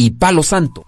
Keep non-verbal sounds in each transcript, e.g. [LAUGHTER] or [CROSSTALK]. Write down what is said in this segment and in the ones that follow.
y Palo Santo.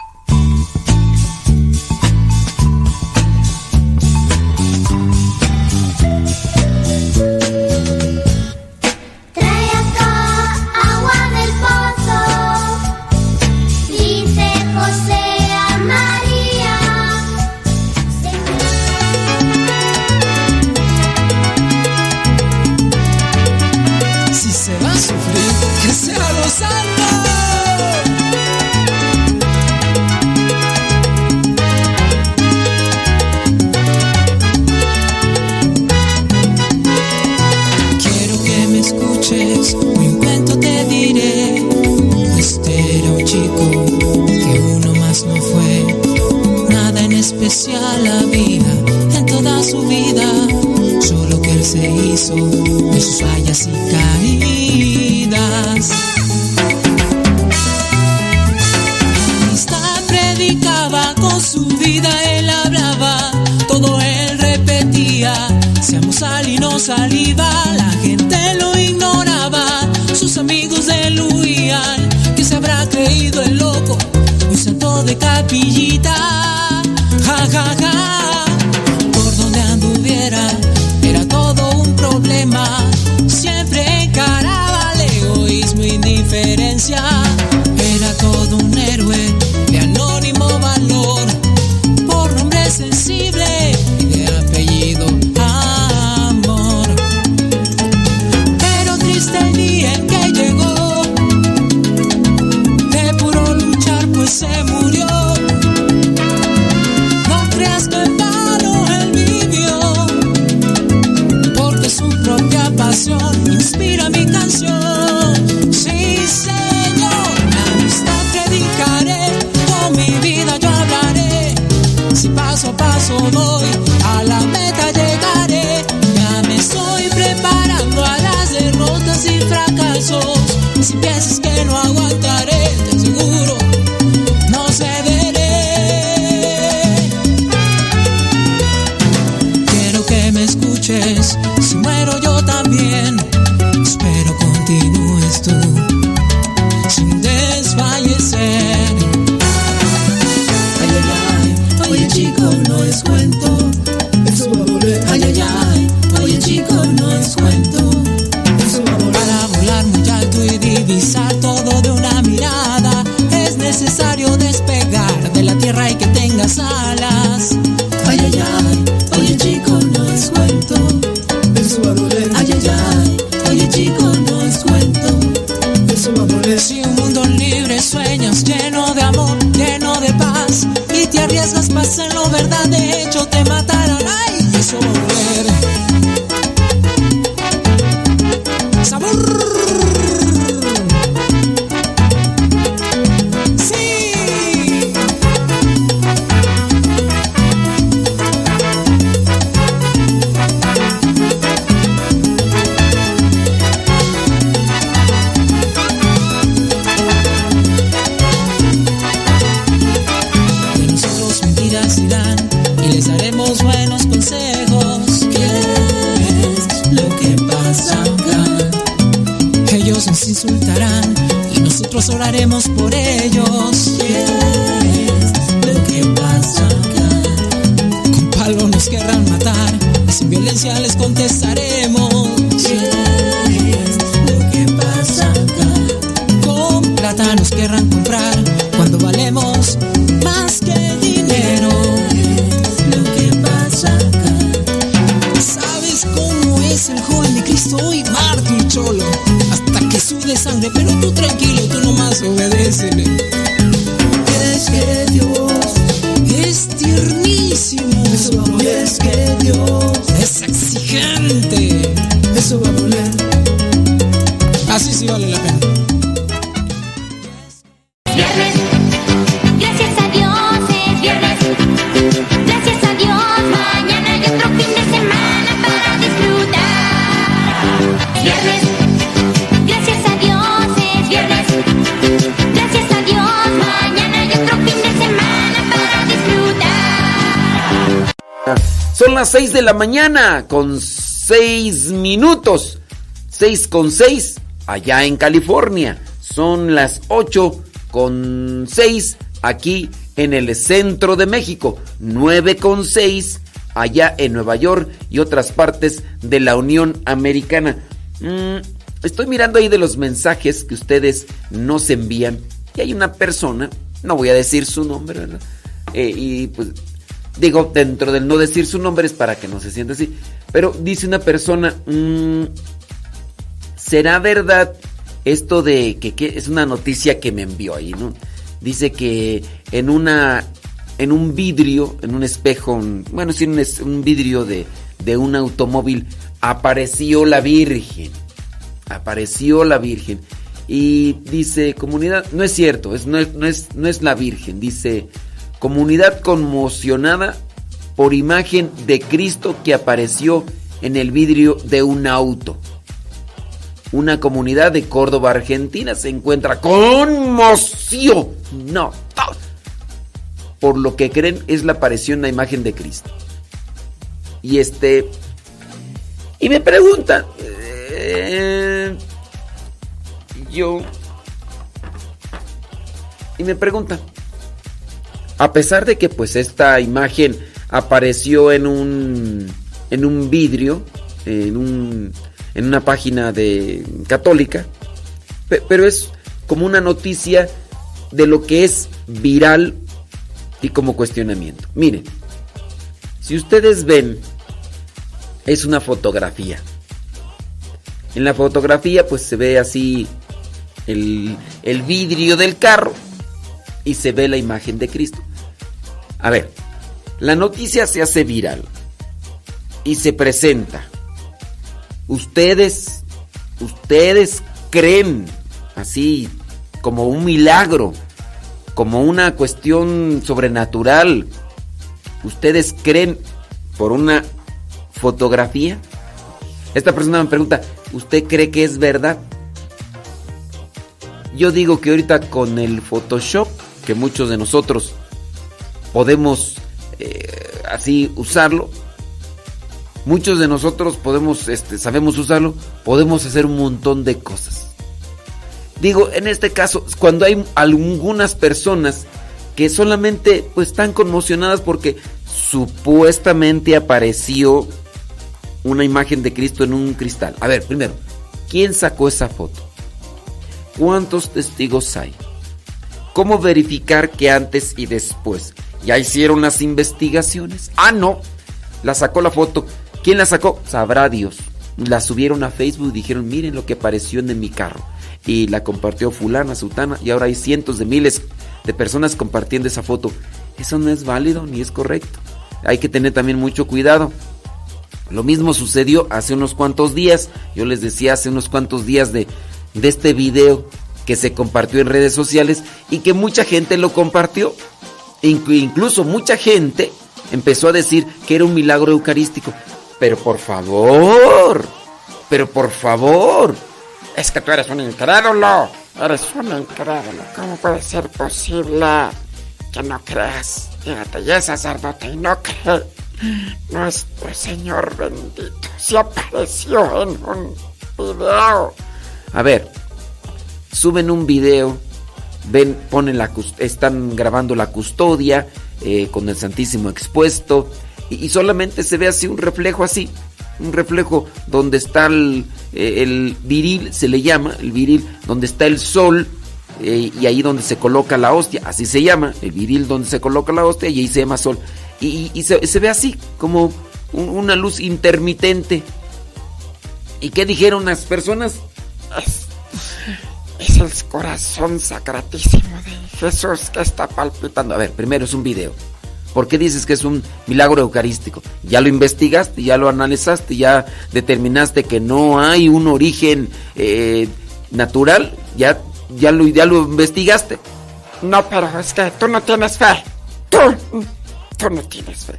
Nosotros oraremos por ellos. Con palo nos querrán matar, sin violencia les contestaremos. Con plata nos querrán comprar cuando valemos más que dinero. Lo que pasa acá. ¿Sabes cómo es el joven de Cristo hoy? Mártir cholo. Hasta que sude sangre, pero tú nomás obedécele. 6 de la mañana con 6 minutos. 6 con 6 allá en California. Son las 8 con 6 aquí en el centro de México. 9 con 6 allá en Nueva York y otras partes de la Unión Americana. Mm, estoy mirando ahí de los mensajes que ustedes nos envían. Y hay una persona, no voy a decir su nombre, ¿verdad? Eh, y pues Digo, dentro del no decir su nombre es para que no se sienta así. Pero dice una persona, mm, ¿será verdad esto de que, es una noticia que me envió ahí, ¿no? Dice que en una en un vidrio, en un espejo, bueno, sí, un, un vidrio de, de un automóvil apareció la Virgen. Apareció la Virgen. Y dice, comunidad, no es cierto, es, no, es, no, es, no es la Virgen, dice, comunidad conmocionada por imagen de Cristo que apareció en el vidrio de un auto. Una comunidad de Córdoba, Argentina, se encuentra conmoción. No, por lo que creen es la aparición la imagen de Cristo. Y este. Y me preguntan. eh, yo. Y me preguntan. A pesar de que pues esta imagen apareció en un. en un vidrio. En un. en una página de. católica. pe- Pero es como una noticia de lo que es viral y como cuestionamiento. Miren, si ustedes ven, es una fotografía. En la fotografía pues se ve así el, el vidrio del carro y se ve la imagen de Cristo. A ver, la noticia se hace viral y se presenta. Ustedes, ustedes creen así como un milagro, como una cuestión sobrenatural. ¿Ustedes creen por una fotografía? Esta persona me pregunta, ¿usted cree que es verdad? Yo digo que ahorita con el Photoshop, que muchos de nosotros podemos eh, así usarlo, muchos de nosotros podemos, este, sabemos usarlo, podemos hacer un montón de cosas. Digo, en este caso, cuando hay algunas personas que solamente pues están conmocionadas porque supuestamente apareció una imagen de Cristo en un cristal. A ver, primero, ¿quién sacó esa foto? ¿Cuántos testigos hay? ¿Cómo verificar que antes y después? ¿Ya hicieron las investigaciones? Ah, no. La sacó la foto. ¿Quién la sacó? Sabrá Dios. La subieron a Facebook y dijeron, miren lo que apareció en mi carro. Y la compartió fulana, sutana. Y ahora hay cientos de miles de personas compartiendo esa foto. Eso no es válido ni es correcto. Hay que tener también mucho cuidado. Lo mismo sucedió hace unos cuantos días. Yo les decía hace unos cuantos días de, de este video que se compartió en redes sociales y que mucha gente lo compartió. Inclu- incluso mucha gente empezó a decir que era un milagro eucarístico. Pero por favor, pero por favor, es que tú eres un incrédulo. Eres un incrédulo. ¿Cómo puede ser posible que no creas? Fíjate, ya es sacerdote y no cree. Nuestro Señor bendito se apareció en un video. A ver, suben un video, ven, ponen la, están grabando la custodia eh, con el Santísimo expuesto y, solamente se ve así un reflejo así, un reflejo donde está el, eh, el viril, se le llama, el viril, donde está el sol eh, y ahí donde se coloca la hostia, así se llama, el viril donde se coloca la hostia y ahí se llama sol. Y, y- se, ve así, como un- una luz intermitente. ¿Y qué dijeron las personas? Es, es el corazón sacratísimo de Jesús que está palpitando. A ver, primero es un video. ¿Por qué dices que es un milagro eucarístico? Ya lo investigaste, ya lo analizaste, ya determinaste que no hay un origen eh, natural, ya, ya, lo, ya lo investigaste. No, pero es que tú no tienes fe. Tú, tú no tienes fe.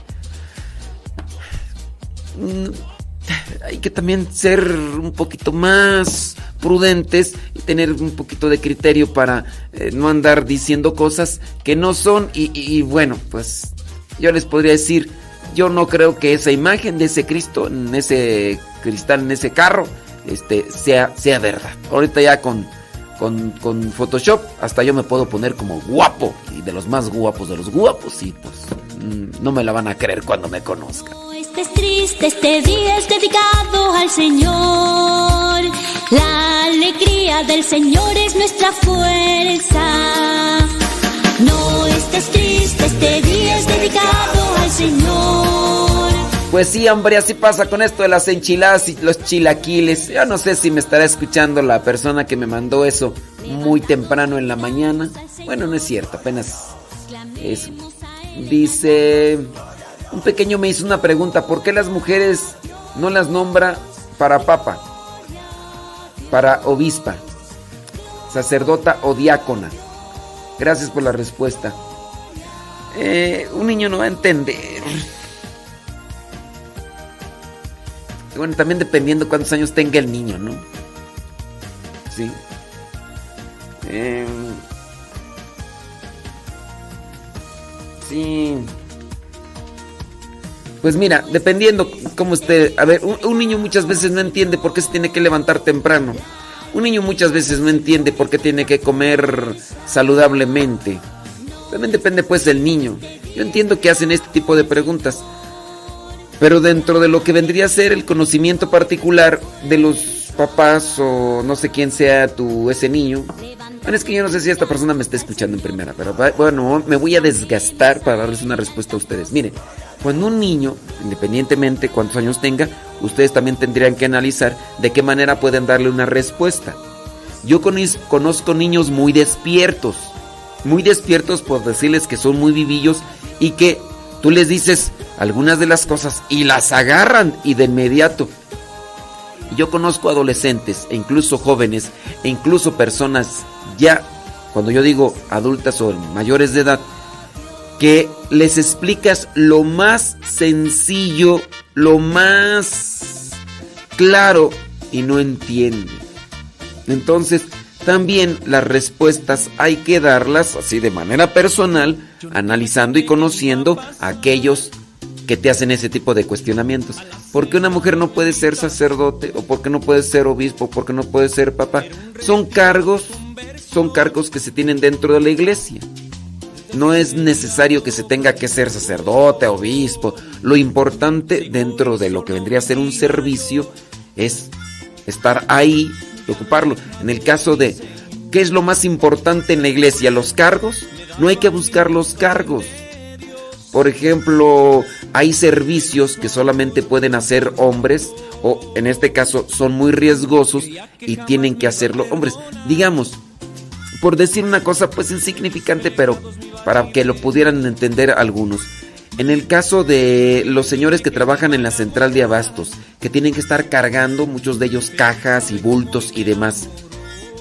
Hay que también ser un poquito más prudentes y tener un poquito de criterio para eh, no andar diciendo cosas que no son. Y, bueno, pues yo les podría decir, yo no creo que esa imagen de ese Cristo, en ese cristal, en ese carro, este, sea, sea verdad. Ahorita ya con, con, con Photoshop, hasta yo me puedo poner como guapo y de los más guapos de los guapos y pues mm, no me la van a creer cuando me conozcan. Estés triste, este día es dedicado al Señor. La alegría del Señor es nuestra fuerza. No estés triste, este día es dedicado al Señor. Pues sí, hombre, así pasa con esto de las enchiladas y los chilaquiles. Yo no sé si me estará escuchando la persona que me mandó eso muy temprano en la mañana. Bueno, no es cierto, apenas eso. Dice, un pequeño me hizo una pregunta, ¿por qué las mujeres no las nombra para papa? Para obispa, sacerdota o diácona. Gracias por la respuesta. Eh, un niño no va a entender. Bueno, también dependiendo cuántos años tenga el niño, ¿no? Sí. Eh, sí. Pues mira, dependiendo cómo esté. A ver, un, niño muchas veces no entiende por qué se tiene que levantar temprano. Un niño muchas veces no entiende por qué tiene que comer saludablemente. También depende pues del niño. Yo entiendo que hacen este tipo de preguntas. Pero dentro de lo que vendría a ser el conocimiento particular de los papás o no sé quién sea tu ese niño. Bueno, es que yo no sé si esta persona me está escuchando en primera, pero bueno, me voy a desgastar para darles una respuesta a ustedes. Miren, cuando un niño, independientemente cuántos años tenga, ustedes también tendrían que analizar de qué manera pueden darle una respuesta. Yo conozco niños muy despiertos, muy despiertos por decirles que son muy vivillos y que tú les dices algunas de las cosas y las agarran y de inmediato. Yo conozco adolescentes e incluso jóvenes e incluso personas ya, cuando yo digo adultas o mayores de edad, que les explicas lo más sencillo, lo más claro y no entienden. Entonces, también las respuestas hay que darlas así de manera personal, analizando y conociendo a aquellos que te hacen ese tipo de cuestionamientos. ¿Por qué una mujer no puede ser sacerdote? ¿O por qué no puede ser obispo? ¿Por qué no puede ser papá? Son cargos, son cargos que se tienen dentro de la iglesia. No es necesario que se tenga que ser sacerdote, obispo. Lo importante dentro de lo que vendría a ser un servicio es estar ahí y ocuparlo. En el caso de, ¿qué es lo más importante en la iglesia? ¿Los cargos? No hay que buscar los cargos. Por ejemplo, hay servicios que solamente pueden hacer hombres o en este caso son muy riesgosos y tienen que hacerlo hombres. Digamos, por decir una cosa pues insignificante, pero para que lo pudieran entender algunos. En el caso de los señores que trabajan en la central de abastos, que tienen que estar cargando muchos de ellos cajas y bultos y demás.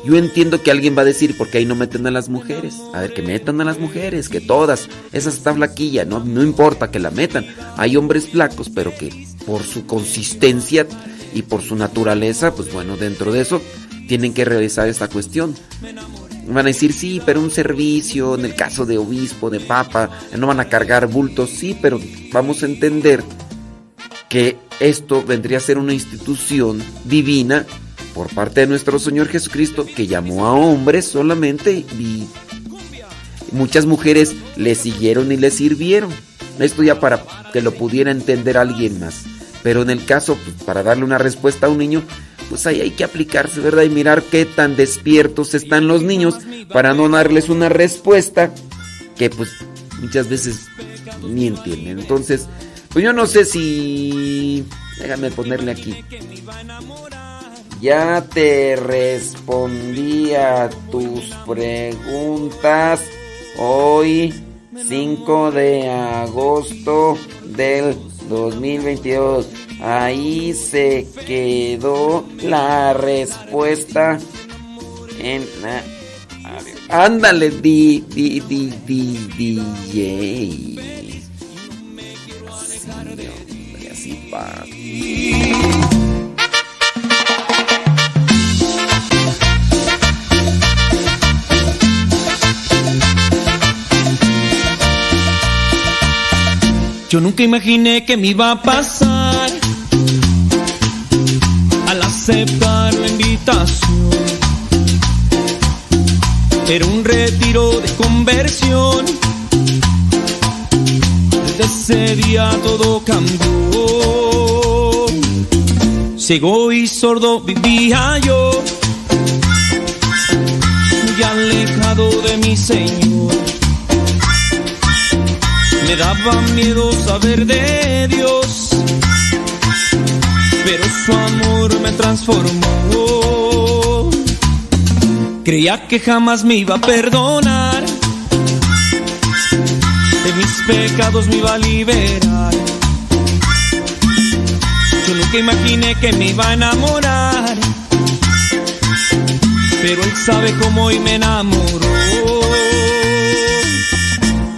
Yo entiendo que alguien va a decir, porque ahí no meten a las mujeres? A ver, que metan a las mujeres, que todas. Esa está flaquilla, no, no importa que la metan. Hay hombres flacos, pero que por su consistencia y por su naturaleza, pues bueno, dentro de eso, tienen que realizar esta cuestión. Van a decir, sí, pero un servicio, en el caso de obispo, de papa, no van a cargar bultos, sí, pero vamos a entender que esto vendría a ser una institución divina por parte de nuestro Señor Jesucristo que llamó a hombres solamente y muchas mujeres le siguieron y le sirvieron. Esto ya para que lo pudiera entender alguien más. Pero en el caso, pues, para darle una respuesta a un niño, pues ahí hay que aplicarse, ¿verdad? Y mirar qué tan despiertos están los niños para no darles una respuesta que pues muchas veces ni entienden. Entonces, pues yo no sé si... Déjame ponerle aquí. Ya te respondí a tus preguntas hoy 5 de agosto del 2022. Ahí se quedó la respuesta en la... Ándale, di, di, di, di, DJ. Sí, así. Yo nunca imaginé que me iba a pasar aceptar la invitación. Era un retiro de conversión. Desde ese día todo cambió. Ciego y sordo vivía yo, muy alejado de mi Señor. Me daba miedo saber de Dios, pero su amor me transformó. Creía que jamás me iba a perdonar, de mis pecados me iba a liberar. Yo nunca imaginé que me iba a enamorar, pero él sabe cómo hoy me enamoró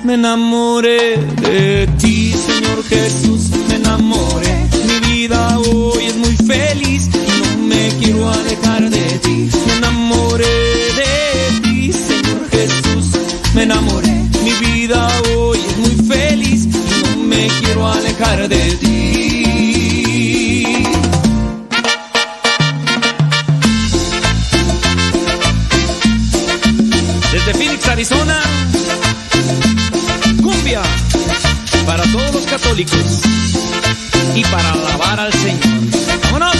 me enamoré de ti, Señor Jesús, Arizona. Cumbia para todos los católicos y para alabar al Señor. ¡Vámonos!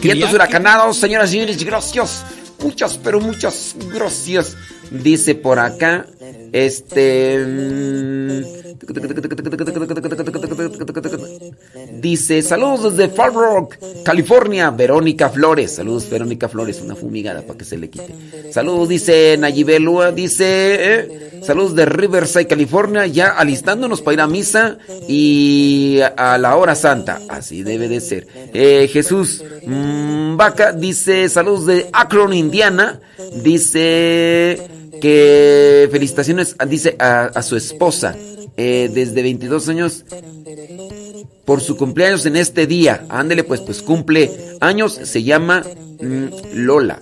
Vientos huracanados, señoras y señores, gracias. Muchas, pero muchas gracias. Dice por acá, este... Dice, saludos desde Far Rock, California, Verónica Flores. Saludos, Verónica Flores, una fumigada para que se le quite. Saludos, dice Nayibelua, dice, eh, saludos de Riverside, California, ya alistándonos para ir a misa y a la hora santa. Así debe de ser. Eh, Jesús Vaca dice, saludos de Akron, Indiana. Dice que felicitaciones, dice a, a su esposa. eh, desde 22 años por su cumpleaños en este día. Ándele, pues, pues cumple años, se llama mm, Lola.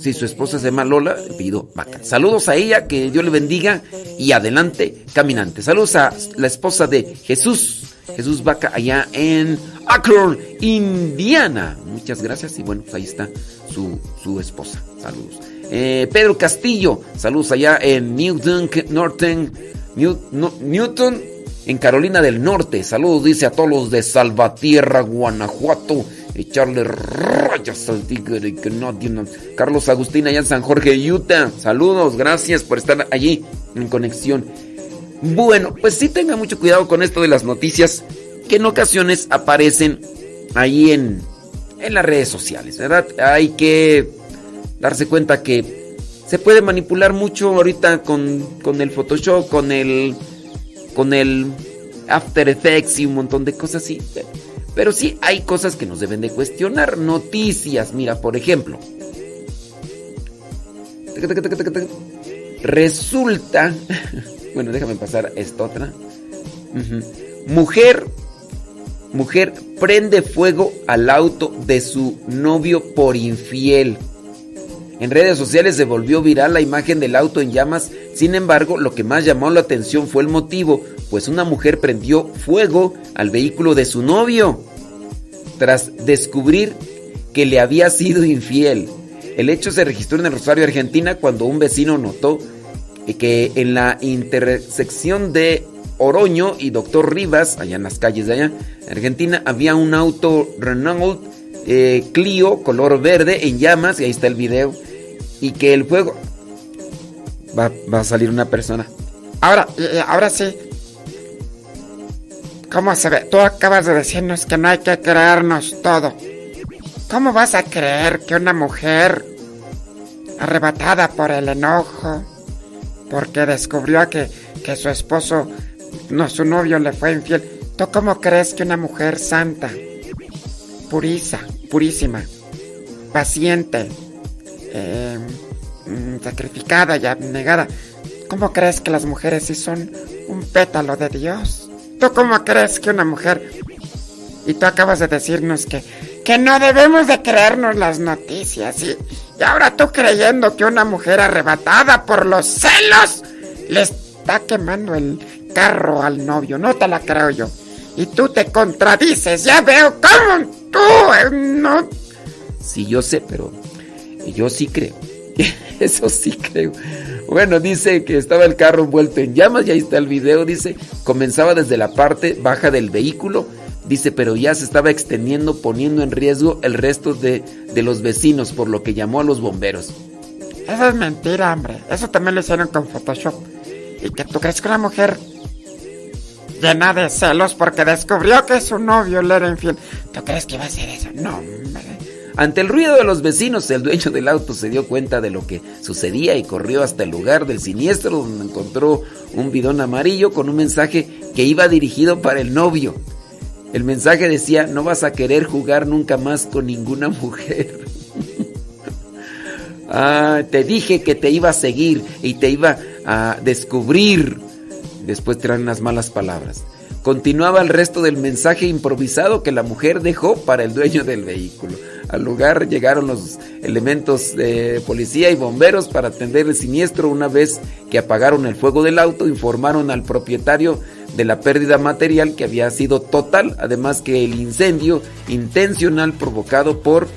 Si su esposa se llama Lola, le pido vaca. Saludos a ella, que Dios le bendiga y adelante, caminante. Saludos a la esposa de Jesús, Jesús Vaca, allá en Akron, Indiana. Muchas gracias y bueno, pues ahí está su, su esposa. Saludos. Eh, Pedro Castillo, saludos allá en Newton, Norton, New- no- Newton, en Carolina del Norte. Saludos, dice a todos los de Salvatierra, Guanajuato. Echarle rayas al tigre que nos- Carlos Agustín allá en San Jorge, Utah. Saludos, gracias por estar allí en conexión. Bueno, pues sí tenga mucho cuidado con esto de las noticias que en ocasiones aparecen ahí en, en las redes sociales, ¿verdad? Hay que darse cuenta que se puede manipular mucho ahorita con, con el Photoshop, con el con el After Effects y un montón de cosas así. Pero sí hay cosas que nos deben de cuestionar. Noticias, mira, por ejemplo. Resulta, [LAUGHS] bueno, déjame pasar esta otra. Mujer, mujer prende fuego al auto de su novio por infiel. En redes sociales se volvió viral la imagen del auto en llamas. Sin embargo, lo que más llamó la atención fue el motivo. pues una mujer prendió fuego al vehículo de su novio tras descubrir que le había sido infiel. El hecho se registró en el Rosario, Argentina, cuando un vecino notó que en la intersección de Oroño y Doctor Rivas, allá en las calles de allá, Argentina, había un auto Renault eh, Clio color verde en llamas, y ahí está el video, y que el fuego... Va, va a salir una persona. Ahora, y ahora sí. ¿Cómo se ve? Tú acabas de decirnos que no hay que creernos todo. ¿Cómo vas a creer que una mujer arrebatada por el enojo, porque descubrió que, que su esposo, no, su novio le fue infiel, ¿tú cómo crees que una mujer santa, purisa, purísima, paciente, eh, mm, sacrificada y abnegada, ¿cómo crees que las mujeres sí son un pétalo de Dios? ¿Tú cómo crees que una mujer... Y tú acabas de decirnos que, que no debemos de creernos las noticias. Y, y ahora tú creyendo que una mujer arrebatada por los celos le está quemando el carro al novio. No te la creo yo. Y tú te contradices. Ya veo cómo tú no... Sí, yo sé, pero yo sí creo. [LAUGHS] Eso sí creo. Bueno, dice que estaba el carro envuelto en llamas y ahí está el video. Dice, comenzaba desde la parte baja del vehículo. Dice, pero ya se estaba extendiendo, poniendo en riesgo el resto de, de los vecinos, por lo que llamó a los bomberos. Eso es mentira, hombre. Eso también lo hicieron con Photoshop. ¿Y que tú crees que una mujer llena de celos porque descubrió que su novio le era infiel? ¿Tú crees que iba a hacer eso? No. Ante el ruido de los vecinos, el dueño del auto se dio cuenta de lo que sucedía y corrió hasta el lugar del siniestro donde encontró un bidón amarillo con un mensaje que iba dirigido para el novio. El mensaje decía, no vas a querer jugar nunca más con ninguna [LAUGHS] mujer. ah, te dije que te iba a seguir y te iba a descubrir. Después traen unas malas palabras. Continuaba el resto del mensaje improvisado que la mujer dejó para el dueño del vehículo. Al lugar llegaron los elementos de policía y bomberos para atender el siniestro. Una vez que apagaron el fuego del auto, informaron al propietario de la pérdida material que había sido total, además que el incendio intencional provocado por,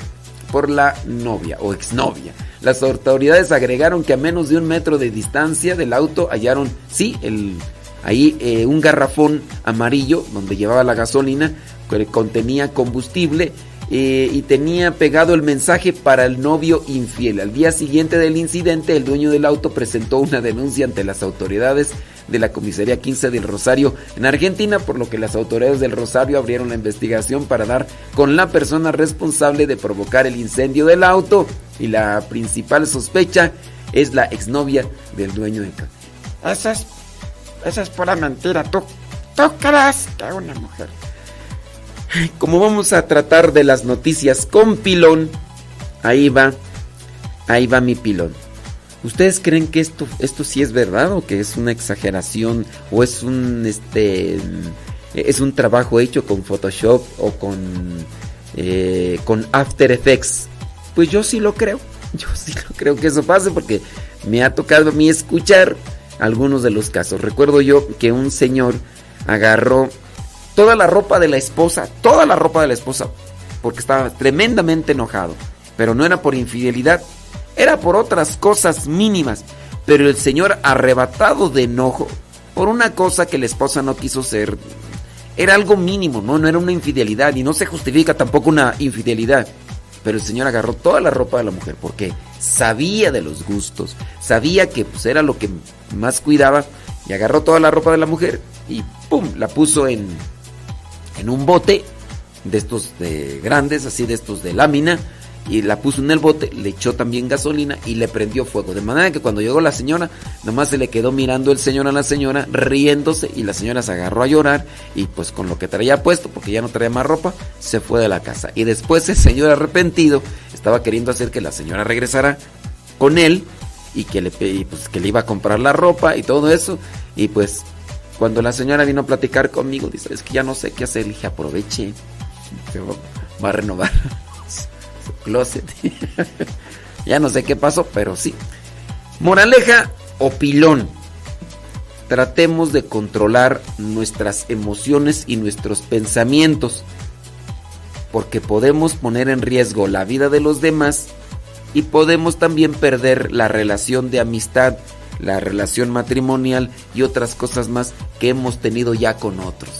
por la novia o exnovia. Las autoridades agregaron que a menos de un metro de distancia del auto hallaron, sí, el, ahí eh, un garrafón amarillo donde llevaba la gasolina que contenía combustible eh, y tenía pegado el mensaje para el novio infiel. Al día siguiente del incidente, el dueño del auto presentó una denuncia ante las autoridades de la Comisaría 15 del Rosario en Argentina, por lo que las autoridades del Rosario abrieron la investigación para dar con la persona responsable de provocar el incendio del auto y la principal sospecha es la exnovia del dueño del carro. Es, eso es pura mentira. ¿Tú, tú crees que una mujer... Como vamos a tratar de las noticias con pilón, ahí va, ahí va mi pilón. ¿Ustedes creen que esto, esto sí es verdad o que es una exageración o es un este es un trabajo hecho con Photoshop o con eh, con After Effects? Pues yo sí lo creo. [LAUGHS] Yo sí lo creo que eso pase porque me ha tocado a mí escuchar algunos de los casos. Recuerdo yo que un señor agarró toda la ropa de la esposa, toda la ropa de la esposa, porque estaba tremendamente enojado. Pero no era por infidelidad, era por otras cosas mínimas. Pero el señor arrebatado de enojo por una cosa que la esposa no quiso ser, era algo mínimo, ¿no? No era una infidelidad y no se justifica tampoco una infidelidad. Pero el señor agarró toda la ropa de la mujer porque sabía de los gustos, sabía que pues, era lo que más cuidaba y agarró toda la ropa de la mujer y ¡pum! la puso en, en un bote de estos de grandes, así de estos de lámina, y la puso en el bote, le echó también gasolina y le prendió fuego. De manera que cuando llegó la señora, nomás se le quedó mirando el señor a la señora, riéndose, y la señora se agarró a llorar, y pues con lo que traía puesto, porque ya no traía más ropa, se fue de la casa. Y después el señor arrepentido estaba queriendo hacer que la señora regresara con él, y que le, pues, que le iba a comprar la ropa y todo eso, y pues cuando la señora vino a platicar conmigo, dice, es que ya no sé qué hacer, le dije, aproveche, va a renovar [LAUGHS] su closet. [LAUGHS] ya no sé qué pasó, pero sí. Moraleja o pilón. tratemos de controlar nuestras emociones y nuestros pensamientos, porque podemos poner en riesgo la vida de los demás y podemos también perder la relación de amistad, la relación matrimonial y otras cosas más que hemos tenido ya con otros.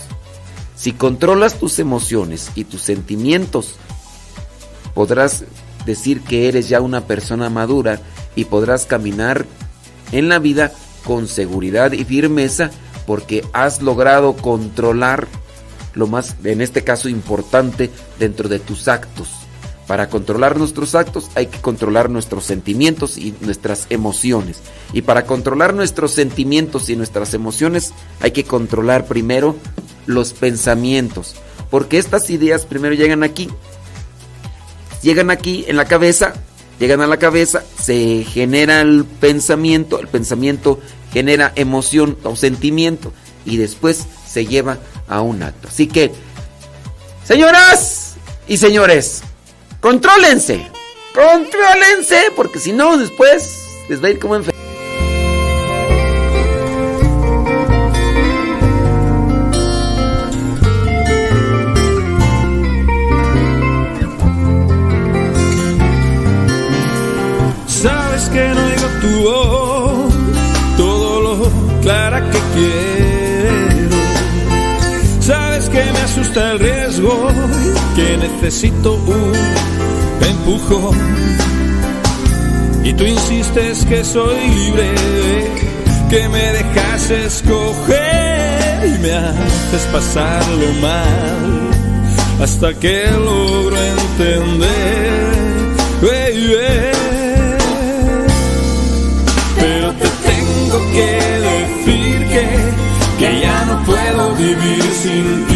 Si controlas tus emociones y tus sentimientos, podrás decir que eres ya una persona madura y podrás caminar en la vida con seguridad y firmeza porque has logrado controlar lo más, en este caso, importante dentro de tus actos. Para controlar nuestros actos hay que controlar nuestros sentimientos y nuestras emociones. Y para controlar nuestros sentimientos y nuestras emociones hay que controlar primero los pensamientos. Porque estas ideas primero llegan aquí. Llegan aquí en la cabeza, llegan a la cabeza, se genera el pensamiento, el pensamiento genera emoción o sentimiento y después se lleva a un acto. Así que, señoras y señores, contrólense, contrólense, porque si no, después les va a ir como enfermos. Que necesito un empujón. Y tú insistes que soy libre, que me dejas escoger y me haces pasarlo mal hasta que logro entender. Pero te tengo que decir que ya no puedo vivir sin ti,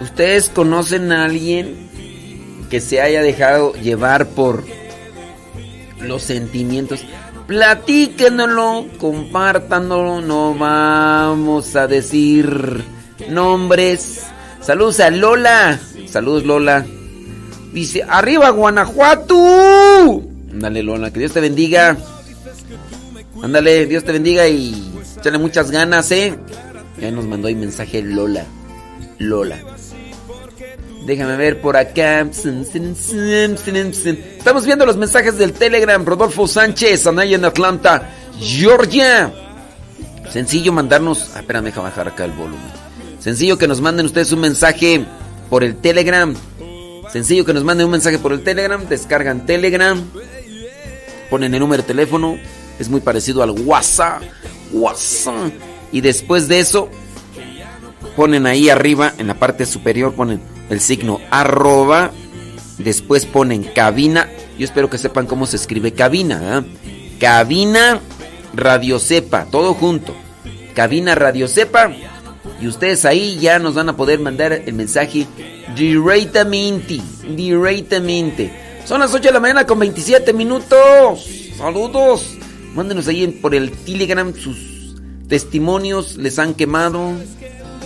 ¿ustedes conocen a alguien que se haya dejado llevar por los sentimientos? Platíquenlo, compártanlo, no vamos a decir nombres. Saludos a Lola. Saludos Lola. Dice, arriba Guanajuato. Ándale Lola, que Dios te bendiga. Ándale, Dios te bendiga y échale muchas ganas, ¿eh? Ya nos mandó ahí mensaje Lola. Lola. Déjame ver por acá. Estamos viendo los mensajes del Telegram. Rodolfo Sánchez, Anaya en Atlanta, Georgia. Sencillo mandarnos. Ah, espera, deja bajar acá el volumen. Sencillo que nos manden ustedes un mensaje por el Telegram. Sencillo que nos manden un mensaje por el Telegram. Descargan Telegram. Ponen el número de teléfono. Es muy parecido al WhatsApp. WhatsApp. Y después de eso, ponen ahí arriba, en la parte superior, ponen el signo arroba. Después ponen cabina. Yo espero que sepan cómo se escribe cabina. Cabina Radio Cepa. Todo junto. Cabina Radio Cepa. Y ustedes ahí ya nos van a poder mandar el mensaje directamente. Directamente. Son las 8 de la mañana con 27 minutos. Saludos. Mándenos ahí por el Telegram sus testimonios. Les han quemado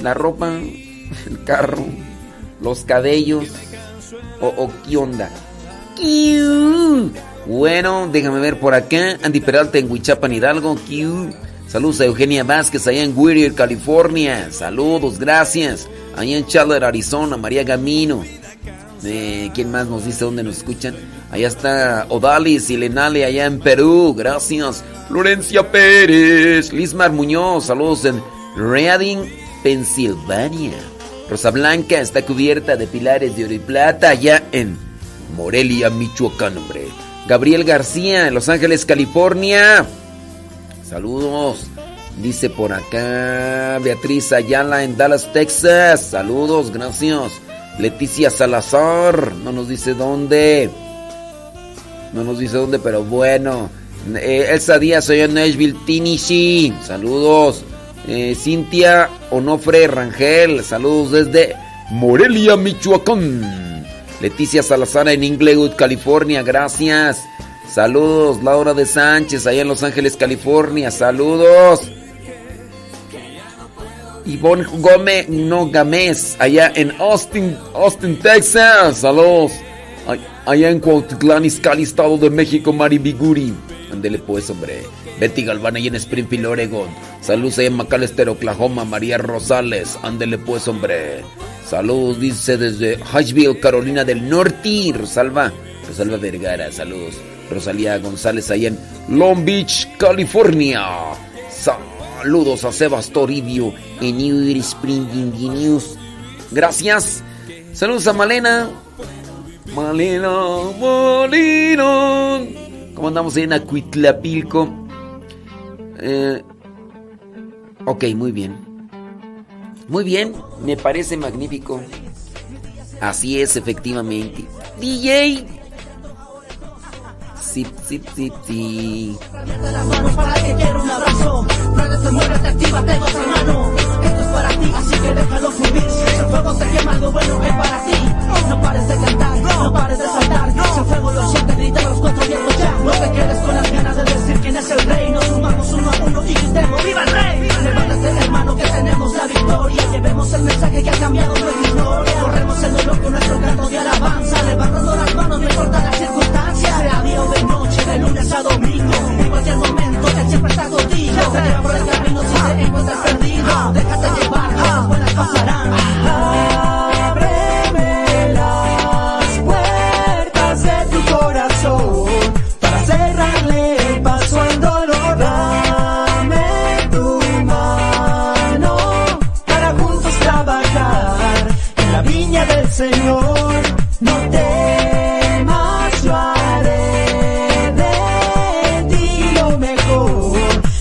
la ropa, el carro, los cabellos. O, o qué onda. Bueno, déjame ver por acá. Andy Peralta en Huichapan, Hidalgo. Saludos a Eugenia Vázquez allá en Whittier, California. Saludos, gracias. Allá en Chandler, Arizona. María Gamino. Eh, ¿Quién más nos dice dónde nos escuchan? Allá está Odalis y Lenale allá en Perú. Gracias. Florencia Pérez. Lismar Muñoz. Saludos en Reading, Pensilvania. Rosa Blanca está cubierta de pilares de oro y plata allá en Morelia, Michoacán, hombre. Gabriel García en Los Ángeles, California. Saludos. Dice por acá Beatriz Ayala en Dallas, Texas. Saludos, gracias. Leticia Salazar. No nos dice dónde. No nos dice dónde, pero bueno. Eh, Elsa Díaz, soy en Nashville, Tennessee. Saludos. Eh, Cintia Onofre Rangel. Saludos desde Morelia, Michoacán. Leticia Salazar en Inglewood, California. Gracias. Saludos. Laura de Sánchez, allá en Los Ángeles, California. Saludos. Ivonne Gómez, no Gámez, allá en Austin, Austin, Texas. Saludos. Allá en Cuautitlán, Izcalli, Estado de México, Mari Biguri. Ándele pues, hombre. Betty Galván ahí en Springfield, Oregon. Saludos ahí en McAllister, Oklahoma, María Rosales. Ándele pues, hombre. Saludos, dice desde Hyattsville, Carolina del Norte. Rosalba, Rosalba Vergara, saludos. Rosalía González ahí en Long Beach, California. Saludos a Sebas Toribio en New Spring News. Gracias. Saludos a Malena. Malena, Malena. ¿Cómo andamos en Acuitlapilco? Eh, ok, muy bien. Muy bien, me parece magnífico. Así es, efectivamente. DJ. Sí, sí, sí, sí. las manos para que quiera un abrazo. Actívate, goza hermano. Esto es para ti, así que déjalo fluir. Si el fuego se quema, algo bueno es para ti. No pares de cantar, no pares de saltar. Si el fuego lo sientes, grita los cuatro vientos ya. No te quedes con las ganas de decir quién es el rey. Nos sumamos uno a uno y gritemos ¡Viva el rey! Levántate, hermano, que tenemos la victoria. Llevemos el mensaje que ha cambiado nuestra historia. Corremos el dolor con nuestro canto de alabanza. Levantando las manos, no importa las circunstancias. Sea día o de noche, de lunes a domingo. En cualquier momento, Él siempre está contigo. Te lleva por el camino si te encuentras perdido. Déjate llevar, cosas buenas pasarán. Señor. No temas, yo haré de ti lo mejor.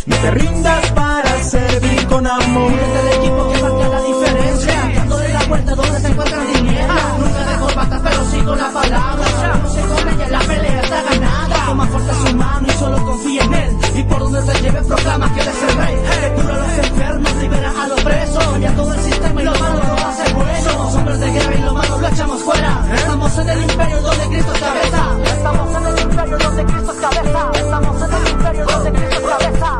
No te rindas para servir con amor. Eres el equipo que marca la diferencia. Dándole la vuelta donde se encuentran tinieblas. Nunca dejo patas, pero sí con la palabra. No se come ya la pelea está ganada. Toma fuerte su mano y solo confía en él. Y por donde te lleve proclama que él es el rey. Estamos en el imperio donde Cristo es cabeza. Estamos en el imperio donde Cristo es cabeza. Estamos en el imperio donde Cristo es cabeza.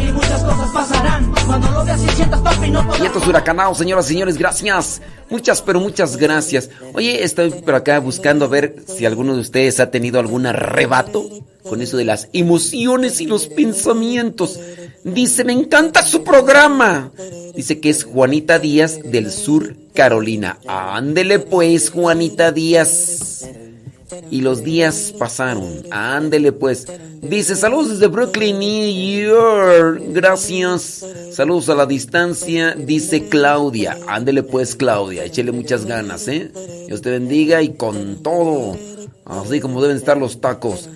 Y muchas cosas pasarán. Cuando lo veas y sientas papi no podrás Y estos señoras y señores, gracias. Muchas, pero muchas gracias. Oye, estoy por acá buscando a ver si alguno de ustedes ha tenido algún arrebato con eso de las emociones y los pensamientos. Dice, me encanta su programa. Dice que es Juanita Díaz del Sur, Carolina. Ándele pues, Juanita Díaz. Y los días pasaron. Ándele pues. Dice, saludos desde Brooklyn, New York. Gracias. Saludos a la distancia. Dice Claudia. Ándele pues, Claudia. Échele muchas ganas, ¿eh? Dios te bendiga y con todo. Así como deben estar los tacos.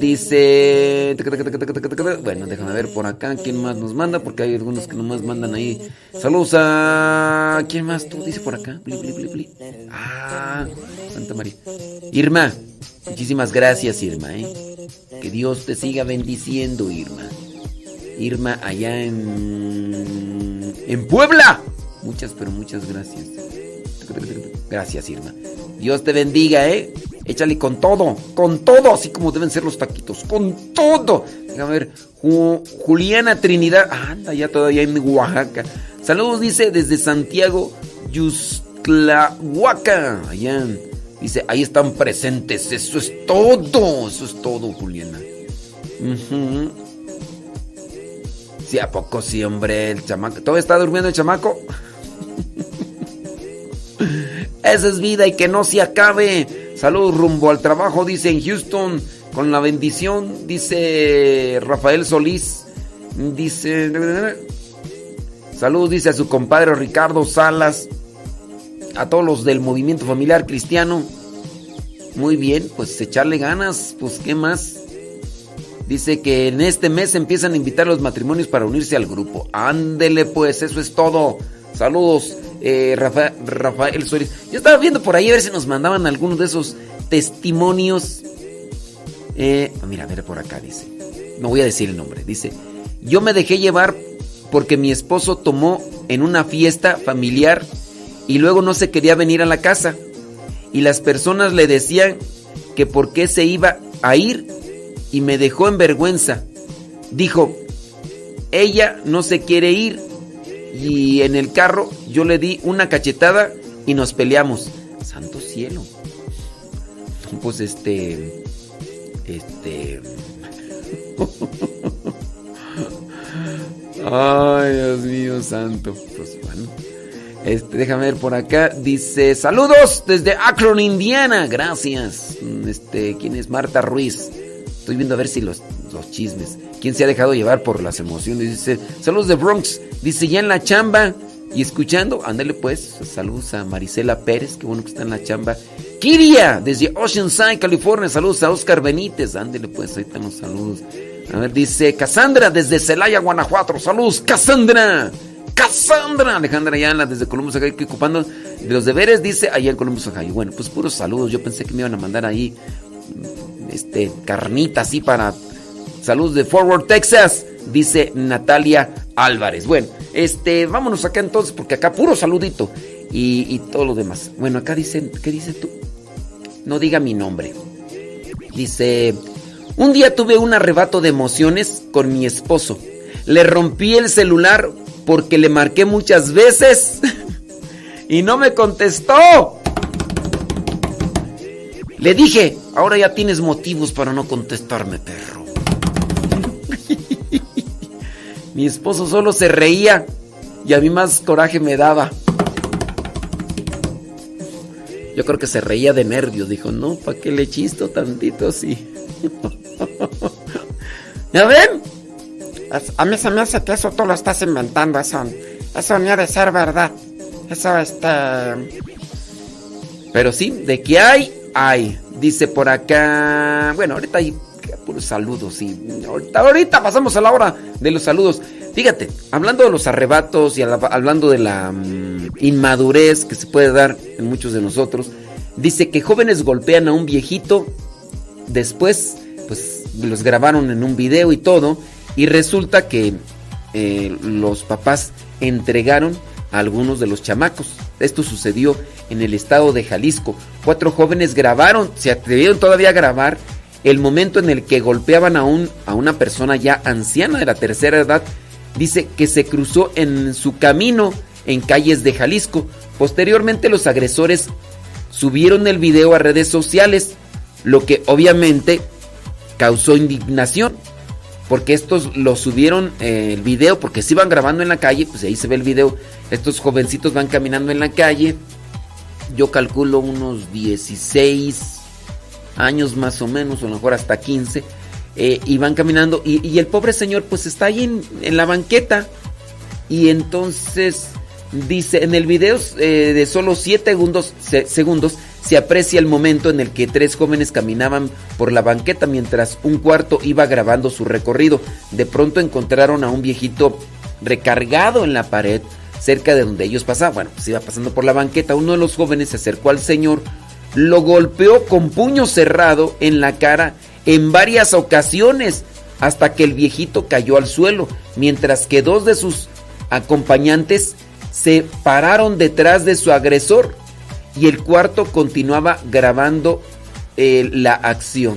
Dice... Bueno, déjame ver por acá quién más nos manda, porque hay algunos que nomás mandan ahí. Saludos a... ¿Quién más tú? Dice por acá. Ah, Santa María. Irma, muchísimas gracias, Irma, ¿eh? Que Dios te siga bendiciendo, Irma. Irma, allá en... En Puebla. Muchas, pero muchas gracias. Gracias, Irma. Dios te bendiga, ¿eh? Échale con todo, con todo, así como deben ser los taquitos, con todo. Déjame ver, Ju- Juliana Trinidad, anda ya todavía en Oaxaca. Saludos, dice, desde Santiago, Yustlahuaca, allá. Dice, ahí están presentes, eso es todo, eso es todo, Juliana. Ujú. Sí, ¿a poco sí, hombre? El chamaco. ¿Todavía está durmiendo el chamaco? [LAUGHS] Esa es vida y que no se acabe. Saludos rumbo al trabajo, dice en Houston. Con la bendición, dice Rafael Solís. Dice. Saludos, dice a su compadre Ricardo Salas. A todos los del movimiento familiar cristiano. Muy bien, pues echarle ganas. Pues, ¿qué más? Dice que en este mes empiezan a invitar los matrimonios para unirse al grupo. Ándele pues, eso es todo. Saludos, eh, Rafa- Rafael Suárez. Yo estaba viendo por ahí a ver si nos mandaban algunos de esos testimonios. Eh, ah, mira, a ver por acá dice. No voy a decir el nombre. Dice, yo me dejé llevar porque mi esposo tomó en una fiesta familiar y luego no se quería venir a la casa. Y las personas le decían que por qué se iba a ir y me dejó en vergüenza. Dijo, ella no se quiere ir y en el carro yo le di una cachetada y nos peleamos. Santo cielo. pues este, este... [LAUGHS] Ay, Dios mío santo. Pues bueno. Este, déjame ver por acá. Dice, saludos desde Akron, Indiana. Gracias. Este, ¿quién es? Marta Ruiz. Estoy viendo a ver si los, los chismes. ¿Quién se ha dejado llevar por las emociones? Dice, saludos de Bronx. Dice, ya en la chamba y escuchando. Ándale pues. Saludos a Marisela Pérez. Qué bueno que está en la chamba. Kiria, desde Oceanside, California. Saludos a Oscar Benítez. Ándale pues, ahí están los saludos. A ver, dice Cassandra desde Celaya, Guanajuato. Saludos, Cassandra. Cassandra. Alejandra Ayala desde Columbus, Ohio, que ocupando de los deberes, dice allá en Columbus, Ohio. Bueno, pues puros saludos. Yo pensé que me iban a mandar ahí este carnita así para saludos de Forward Texas, dice Natalia Álvarez. Bueno, este, vámonos acá entonces, porque acá puro saludito y, todo lo demás. Bueno, acá dicen, ¿qué dices tú? No diga mi nombre. Dice, un día tuve un arrebato de emociones con mi esposo. Le rompí el celular porque le marqué muchas veces [LAUGHS] y no me contestó. Le dije, ahora ya tienes motivos para no contestarme, perro. Mi esposo solo se reía y a mí más coraje me daba. Yo creo que se reía de nervios. Dijo, no, ¿para qué le chisto tantito así? [LAUGHS] ¿Ya ven? A mí se me hace que eso tú lo estás inventando, eso, eso ni ha de ser verdad. Eso, este... Pero sí, de que hay, hay. Dice por acá. Bueno, ahorita hay puros saludos, sí. Ahorita, pasamos a la hora de los saludos. Fíjate, hablando de los arrebatos y hablando de la mm, inmadurez que se puede dar en muchos de nosotros, dice que jóvenes golpean a un viejito. Después, pues los grabaron en un video y todo. Y resulta que eh, los papás entregaron a algunos de los chamacos. Esto sucedió en el estado de Jalisco. Cuatro jóvenes grabaron, se atrevieron todavía a grabar el momento en el que golpeaban a, un, a una persona ya anciana de la tercera edad. Dice que se cruzó en su camino en calles de Jalisco. Posteriormente los agresores subieron el video a redes sociales, lo que obviamente causó indignación. Porque estos lo subieron eh, el video, porque se iban grabando en la calle, pues ahí se ve el video. Estos jovencitos van caminando en la calle. Yo calculo unos 16 años más o menos, o a lo mejor hasta 15. eh, y van caminando. Y, el pobre señor, pues está ahí en, en la banqueta. Y entonces dice: en el video eh, de solo 7 segundos, se- segundos se aprecia el momento en el que tres jóvenes caminaban por la banqueta mientras un cuarto iba grabando su recorrido. De pronto encontraron a un viejito recargado en la pared cerca de donde ellos pasaban. Bueno, pues iba pasando por la banqueta. Uno de los jóvenes se acercó al señor, lo golpeó con puño cerrado en la cara en varias ocasiones hasta que el viejito cayó al suelo, mientras que dos de sus acompañantes se pararon detrás de su agresor y el cuarto continuaba grabando eh, la acción.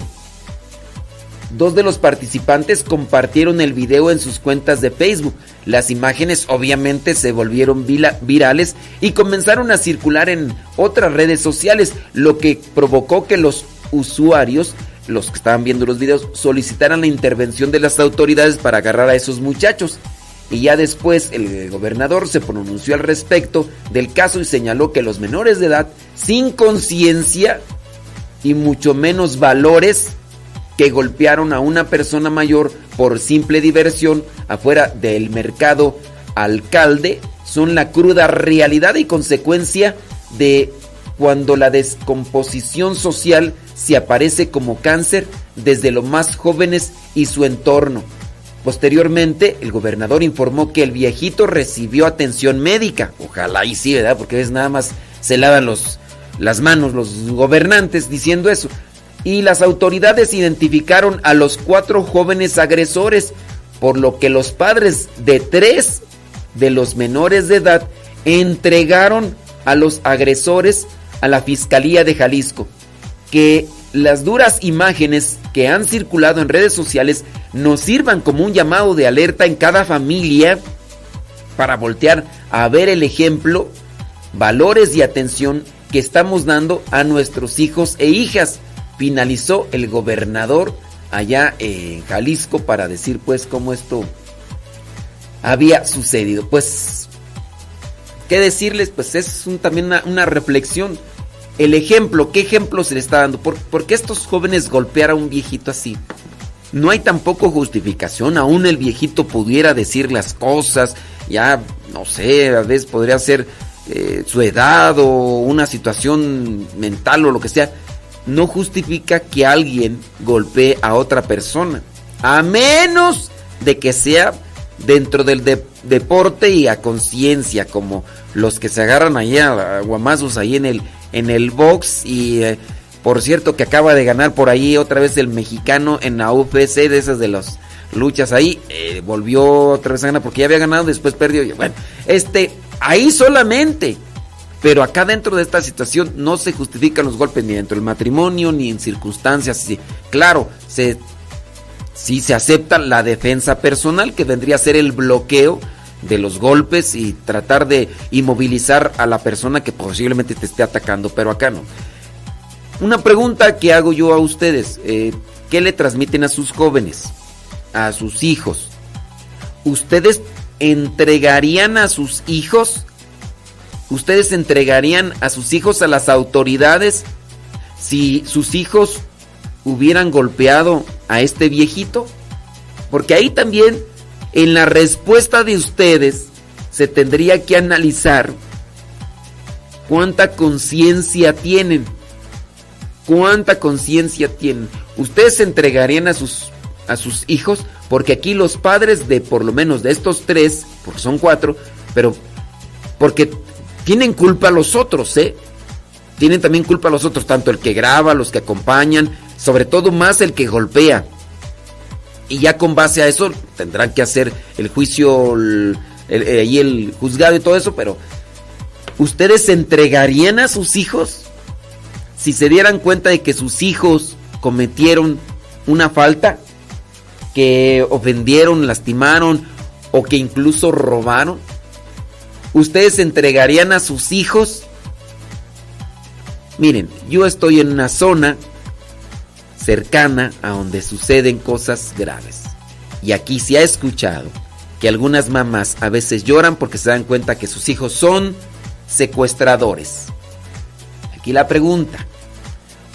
Dos de los participantes compartieron el video en sus cuentas de Facebook. Las imágenes obviamente se volvieron virales y comenzaron a circular en otras redes sociales, lo que provocó que los usuarios, los que estaban viendo los videos, solicitaran la intervención de las autoridades para agarrar a esos muchachos. Y ya después el gobernador se pronunció al respecto del caso y señaló que los menores de edad sin conciencia y mucho menos valores que golpearon a una persona mayor por simple diversión afuera del mercado alcalde son la cruda realidad y consecuencia de cuando la descomposición social se aparece como cáncer desde los más jóvenes y su entorno. Posteriormente, el gobernador informó que el viejito recibió atención médica. Ojalá y sí, ¿verdad? Porque es nada más se lavan los, las manos los gobernantes diciendo eso. Y las autoridades identificaron a los cuatro jóvenes agresores, por lo que los padres de tres de los menores de edad entregaron a los agresores a la Fiscalía de Jalisco. Que las duras imágenes que han circulado en redes sociales nos sirvan como un llamado de alerta en cada familia para voltear a ver el ejemplo, valores y atención que estamos dando a nuestros hijos e hijas. Finalizó el gobernador allá en Jalisco para decir pues cómo esto había sucedido. Pues, ¿qué decirles? Pues es también una, reflexión. El ejemplo, ¿qué ejemplo se le está dando? ¿Por, por qué estos jóvenes golpear a un viejito así? No hay tampoco justificación, aún el viejito pudiera decir las cosas, ya, no sé, a veces podría ser eh, su edad o una situación mental o lo que sea. No justifica que alguien golpee a otra persona, a menos de que sea dentro del de- deporte y a conciencia, como los que se agarran ahí a, guamazos ahí en el, en el box y... eh, por cierto, que acaba de ganar por ahí otra vez el mexicano en la UFC de esas de las luchas ahí. eh, volvió otra vez a ganar porque ya había ganado, después perdió. Bueno, este, ahí solamente. Pero acá dentro de esta situación no se justifican los golpes ni dentro del matrimonio ni en circunstancias. Claro, sí se acepta la defensa personal que vendría a ser el bloqueo de los golpes y tratar de inmovilizar a la persona que posiblemente te esté atacando, pero acá no. Una pregunta que hago yo a ustedes. eh, ¿Qué le transmiten a sus jóvenes? A sus hijos. ¿Ustedes entregarían a sus hijos? ¿Ustedes entregarían a sus hijos a las autoridades si sus hijos hubieran golpeado a este viejito? Porque ahí también en la respuesta de ustedes se tendría que analizar cuánta conciencia tienen cuánta conciencia tienen. ¿Ustedes entregarían a sus, a sus hijos? Porque aquí los padres de por lo menos de estos tres, porque son cuatro, pero porque tienen culpa los otros, ¿eh? Tienen también culpa los otros, tanto el que graba, los que acompañan, sobre todo más el que golpea. Y ya con base a eso tendrán que hacer el juicio el- el- y el juzgado y todo eso, pero ¿ustedes entregarían a sus hijos? si se dieran cuenta de que sus hijos cometieron una falta, que ofendieron, lastimaron o que incluso robaron, ¿ustedes entregarían a sus hijos? Miren, yo estoy en una zona cercana a donde suceden cosas graves. Y aquí se ha escuchado que algunas mamás a veces lloran porque se dan cuenta que sus hijos son secuestradores. Aquí la pregunta,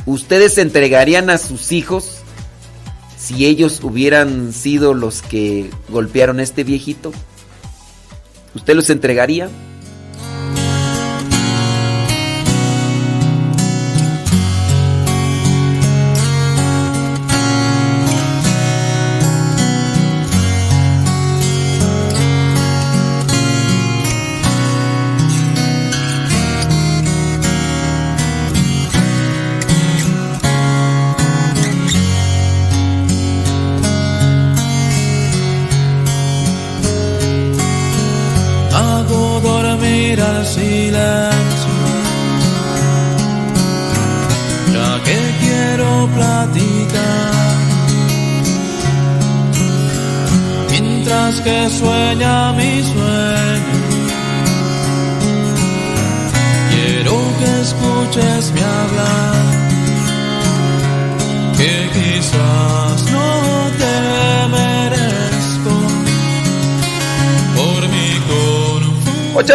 ¿ustedes entregarían a sus hijos si ellos hubieran sido los que golpearon a este viejito? ¿Usted los entregaría?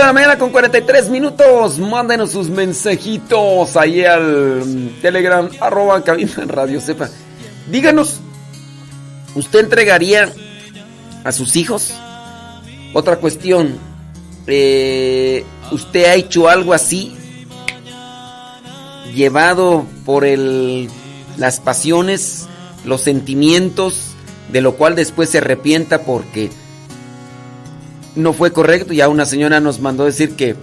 De la mañana con 43 minutos. Mándenos sus mensajitos ahí al mm, Telegram, arroba cabina Radio Sepa. Díganos, ¿usted entregaría a sus hijos? Otra cuestión, eh, ¿usted ha hecho algo así? Llevado por el, las pasiones, los sentimientos, de lo cual después se arrepienta porque no fue correcto. Ya una señora nos mandó decir que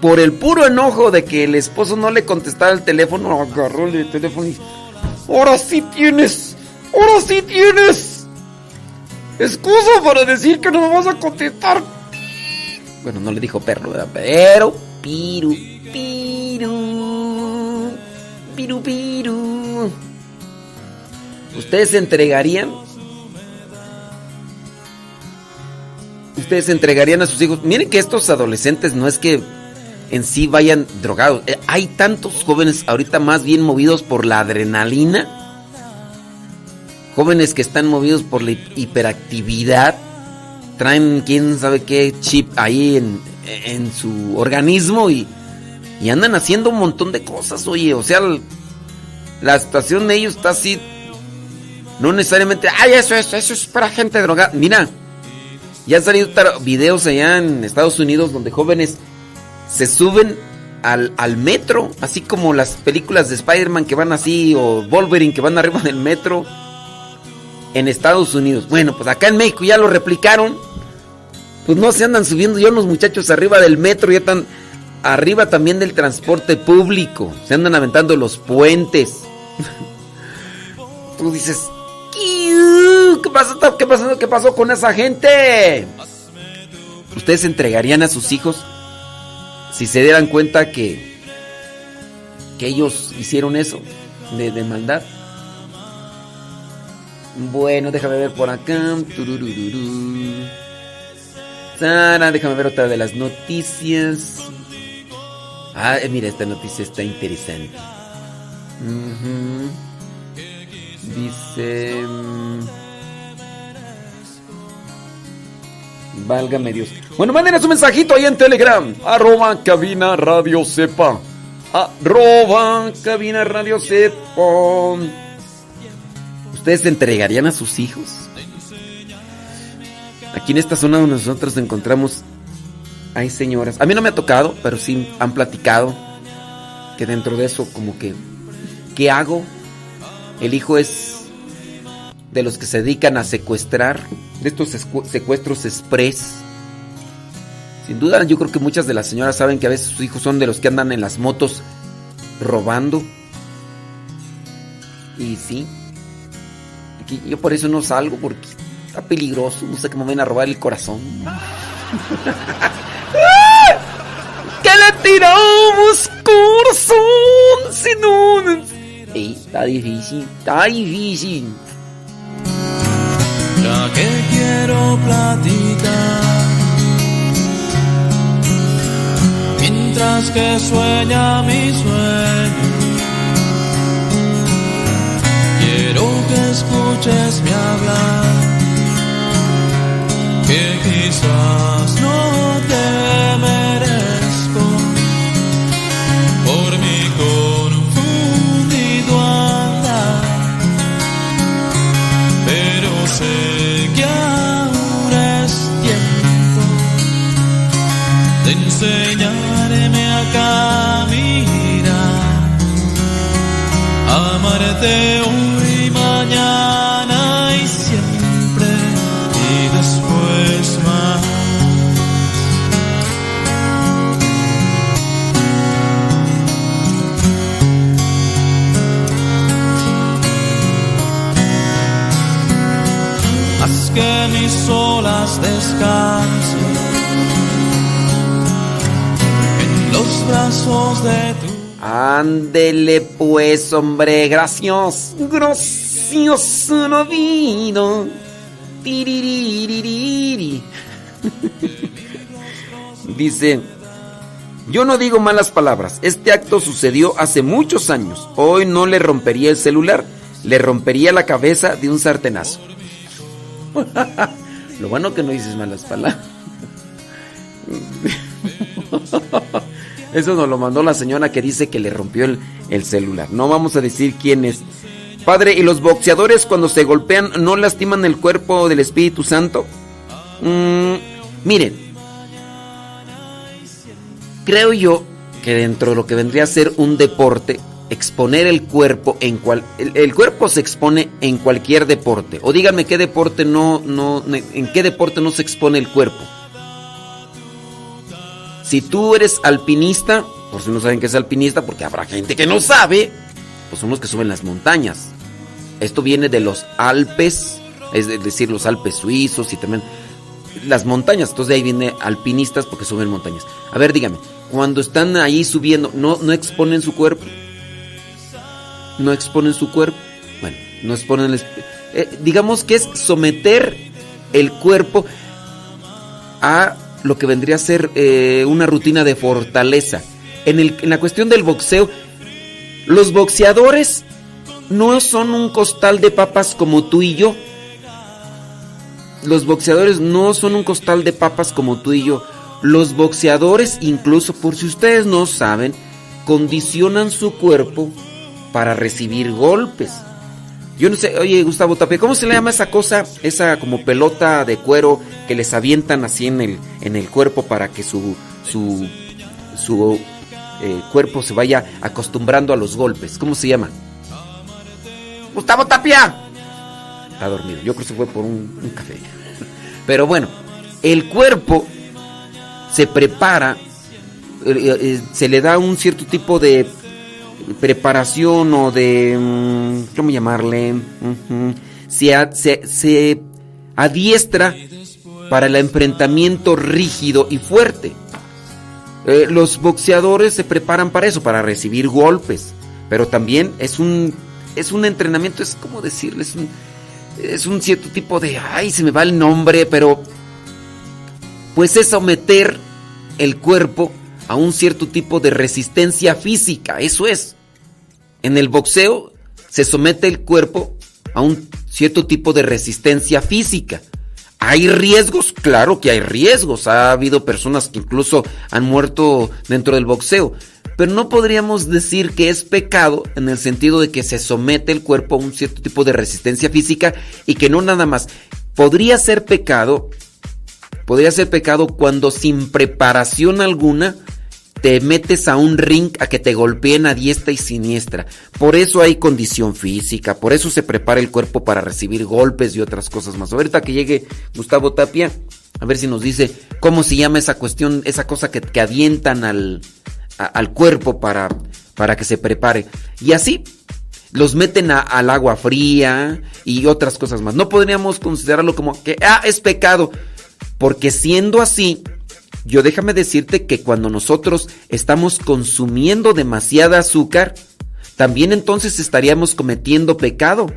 por el puro enojo de que el esposo no le contestaba el teléfono, agarró el teléfono y... Ahora sí tienes, ahora sí tienes. Excusa para decir que no me vas a contestar. Bueno, no le dijo perro, ¿verdad? Pero, piru, piru, piru, piru. ¿Ustedes se entregarían? ¿Ustedes entregarían a sus hijos? Miren que estos adolescentes no es que en sí vayan drogados. Eh, Hay tantos jóvenes ahorita más bien movidos por la adrenalina. Jóvenes que están movidos por la hi- hiperactividad. Traen quién sabe qué chip ahí en, en su organismo y, y andan haciendo un montón de cosas, oye. O sea, la situación de ellos está así. No necesariamente, ay, eso es, eso es para gente drogada. Mira, ya han salido videos allá en Estados Unidos donde jóvenes se suben al, al metro, así como las películas de Spider-Man que van así, o Wolverine que van [LAUGHS] arriba del metro, en Estados Unidos. Bueno, pues acá en México ya lo replicaron. Pues no se andan subiendo ya los muchachos arriba del metro, ya están arriba también del transporte público. Se andan aventando los puentes. [LAUGHS] Tú dices, "Iu, ¿qué pasó? ¿Qué pasó? ¿Qué pasó con esa gente? ¿Ustedes entregarían a sus hijos si se dieran cuenta que, que ellos hicieron eso de, de maldad? Bueno, déjame ver por acá. Sara, déjame ver otra de las noticias. Ah, eh, mira, esta noticia está interesante. Ujú. Dice... mm, Válgame Dios. Bueno, mándenos un mensajito ahí en Telegram. Arroba cabina radio sepa. Arroba cabina radio sepa. ¿Ustedes se entregarían a sus hijos? Aquí en esta zona donde nosotros encontramos hay señoras. A mí no me ha tocado, pero sí han platicado que dentro de eso como que ¿qué hago? El hijo es de los que se dedican a secuestrar, de estos secuestros express. Sin duda, yo creo que muchas de las señoras saben que a veces sus hijos son de los que andan en las motos robando. Y sí. Aquí- Yo por eso no salgo porque está peligroso. No sé que me van a robar el corazón. [LAUGHS] ¡Que le tiramos corazón! Si no. Sí, está difícil. Está difícil. Ya que quiero platicar Mientras que sueña mi sueño Quiero que escuches mi hablar Que quizás no te merezco amarte hoy, mañana y siempre y después más. Que mis olas descansen en los brazos de Ándele pues, hombre, gracias. Gracias, vida. Tiriririri. [LAUGHS] Dice, yo no digo malas palabras. Este acto sucedió hace muchos años. Hoy no le rompería el celular, le rompería la cabeza de un sartenazo. [LAUGHS] Lo bueno que no dices malas palabras. [LAUGHS] Eso nos lo mandó la señora que dice que le rompió el, el celular. No vamos a decir quién es. Padre, ¿y los boxeadores cuando se golpean no lastiman el cuerpo del Espíritu Santo? Mm, miren, creo yo que dentro de lo que vendría a ser un deporte, exponer el cuerpo en cual el, el cuerpo se expone en cualquier deporte. O díganme qué deporte no, no, en qué deporte no se expone el cuerpo. Si tú eres alpinista, por si no saben qué es alpinista, porque habrá gente que no sabe, pues son los que suben las montañas. Esto viene de los Alpes, es decir, los Alpes suizos y también las montañas. Entonces de ahí viene alpinistas porque suben montañas. A ver, dígame, cuando están ahí subiendo, ¿no, exponen su cuerpo? ¿No exponen su cuerpo? Bueno, no exponen eh, digamos que es someter el cuerpo a lo que vendría a ser eh, una rutina de fortaleza. En, el, en la cuestión del boxeo, los boxeadores no son un costal de papas como tú y yo. Los boxeadores no son un costal de papas como tú y yo. Los boxeadores, incluso por si ustedes no saben, condicionan su cuerpo para recibir golpes. Yo no sé, oye Gustavo Tapia, ¿cómo se le llama esa cosa, esa como pelota de cuero que les avientan así en el, en el cuerpo para que su, su, su eh, cuerpo se vaya acostumbrando a los golpes? ¿Cómo se llama? Gustavo Tapia. Está dormido, yo creo que se fue por un, un café. [LAUGHS] Pero bueno, el cuerpo se prepara, eh, eh, se le da un cierto tipo de preparación o de, mm, ¿cómo llamarle? Se- se adiestra para el enfrentamiento rígido y fuerte. Eh, los boxeadores se preparan para eso, para recibir golpes, pero también es un, es un entrenamiento, es como decirles, un, es un cierto tipo de, ay, se me va el nombre, pero pues es someter el cuerpo a un cierto tipo de resistencia física, eso es. En el boxeo se somete el cuerpo a un cierto tipo de resistencia física. ¿Hay riesgos? Claro que hay riesgos. Ha habido personas que incluso han muerto dentro del boxeo. Pero no podríamos decir que es pecado en el sentido de que se somete el cuerpo a un cierto tipo de resistencia física y que no nada más. Podría ser pecado, podría ser pecado cuando sin preparación alguna te metes a un ring a que te golpeen a diestra y siniestra. Por eso hay condición física, por eso se prepara el cuerpo para recibir golpes y otras cosas más. Ahorita que llegue Gustavo Tapia, a ver si nos dice cómo se llama esa cuestión, esa cosa que, que avientan al, al cuerpo para, para que se prepare. Y así los meten a- al agua fría y otras cosas más. No podríamos considerarlo como que ah, es pecado, porque siendo así, yo déjame decirte que cuando nosotros estamos consumiendo demasiada azúcar, también entonces estaríamos cometiendo pecado.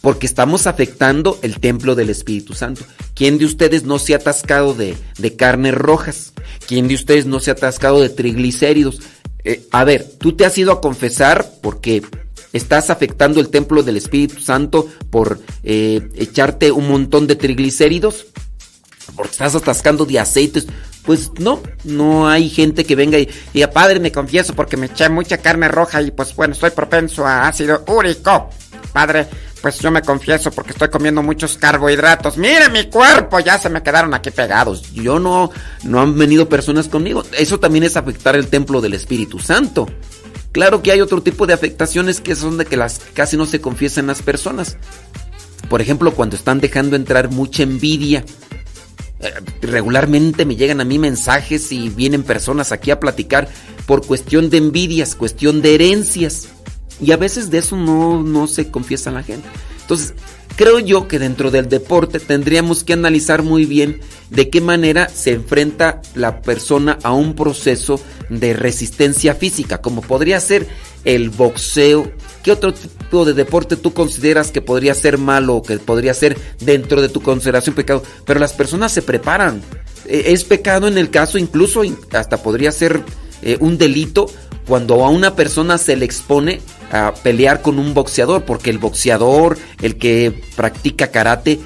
Porque estamos afectando el templo del Espíritu Santo. ¿Quién de ustedes no se ha atascado de, de carnes rojas? ¿Quién de ustedes no se ha atascado de triglicéridos? Eh, a ver, tú te has ido a confesar porque estás afectando el templo del Espíritu Santo por eh, echarte un montón de triglicéridos porque estás atascando de aceites. Pues no, no hay gente que venga y diga, padre, me confieso porque me eché mucha carne roja y pues bueno, estoy propenso a ácido úrico. Padre, pues yo me confieso porque estoy comiendo muchos carbohidratos. Mire mi cuerpo, ya se me quedaron aquí pegados. Yo no, no han venido personas conmigo. Eso también es afectar el templo del Espíritu Santo. Claro que hay otro tipo de afectaciones que son de que las casi no se confiesan las personas. Por ejemplo, cuando están dejando entrar mucha envidia. Eh, regularmente me llegan a mí mensajes y vienen personas aquí a platicar por cuestión de envidias, cuestión de herencias. Y a veces de eso no, no se confiesa la gente. Entonces, creo yo que dentro del deporte tendríamos que analizar muy bien de qué manera se enfrenta la persona a un proceso de resistencia física, como podría ser el boxeo. ¿Qué otro tipo de deporte tú consideras que podría ser malo o que podría ser dentro de tu consideración pecado? Pero las personas se preparan. Eh, Es pecado en el caso, incluso in- hasta podría ser eh, un delito cuando a una persona se le expone a pelear con un boxeador, porque el boxeador, el que practica karate,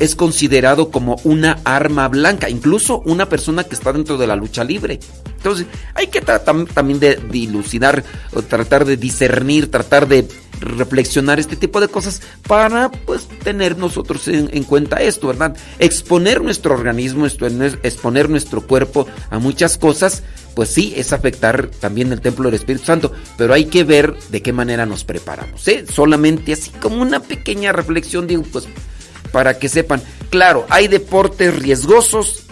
es considerado como una arma blanca, incluso una persona que está dentro de la lucha libre. Entonces, hay que tratar también de dilucidar, o tratar de discernir, tratar de reflexionar este tipo de cosas para pues tener nosotros en, en cuenta esto, ¿verdad? Exponer nuestro organismo, exponer nuestro cuerpo a muchas cosas, pues sí, es afectar también el templo del Espíritu Santo, pero hay que ver de qué manera nos preparamos, ¿eh? Solamente así como una pequeña reflexión, digo, pues para que sepan, claro, hay deportes riesgosos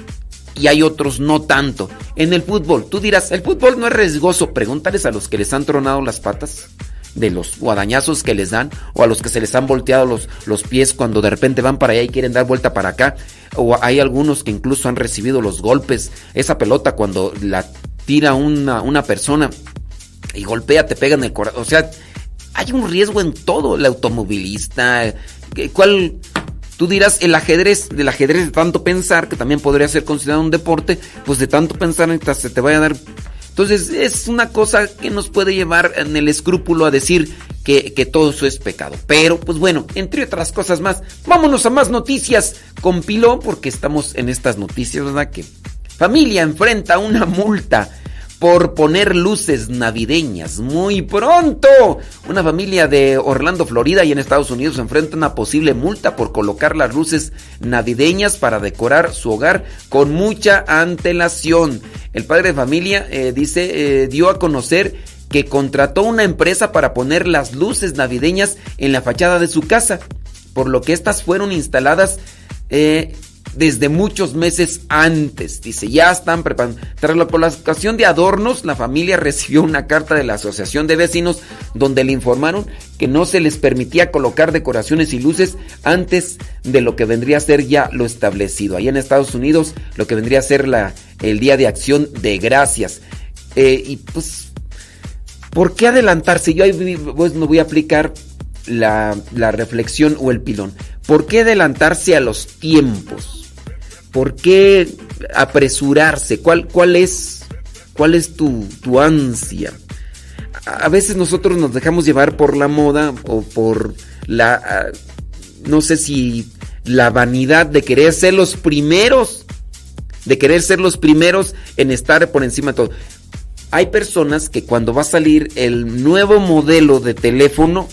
y hay otros no tanto. En el fútbol, tú dirás, el fútbol no es riesgoso, pregúntales a los que les han tronado las patas de los guadañazos que les dan o a los que se les han volteado los, los pies cuando de repente van para allá y quieren dar vuelta para acá o hay algunos que incluso han recibido los golpes esa pelota cuando la tira una, una persona y golpea te pega en el corazón o sea hay un riesgo en todo el automovilista ¿qué- ¿cuál, Tú dirás, el ajedrez, del ajedrez de tanto pensar, que también podría ser considerado un deporte, pues de tanto pensar mientras se te vaya a dar... Entonces es una cosa que nos puede llevar en el escrúpulo a decir que, todo eso es pecado. Pero, pues bueno, entre otras cosas más, vámonos a más noticias con Pilón, porque estamos en estas noticias, ¿verdad? Que familia enfrenta una multa por poner luces navideñas. Muy pronto, una familia de Orlando, Florida y en Estados Unidos enfrenta una posible multa por colocar las luces navideñas para decorar su hogar con mucha antelación. El padre de familia eh, dice, eh, dio a conocer que contrató una empresa para poner las luces navideñas en la fachada de su casa, por lo que estas fueron instaladas eh, desde muchos meses antes. Dice, ya están preparando. Tras la colocación de adornos, la familia recibió una carta de la Asociación de Vecinos donde le informaron que no se les permitía colocar decoraciones y luces antes de lo que vendría a ser ya lo establecido. Allá en Estados Unidos, lo que vendría a ser la, el Día de Acción de Gracias. Eh, y pues, ¿por qué adelantarse? Yo ahí pues, voy a aplicar la, la reflexión o el pilón. ¿Por qué adelantarse a los tiempos? ¿Por qué apresurarse? ¿Cuál, cuál es, cuál es tu, tu ansia? A veces nosotros nos dejamos llevar por la moda o por la, ah, no sé si la vanidad de querer ser los primeros, de querer ser los primeros en estar por encima de todo. Hay personas que cuando va a salir el nuevo modelo de teléfono,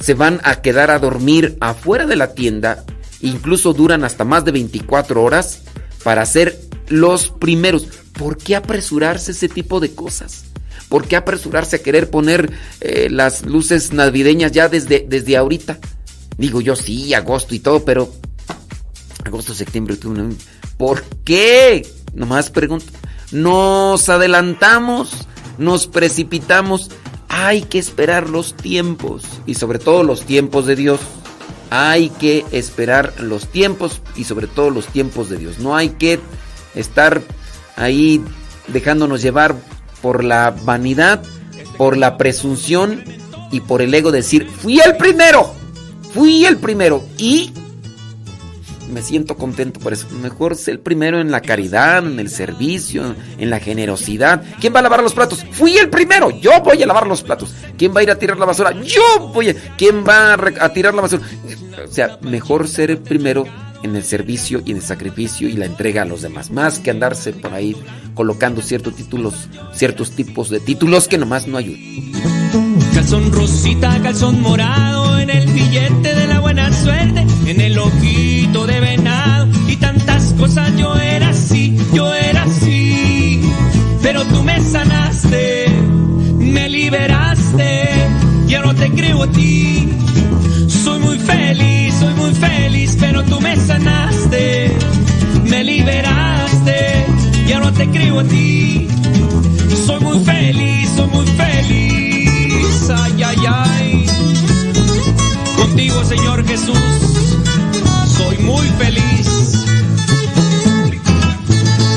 se van a quedar a dormir afuera de la tienda incluso duran hasta más de 24 horas para ser los primeros. ¿Por qué apresurarse ese tipo de cosas? ¿Por qué apresurarse a querer poner eh, las luces navideñas ya desde, desde ahorita? Digo yo sí, agosto y todo, pero agosto, septiembre, octubre, ¿por qué? Nomás pregunto. Nos adelantamos, nos precipitamos. Hay que esperar los tiempos y sobre todo los tiempos de Dios hay que esperar los tiempos y sobre todo los tiempos de Dios. No hay que estar ahí dejándonos llevar por la vanidad, por la presunción y por el ego decir, fui el primero, fui el primero y me siento contento por eso. Mejor ser primero en la caridad, en el servicio, en la generosidad. ¿Quién va a lavar los platos? Fui el primero. Yo voy a lavar los platos. ¿Quién va a ir a tirar la basura? Yo voy a. ¿Quién va a, tirar la basura? O sea, mejor ser el primero en el servicio y en el sacrificio y la entrega a los demás. Más que andarse por ahí colocando ciertos títulos, ciertos tipos de títulos que nomás no ayudan. Calzón rosita, calzón morado, en el billete de la buena suerte, en el ojito de venado y tantas cosas. Yo era así, yo era así, pero tú me sanaste, me liberaste, ya no te creo a ti. Soy muy feliz, soy muy feliz, pero tú me sanaste, me liberaste, ya no te creo a ti. Soy muy feliz, soy muy Jesús, soy muy feliz.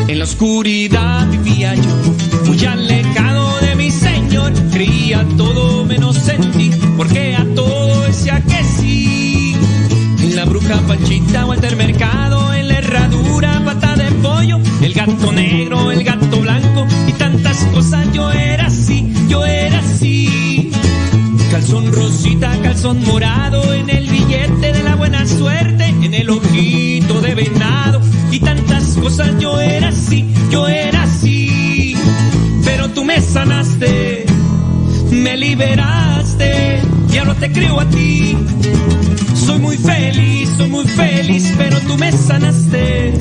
En la oscuridad vivía yo, muy alejado de mi Señor, creía todo menos en ti, porque a todo decía que sí. En la bruja Panchita, Walter Mercado, en la herradura, pata de pollo, el gato negro, el gato blanco y tantas cosas. Yo era así, yo era así. Calzón rosita, calzón morado, en el y tantas cosas. Yo era así, yo era así. Pero tú me sanaste, me liberaste, ya no te creo a ti. Soy muy feliz, soy muy feliz, pero tú me sanaste,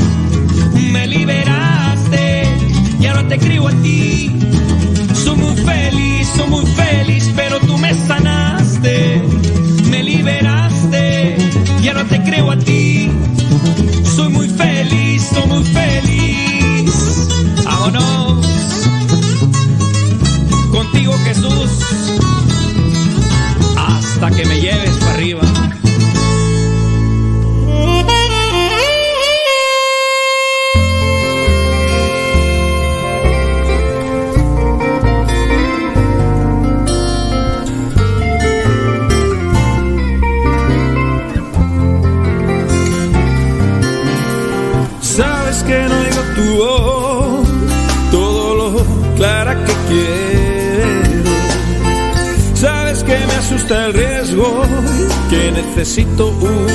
me liberaste, ya no te creo a ti. Soy muy feliz, soy muy feliz, pero que necesito un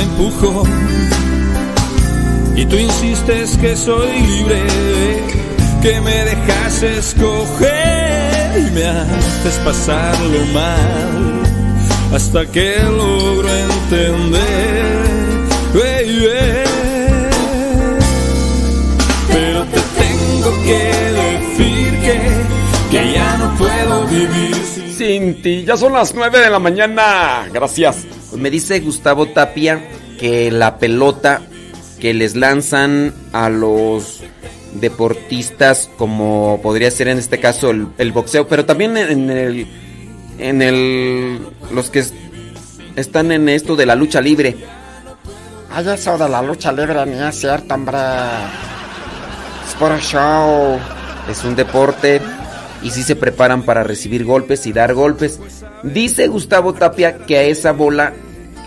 empujón. Y tú insistes que soy libre, que me dejas escoger y me haces pasarlo mal hasta que logro entender. Ya son las 9 de la mañana. Gracias. Pues me dice Gustavo Tapia que la pelota que les lanzan a los deportistas, como podría ser en este caso el, el boxeo, pero también en el. En el. Los que es- están en esto de la lucha libre. Ay, eso de la lucha libre ni es cierto, hombre. Es puro show. Es un deporte y sí se preparan para recibir golpes y dar golpes. Dice Gustavo Tapia que a esa bola,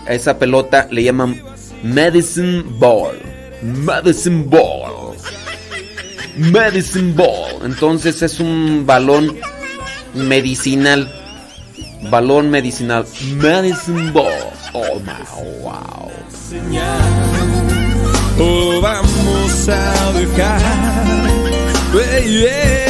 a esa pelota le llaman medicine ball. Medicine ball. Medicine ball. Entonces es un balón medicinal. Balón medicinal. Medicine ball. Oh, wow. vamos a dejar. baby.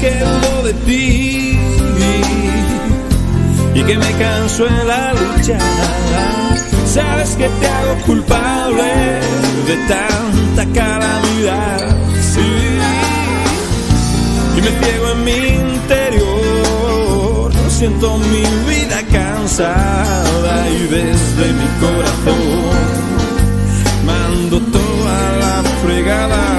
Que dudo de ti y que me canso en la lucha. Sabes que te hago culpable de tanta calamidad. Sí. Y me ciego en mi interior. Siento mi vida cansada y desde mi corazón mando toda la fregada.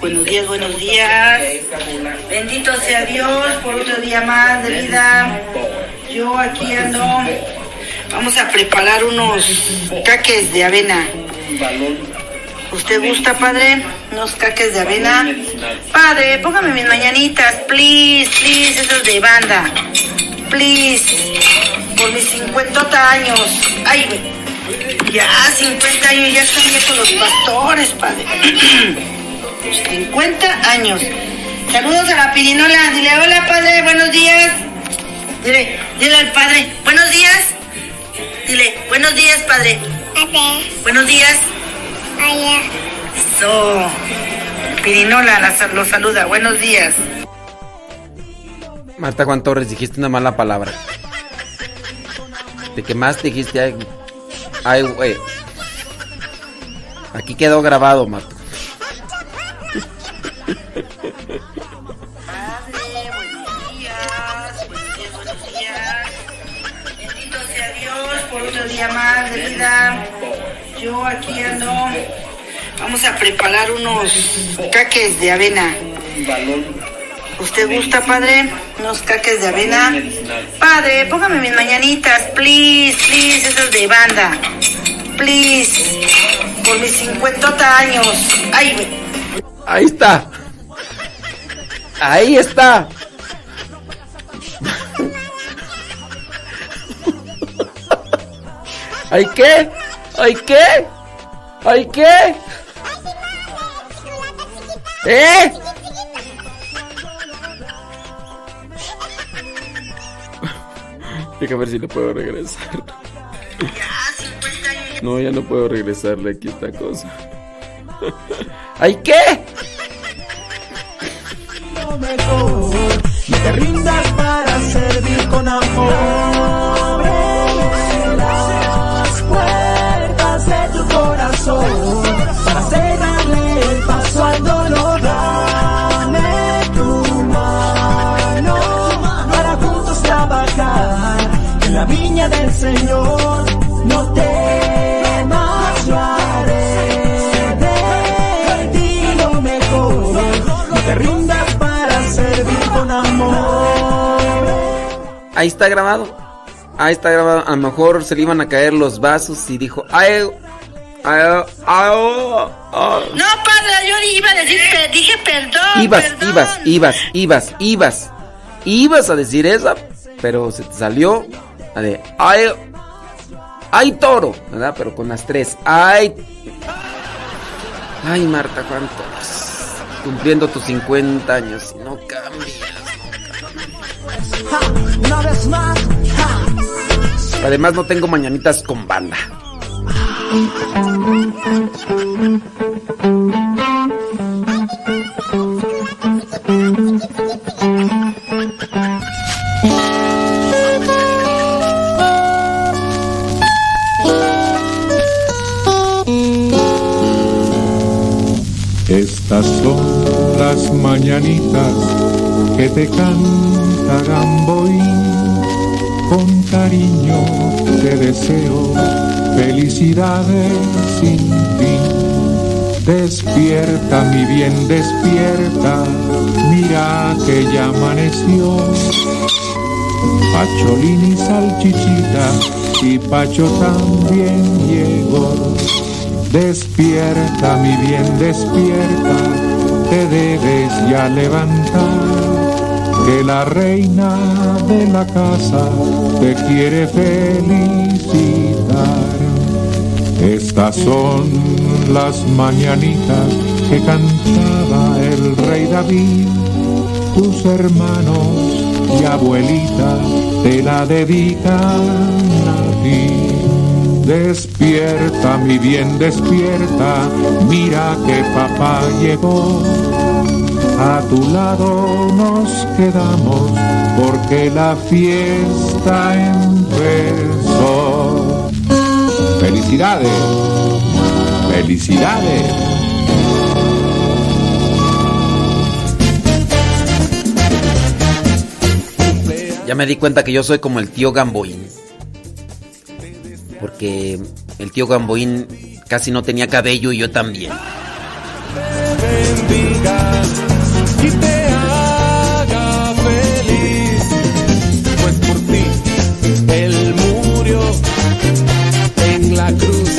Buenos días, buenos días. Bendito sea Dios por otro día más de vida. Yo aquí ando. Vamos a preparar unos caques de avena. ¿Usted gusta, padre? Unos caques de avena. Padre, póngame mis mañanitas, please, please, esos de banda. Please, por mis 50 años. Ay. Ya 50 años, ya cambié con los pastores, padre. [CLEARS THROAT] 50 años. Saludos a la pirinola. Dile hola, padre, buenos días. Dile, dile al padre, buenos días. Dile, buenos días, padre. Buenos días. Eso. Pirinola la- lo saluda, buenos días. Marta Juan Torres, dijiste una mala palabra. Te quemaste, dijiste. Ay, ay, güey. Aquí quedó grabado, Marta. Bendito sea Dios por otro día más de vida. Yo aquí ando. Vamos a preparar unos caques de avena. ¿Usted gusta, padre? Unos caques de avena. Padre, póngame mis mañanitas, please, please, esas de banda. Please. Por mis 50 años. Ay. Ahí está. Ahí está. ¿Hay qué? ¿Hay qué? ¿Hay qué? ¿Eh? Deja ver si le puedo regresar. No, ya no puedo regresarle aquí esta cosa. ¿Hay qué? Mejor y te rindas para servir con amor. Abre las puertas de tu corazón para cerrarle el paso al dolor. Dame tu mano para juntos trabajar en la viña del Señor. Ahí está grabado. Ahí está grabado. A lo mejor se le iban a caer los vasos y dijo, ay, ay, ay, ay". No, padre, yo iba a decir, dije perdón. Ibas, perdón. ibas, ibas, ibas, ibas. Ibas a decir esa, pero se te salió la de, ay, ay, toro, ¿verdad? Pero con las tres. Ay, ay, Marta, ¿cuántos? Cumpliendo tus 50 años y no cambias. Ja, una vez más, ja. Además no tengo mañanitas con banda. Estas son las mañanitas que te Gamboín. Con cariño te deseo felicidades sin fin. Despierta, mi bien, despierta, mira que ya amaneció. Pacholín y salchichita y Pacho también llegó. Despierta, mi bien, despierta, te debes ya levantar, que la reina de la casa te quiere felicitar. Estas son las mañanitas que cantaba el rey David, tus hermanos y abuelita te la dedican a ti. Despierta, mi bien, despierta, mira que papá llegó. A tu lado nos quedamos porque la fiesta empezó. Felicidades, felicidades. Ya me di cuenta que yo soy como el tío Gamboín. Porque el tío Gamboín casi no tenía cabello y yo también. Y te haga feliz. Pues por ti Él murió en la cruz,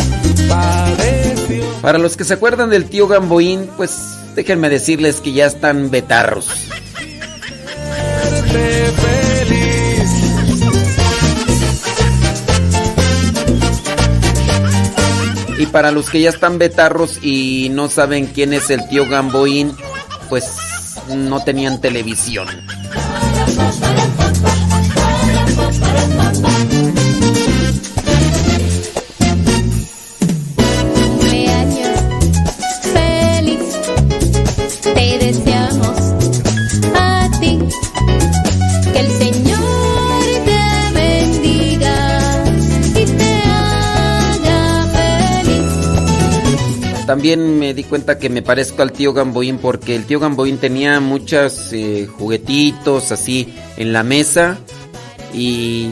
padeció. Para los que se acuerdan del tío Gamboín, pues déjenme decirles que ya están betarros. Y para los que ya están betarros y no saben quién es el tío Gamboín, pues no tenían televisión. También me di cuenta que me parezco al tío Gamboín porque el tío Gamboín tenía muchos eh, juguetitos así en la mesa y,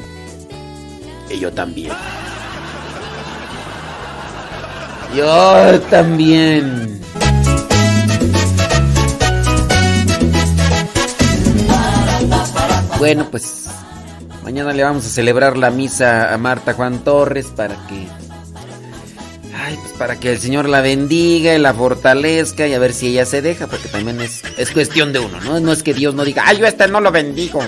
y yo también. Yo también. Bueno, pues mañana le vamos a celebrar la misa a Marta Juan Torres para que para que el Señor la bendiga y la fortalezca y a ver si ella se deja, porque también es, es cuestión de uno, ¿no? No es que Dios no diga, Ay, yo este no lo bendigo.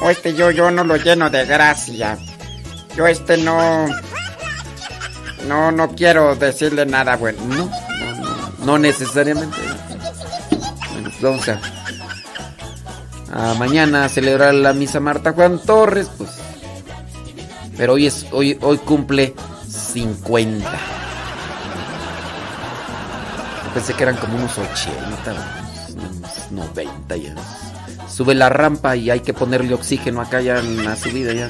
O este yo, yo no lo lleno de gracia. Yo este no... No, no quiero decirle nada bueno. No, no, no, no necesariamente. Bueno, pues vamos a, a mañana celebrar la misa Marta Juan Torres, pues. Pero hoy es, hoy, hoy cumple 50. Pensé que eran como unos 80, unos 90 ya. Sube la rampa y hay que ponerle oxígeno acá ya en la subida ya.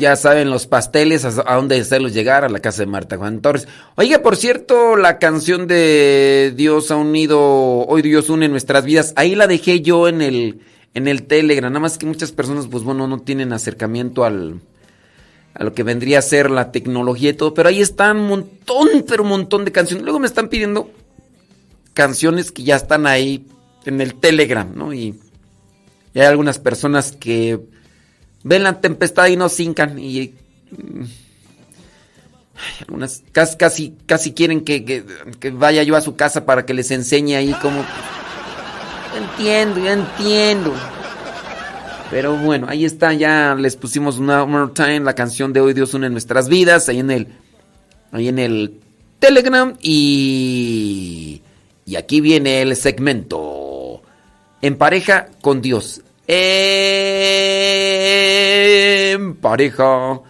Ya saben los pasteles, a a dónde hacerlos llegar, a la casa de Marta Juan Torres. Oiga, por cierto, la canción de Dios ha unido, hoy Dios une nuestras vidas, ahí la dejé yo en el, en el Telegram, nada más que muchas personas, pues bueno, no tienen acercamiento al, a lo que vendría a ser la tecnología y todo, pero ahí están un montón, pero un montón de canciones. Luego me están pidiendo canciones que ya están ahí en el Telegram, ¿no? Y, y hay algunas personas que ven la tempestad y no cincan y mm, algunas casi casi, quieren que, que- vaya yo a su casa para que les enseñe ahí cómo. Entiendo yo entiendo. Pero bueno ahí está ya les pusimos una more time la canción de hoy Dios une nuestras vidas ahí en el ahí en el Telegram y y aquí viene el segmento en pareja con Dios en pareja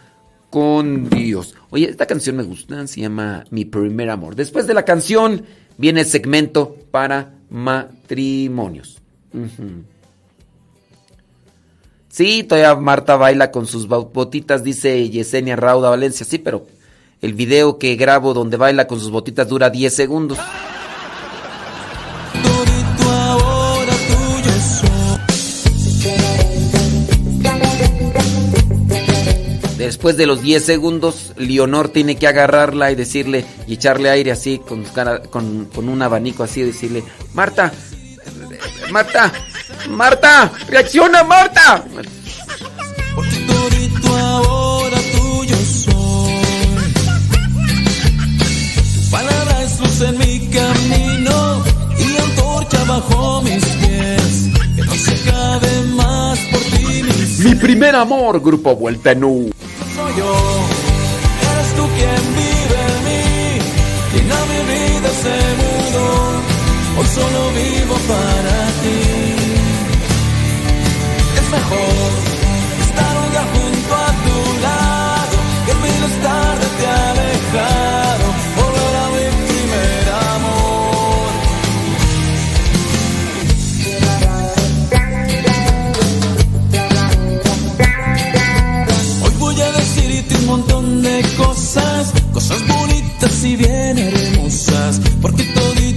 con Dios. Oye, esta canción me gusta, se llama Mi primer amor. Después de la canción viene el segmento para matrimonios. Sí, todavía Marta baila con sus botitas, dice Yesenia Rauda Valencia. Sí, pero el video que grabo donde baila con sus botitas dura 10 segundos. Después de los 10 segundos, Leonor tiene que agarrarla y decirle, y echarle aire así, con, con, con un abanico así, decirle, Marta, Marta, Marta, reacciona, Marta. Porque todito ahora tuyo soy. Tu palabra es luz en mi camino y antorcha bajo mis pies. Que no se acabe más por ti, mi. Mi primer amor, grupo Vuelta en U. yo. Eres tú quien vive en mí. Llena mi vida ese mundo. Hoy solo vivo para cosas, bonitas y bien hermosas, porque todito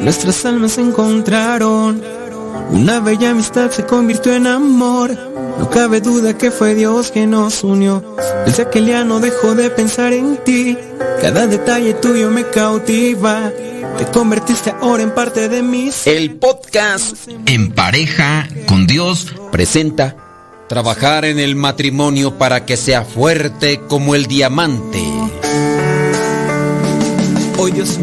Nuestras almas se encontraron. Una bella amistad se convirtió en amor. No cabe duda que fue Dios quien nos unió. Desde aquel día no dejo de pensar en ti. Cada detalle tuyo me cautiva. Te convertiste ahora en parte de mí. El podcast En pareja con Dios presenta Trabajar en el matrimonio para que sea fuerte como el diamante. Hoy Dios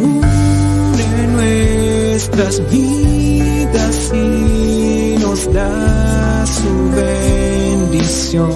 nuestras vidas y nos da su bendición.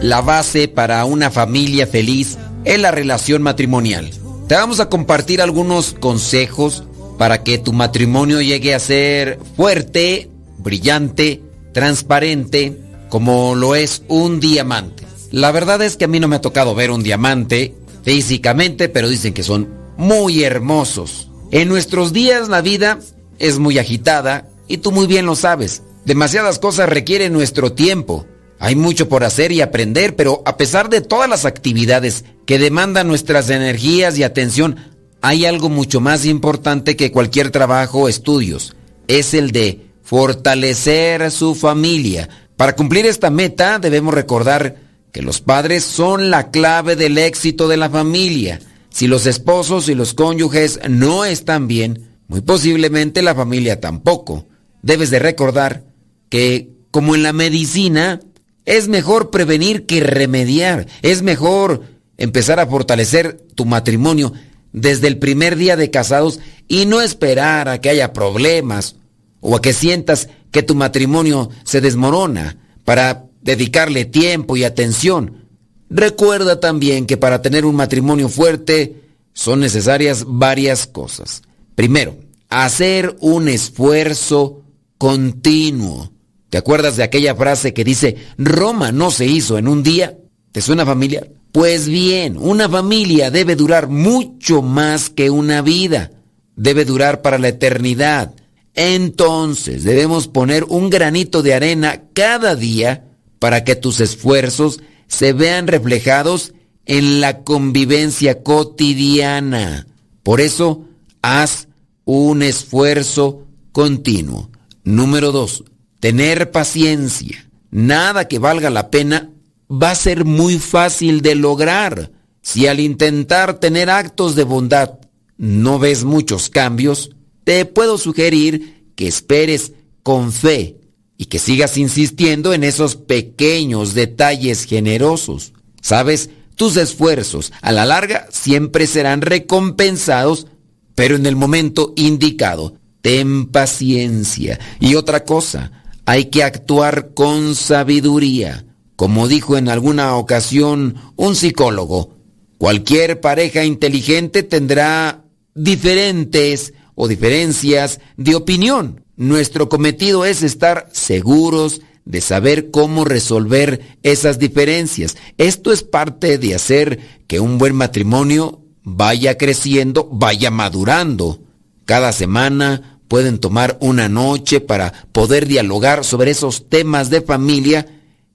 La base para una familia feliz es la relación matrimonial. Te vamos a compartir algunos consejos para que tu matrimonio llegue a ser fuerte, brillante, transparente, como lo es un diamante. La verdad es que a mí no me ha tocado ver un diamante físicamente, pero dicen que son muy hermosos. En nuestros días la vida es muy agitada y tú muy bien lo sabes. Demasiadas cosas requieren nuestro tiempo. Hay mucho por hacer y aprender, pero a pesar de todas las actividades que demandan nuestras energías y atención, hay algo mucho más importante que cualquier trabajo o estudios. Es el de fortalecer su familia. Para cumplir esta meta debemos recordar que los padres son la clave del éxito de la familia. Si los esposos y los cónyuges no están bien, muy posiblemente la familia tampoco. Debes de recordar que, como en la medicina, es mejor prevenir que remediar. Es mejor empezar a fortalecer tu matrimonio desde el primer día de casados y no esperar a que haya problemas o a que sientas que tu matrimonio se desmorona para dedicarle tiempo y atención. Recuerda también que para tener un matrimonio fuerte son necesarias varias cosas. Primero, hacer un esfuerzo continuo. ¿Te acuerdas de aquella frase que dice, Roma no se hizo en un día? ¿Te suena familiar? Pues bien, una familia debe durar mucho más que una vida. Debe durar para la eternidad. Entonces debemos poner un granito de arena cada día para que tus esfuerzos se vean reflejados en la convivencia cotidiana. Por eso, haz un esfuerzo continuo. Número dos, tener paciencia. Nada que valga la pena va a ser muy fácil de lograr. Si al intentar tener actos de bondad no ves muchos cambios, te puedo sugerir que esperes con fe y que sigas insistiendo en esos pequeños detalles generosos. Sabes, tus esfuerzos a la larga siempre serán recompensados, pero en el momento indicado. Ten paciencia. Y otra cosa, hay que actuar con sabiduría. Como dijo en alguna ocasión un psicólogo, cualquier pareja inteligente tendrá diferentes o diferencias de opinión. Nuestro cometido es estar seguros de saber cómo resolver esas diferencias. Esto es parte de hacer que un buen matrimonio vaya creciendo, vaya madurando. Cada semana pueden tomar una noche para poder dialogar sobre esos temas de familia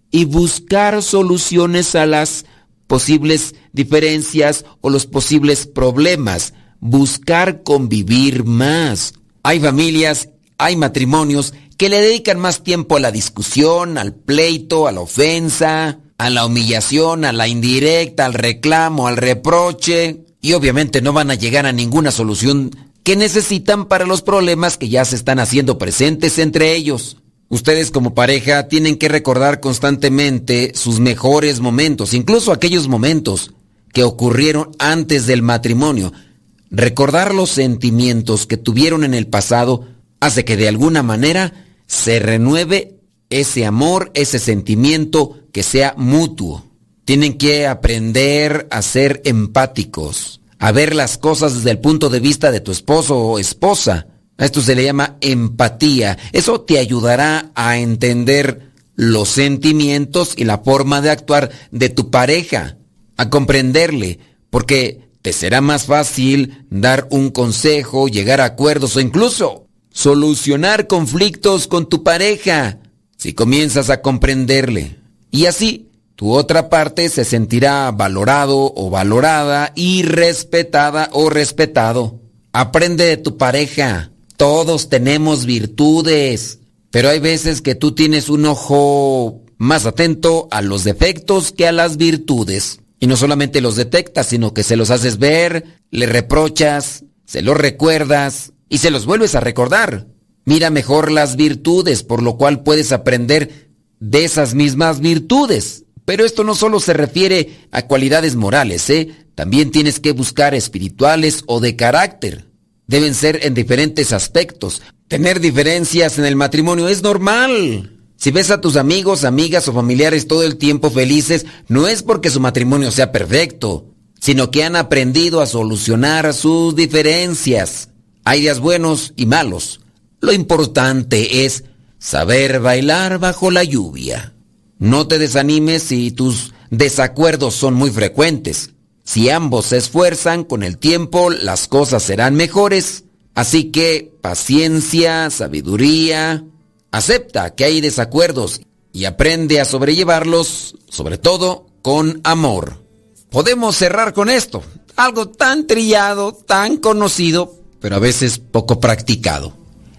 y buscar soluciones a las posibles diferencias o los posibles problemas. Buscar convivir más. Hay familias, hay matrimonios que le dedican más tiempo a la discusión, al pleito, a la ofensa, a la humillación, a la indirecta, al reclamo, al reproche, y obviamente no van a llegar a ninguna solución que necesitan para los problemas que ya se están haciendo presentes entre ellos. Ustedes como pareja tienen que recordar constantemente sus mejores momentos, incluso aquellos momentos que ocurrieron antes del matrimonio. Recordar los sentimientos que tuvieron en el pasado hace que de alguna manera se renueve ese amor, ese sentimiento que sea mutuo. Tienen que aprender a ser empáticos, a ver las cosas desde el punto de vista de tu esposo o esposa. A esto se le llama empatía. Eso te ayudará a entender los sentimientos y la forma de actuar de tu pareja, a comprenderle, porque te será más fácil dar un consejo, llegar a acuerdos o incluso solucionar conflictos con tu pareja si comienzas a comprenderle. Y así tu otra parte se sentirá valorado o valorada y respetada o respetado. Aprende de tu pareja. Todos tenemos virtudes, pero hay veces que tú tienes un ojo más atento a los defectos que a las virtudes. Y no solamente los detectas, sino que se los haces ver, le reprochas, se los recuerdas y se los vuelves a recordar. Mira mejor las virtudes, por lo cual puedes aprender de esas mismas virtudes. Pero esto no solo se refiere a cualidades morales, ¿eh? También tienes que buscar espirituales o de carácter. Deben ser en diferentes aspectos. Tener diferencias en el matrimonio es normal. Si ves a tus amigos, amigas o familiares todo el tiempo felices, no es porque su matrimonio sea perfecto, sino que han aprendido a solucionar sus diferencias. Hay días buenos y malos. Lo importante es saber bailar bajo la lluvia. No te desanimes si tus desacuerdos son muy frecuentes. Si ambos se esfuerzan, con el tiempo las cosas serán mejores. Así que paciencia, sabiduría, acepta que hay desacuerdos y aprende a sobrellevarlos, sobre todo con amor. Podemos cerrar con esto, algo tan trillado, tan conocido, pero a veces poco practicado.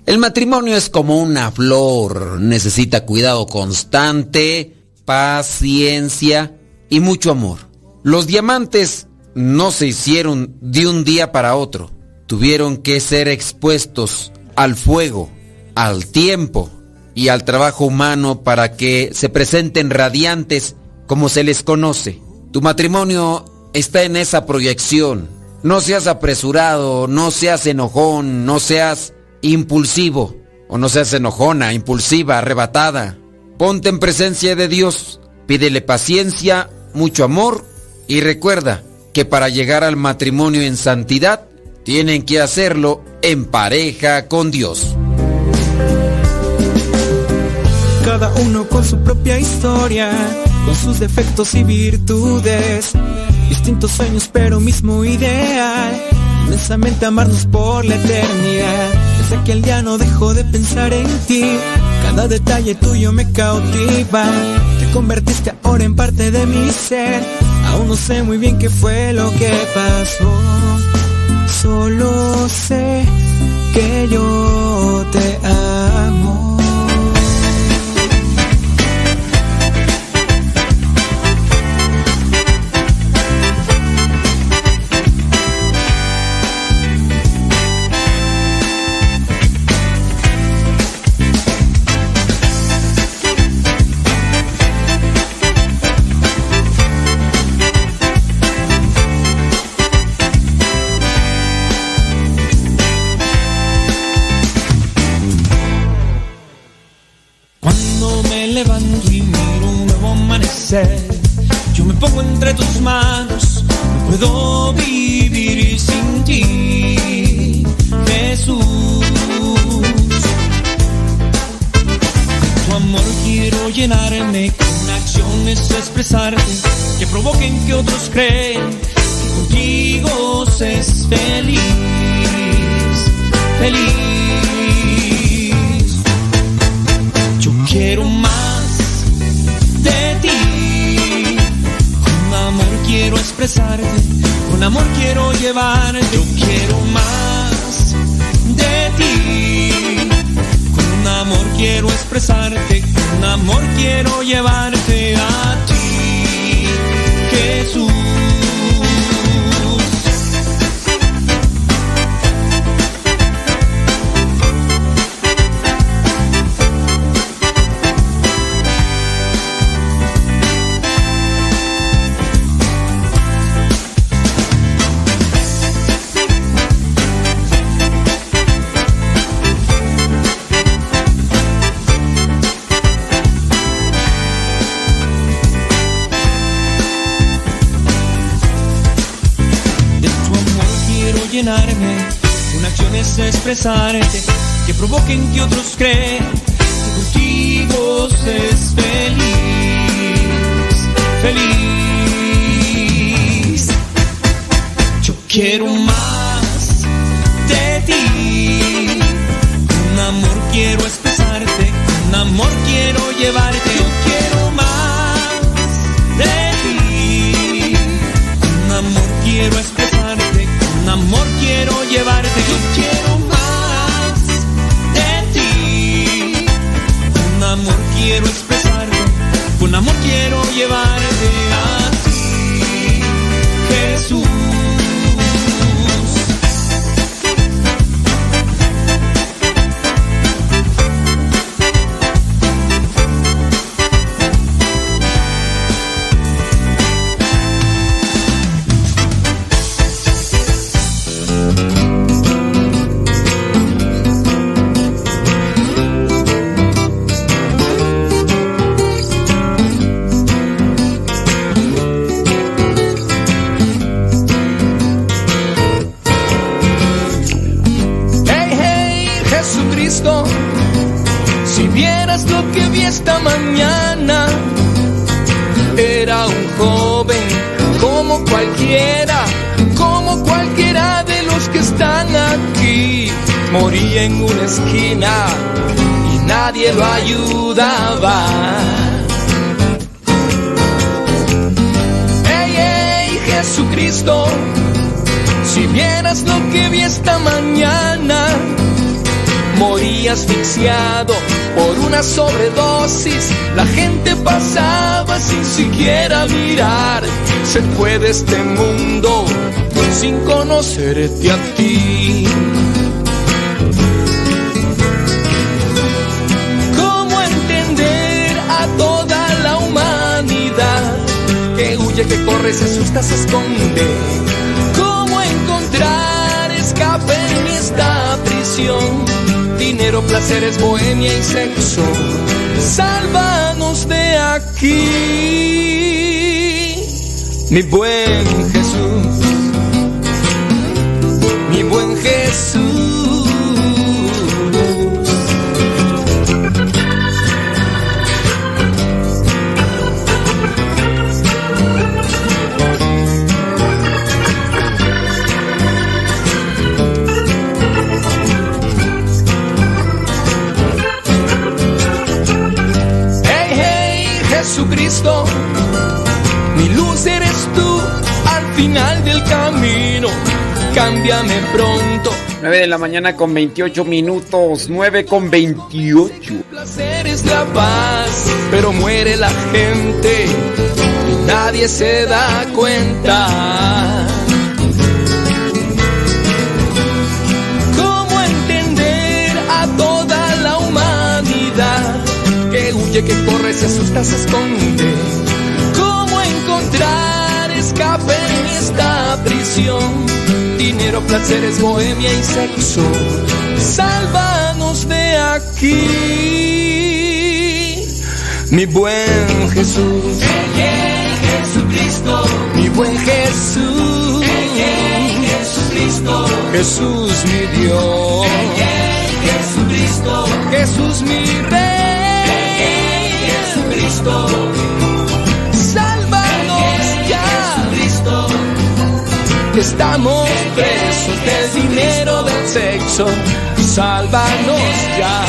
El matrimonio es como una flor, necesita cuidado constante, paciencia y mucho amor. Los diamantes no se hicieron de un día para otro, tuvieron que ser expuestos al fuego, al tiempo y al trabajo humano para que se presenten radiantes como se les conoce. Tu matrimonio está en esa proyección. No seas apresurado, no seas enojón, no seas impulsivo, o no seas enojona, impulsiva, arrebatada. Ponte en presencia de Dios, pídele paciencia, mucho amor y recuerda que para llegar al matrimonio en santidad tienen que hacerlo en pareja con Dios. Cada uno con su propia historia, con sus defectos y virtudes, distintos sueños pero mismo ideal, inmensamente amarnos por la eternidad desde aquel día no dejo de pensar en ti. Cada detalle tuyo me cautiva. Te convertiste ahora en parte de mi ser. Aún no sé muy bien qué fue lo que pasó. Solo sé que yo te amo. Que huye, que corre, se asusta, se esconde? ¿Cómo encontrar escape en esta prisión? Dinero, placeres, bohemia y sexo. Sálvanos de aquí, mi buen Jesús, mi buen Jesús. Del camino. Cámbiame pronto. 9 de la mañana con 28 minutos. 9 con 28. Placer es la paz, pero muere la gente y nadie se da cuenta. ¿Cómo entender a toda la humanidad que huye, que corre, se asusta, se esconde? Dinero, placeres, bohemia y sexo. Sálvanos de aquí, mi buen Jesús. Jesucristo, mi buen Jesús. Jesucristo, Jesús mi Dios. Jesucristo, Jesús mi Rey. Jesucristo, estamos presos del dinero del sexo. Sálvanos ya.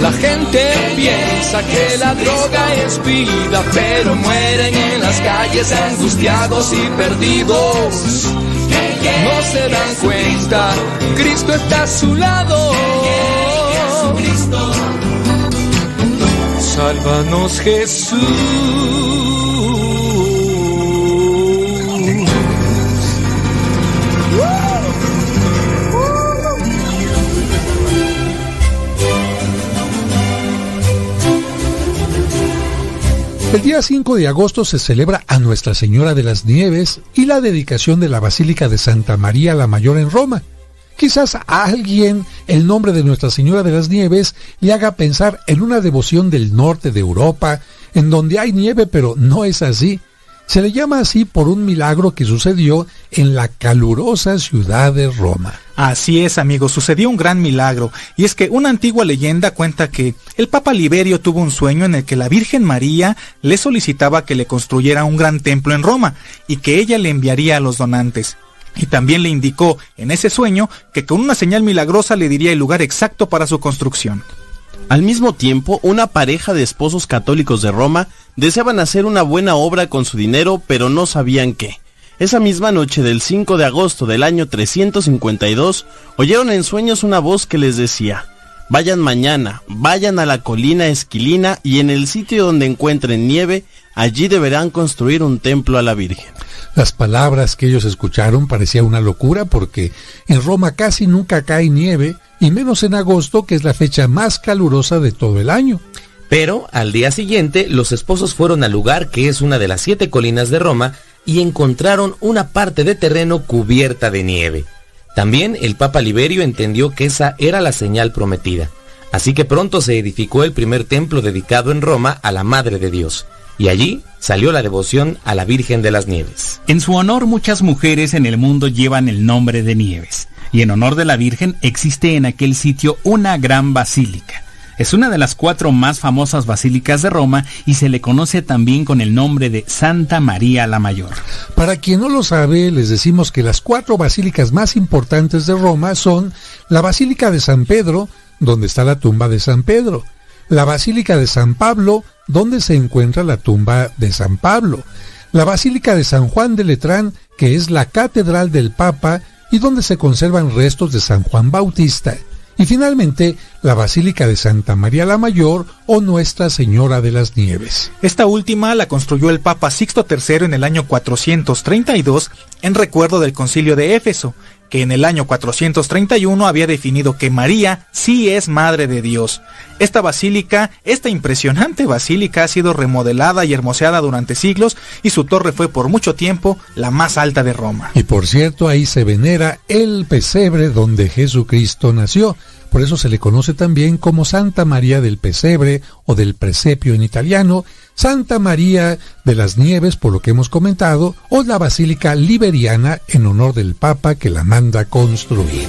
La gente piensa que la droga es vida, pero mueren en las calles angustiados y perdidos. No se dan cuenta, Cristo está a su lado. Sálvanos Jesús. El día 5 de agosto se celebra a Nuestra Señora de las Nieves y la dedicación de la Basílica de Santa María la Mayor en Roma. Quizás a alguien el nombre de Nuestra Señora de las Nieves le haga pensar en una devoción del norte de Europa, en donde hay nieve, pero no es así. Se le llama así por un milagro que sucedió en la calurosa ciudad de Roma. Así es, amigo, sucedió un gran milagro, y es que una antigua leyenda cuenta que el Papa Liberio tuvo un sueño en el que la Virgen María le solicitaba que le construyera un gran templo en Roma, y que ella le enviaría a los donantes. Y también le indicó en ese sueño que con una señal milagrosa le diría el lugar exacto para su construcción. Al mismo tiempo, una pareja de esposos católicos de Roma deseaban hacer una buena obra con su dinero, pero no sabían qué. Esa misma noche del 5 de agosto del año 352, oyeron en sueños una voz que les decía, Vayan mañana, vayan a la colina Esquilina y en el sitio donde encuentren nieve, allí deberán construir un templo a la Virgen. Las palabras que ellos escucharon parecía una locura porque en Roma casi nunca cae nieve y menos en agosto que es la fecha más calurosa de todo el año. Pero al día siguiente los esposos fueron al lugar que es una de las siete colinas de Roma y encontraron una parte de terreno cubierta de nieve. También el Papa Liberio entendió que esa era la señal prometida. Así que pronto se edificó el primer templo dedicado en Roma a la Madre de Dios. Y allí salió la devoción a la Virgen de las Nieves. En su honor muchas mujeres en el mundo llevan el nombre de Nieves. Y en honor de la Virgen existe en aquel sitio una gran basílica. Es una de las cuatro más famosas basílicas de Roma y se le conoce también con el nombre de Santa María la Mayor. Para quien no lo sabe, les decimos que las cuatro basílicas más importantes de Roma son la Basílica de San Pedro, donde está la tumba de San Pedro, la Basílica de San Pablo, donde se encuentra la tumba de San Pablo, la Basílica de San Juan de Letrán, que es la catedral del Papa y donde se conservan restos de San Juan Bautista, y finalmente la Basílica de Santa María la Mayor o Nuestra Señora de las Nieves. Esta última la construyó el Papa Sixto III en el año 432 en recuerdo del concilio de Éfeso, que en el año 431 había definido que María sí es Madre de Dios. Esta basílica, esta impresionante basílica ha sido remodelada y hermoseada durante siglos y su torre fue por mucho tiempo la más alta de Roma. Y por cierto, ahí se venera el pesebre donde Jesucristo nació. Por eso se le conoce también como Santa María del Pesebre o del Presepio en italiano, Santa María de las Nieves por lo que hemos comentado, o la Basílica Liberiana en honor del Papa que la manda construir.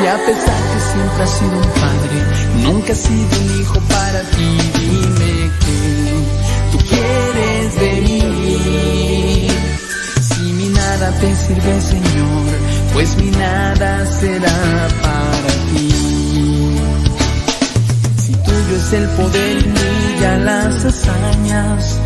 Si a pesar que siempre has sido un padre, nunca has sido un hijo para ti. Dime que tú quieres de. Si mi nada te sirve, Señor, pues mi nada será para ti. Si tuyo es el poder y mi grandes hazañas.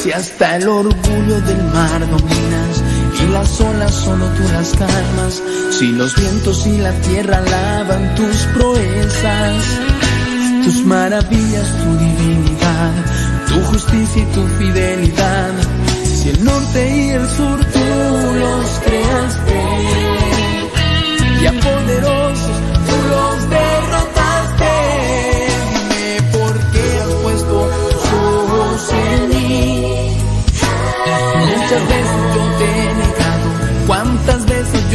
Si hasta el orgullo del mar dominas y las olas solo tú las calmas. Si los vientos y la tierra lavan tus proezas, tus maravillas, tu divinidad, tu justicia y tu fidelidad. Si el norte y el sur tú los creaste y a poderosos tú los derrotaste. Dime por qué has puesto tus ojos en mí. Muchas veces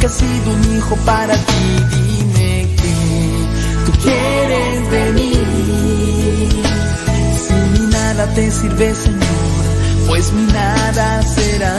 nunca has sido un hijo para ti. Dime que tú quieres de mí. Si mi nada te sirve, Señor, pues mi nada será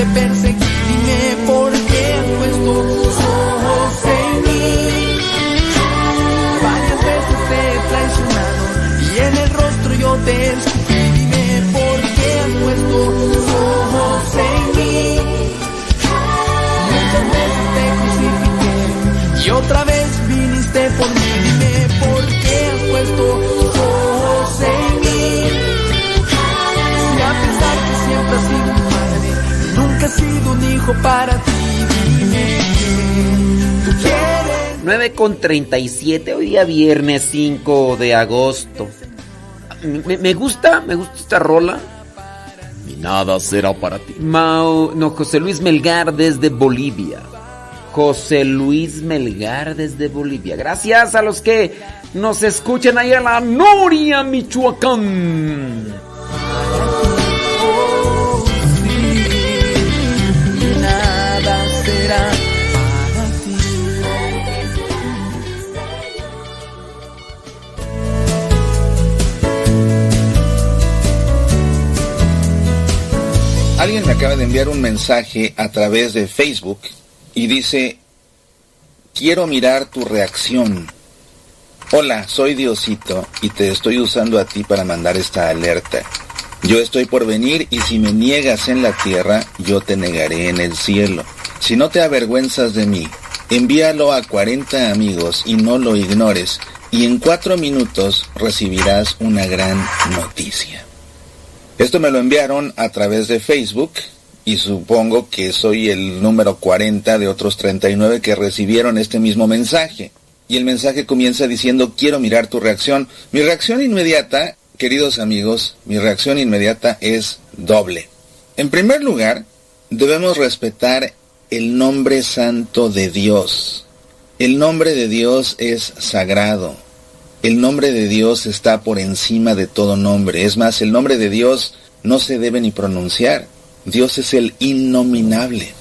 te perseguí. Con 37, hoy día viernes 5 de agosto. Me, me gusta, me gusta esta rola. Y nada será para ti. Mao, no, José Luis Melgar desde Bolivia. José Luis Melgar desde Bolivia. Gracias a los que nos escuchan ahí en la Noria, Michoacán. Acaba de enviar un mensaje a través de Facebook y dice, quiero mirar tu reacción. Hola, soy Diosito y te estoy usando a ti para mandar esta alerta. Yo estoy por venir y si me niegas en la tierra, yo te negaré en el cielo. Si no te avergüenzas de mí, envíalo a 40 amigos y no lo ignores, y en cuatro minutos recibirás una gran noticia. Esto me lo enviaron a través de Facebook y supongo que soy el número 40 de otros 39 que recibieron este mismo mensaje. Y el mensaje comienza diciendo, quiero mirar tu reacción. Mi reacción inmediata, queridos amigos, mi reacción inmediata es doble. En primer lugar, debemos respetar el nombre santo de Dios. El nombre de Dios es sagrado. El nombre de Dios está por encima de todo nombre. Es más, el nombre de Dios no se debe ni pronunciar. Dios es el innominable.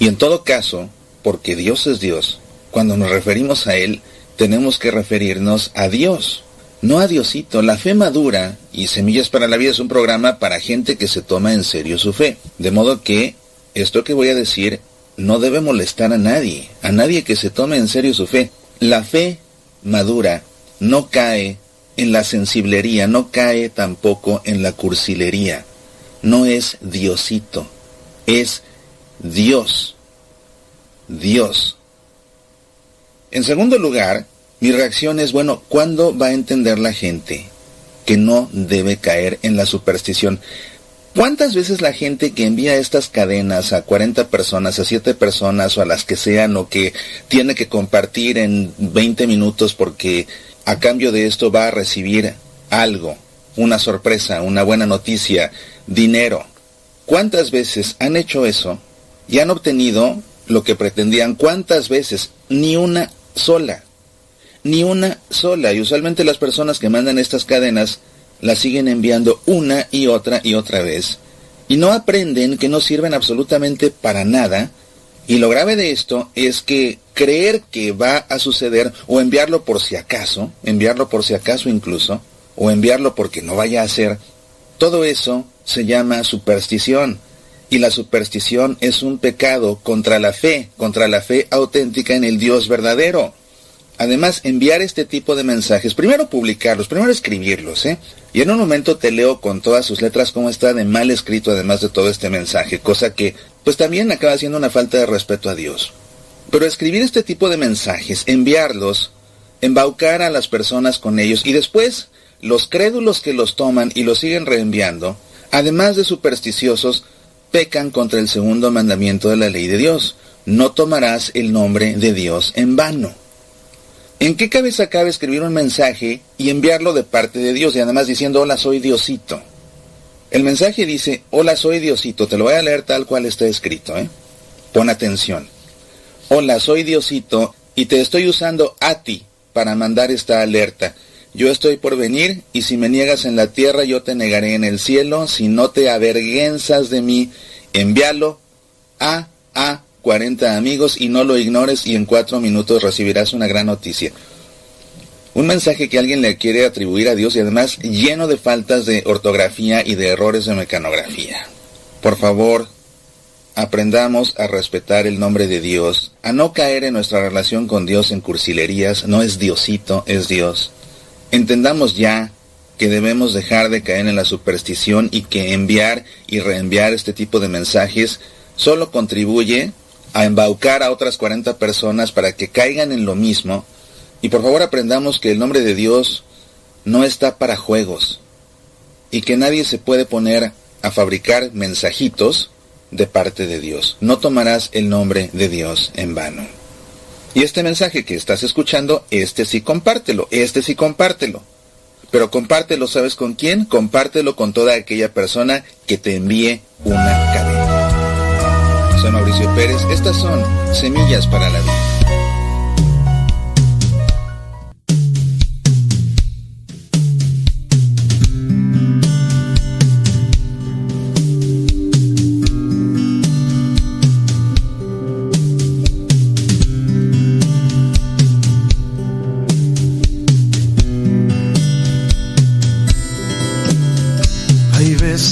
Y en todo caso, porque Dios es Dios, cuando nos referimos a Él, tenemos que referirnos a Dios, no a Diosito. La fe madura y Semillas para la Vida es un programa para gente que se toma en serio su fe. De modo que esto que voy a decir no debe molestar a nadie, a nadie que se tome en serio su fe. La fe madura no cae en la sensiblería, no cae tampoco en la cursilería. No es Diosito, es Dios. Dios. En segundo lugar, mi reacción es, bueno, ¿cuándo va a entender la gente que no debe caer en la superstición? ¿Cuántas veces la gente que envía estas cadenas a 40 personas, a 7 personas o a las que sean o que tiene que compartir en 20 minutos porque a cambio de esto va a recibir algo, una sorpresa, una buena noticia, dinero. ¿Cuántas veces han hecho eso y han obtenido lo que pretendían? ¿Cuántas veces? Ni una sola. Ni una sola. Y usualmente las personas que mandan estas cadenas las siguen enviando una y otra y otra vez. Y no aprenden que no sirven absolutamente para nada. Y lo grave de esto es que creer que va a suceder o enviarlo por si acaso, enviarlo por si acaso incluso, o enviarlo porque no vaya a ser, todo eso se llama superstición. Y la superstición es un pecado contra la fe, contra la fe auténtica en el Dios verdadero. Además, enviar este tipo de mensajes, primero publicarlos, primero escribirlos, ¿eh? Y en un momento te leo con todas sus letras cómo está de mal escrito además de todo este mensaje, cosa que pues también acaba siendo una falta de respeto a Dios. Pero escribir este tipo de mensajes, enviarlos, embaucar a las personas con ellos y después los crédulos que los toman y los siguen reenviando, además de supersticiosos, pecan contra el segundo mandamiento de la ley de Dios. No tomarás el nombre de Dios en vano. ¿En qué cabeza cabe escribir un mensaje y enviarlo de parte de Dios y además diciendo hola soy Diosito? El mensaje dice hola soy Diosito, te lo voy a leer tal cual está escrito, ¿eh? Pon atención. Hola soy Diosito y te estoy usando a ti para mandar esta alerta. Yo estoy por venir y si me niegas en la tierra yo te negaré en el cielo, si no te avergüenzas de mí, envíalo a a 40 amigos y no lo ignores y en cuatro minutos recibirás una gran noticia. Un mensaje que alguien le quiere atribuir a Dios y además lleno de faltas de ortografía y de errores de mecanografía. Por favor, aprendamos a respetar el nombre de Dios, a no caer en nuestra relación con Dios en cursilerías, no es Diosito, es Dios. Entendamos ya que debemos dejar de caer en la superstición y que enviar y reenviar este tipo de mensajes solo contribuye a embaucar a otras 40 personas para que caigan en lo mismo. Y por favor aprendamos que el nombre de Dios no está para juegos y que nadie se puede poner a fabricar mensajitos de parte de Dios. No tomarás el nombre de Dios en vano. Y este mensaje que estás escuchando, este sí compártelo, este sí compártelo. Pero compártelo, ¿sabes con quién? Compártelo con toda aquella persona que te envíe una cadena. Soy Mauricio Pérez, estas son Semillas para la Vida.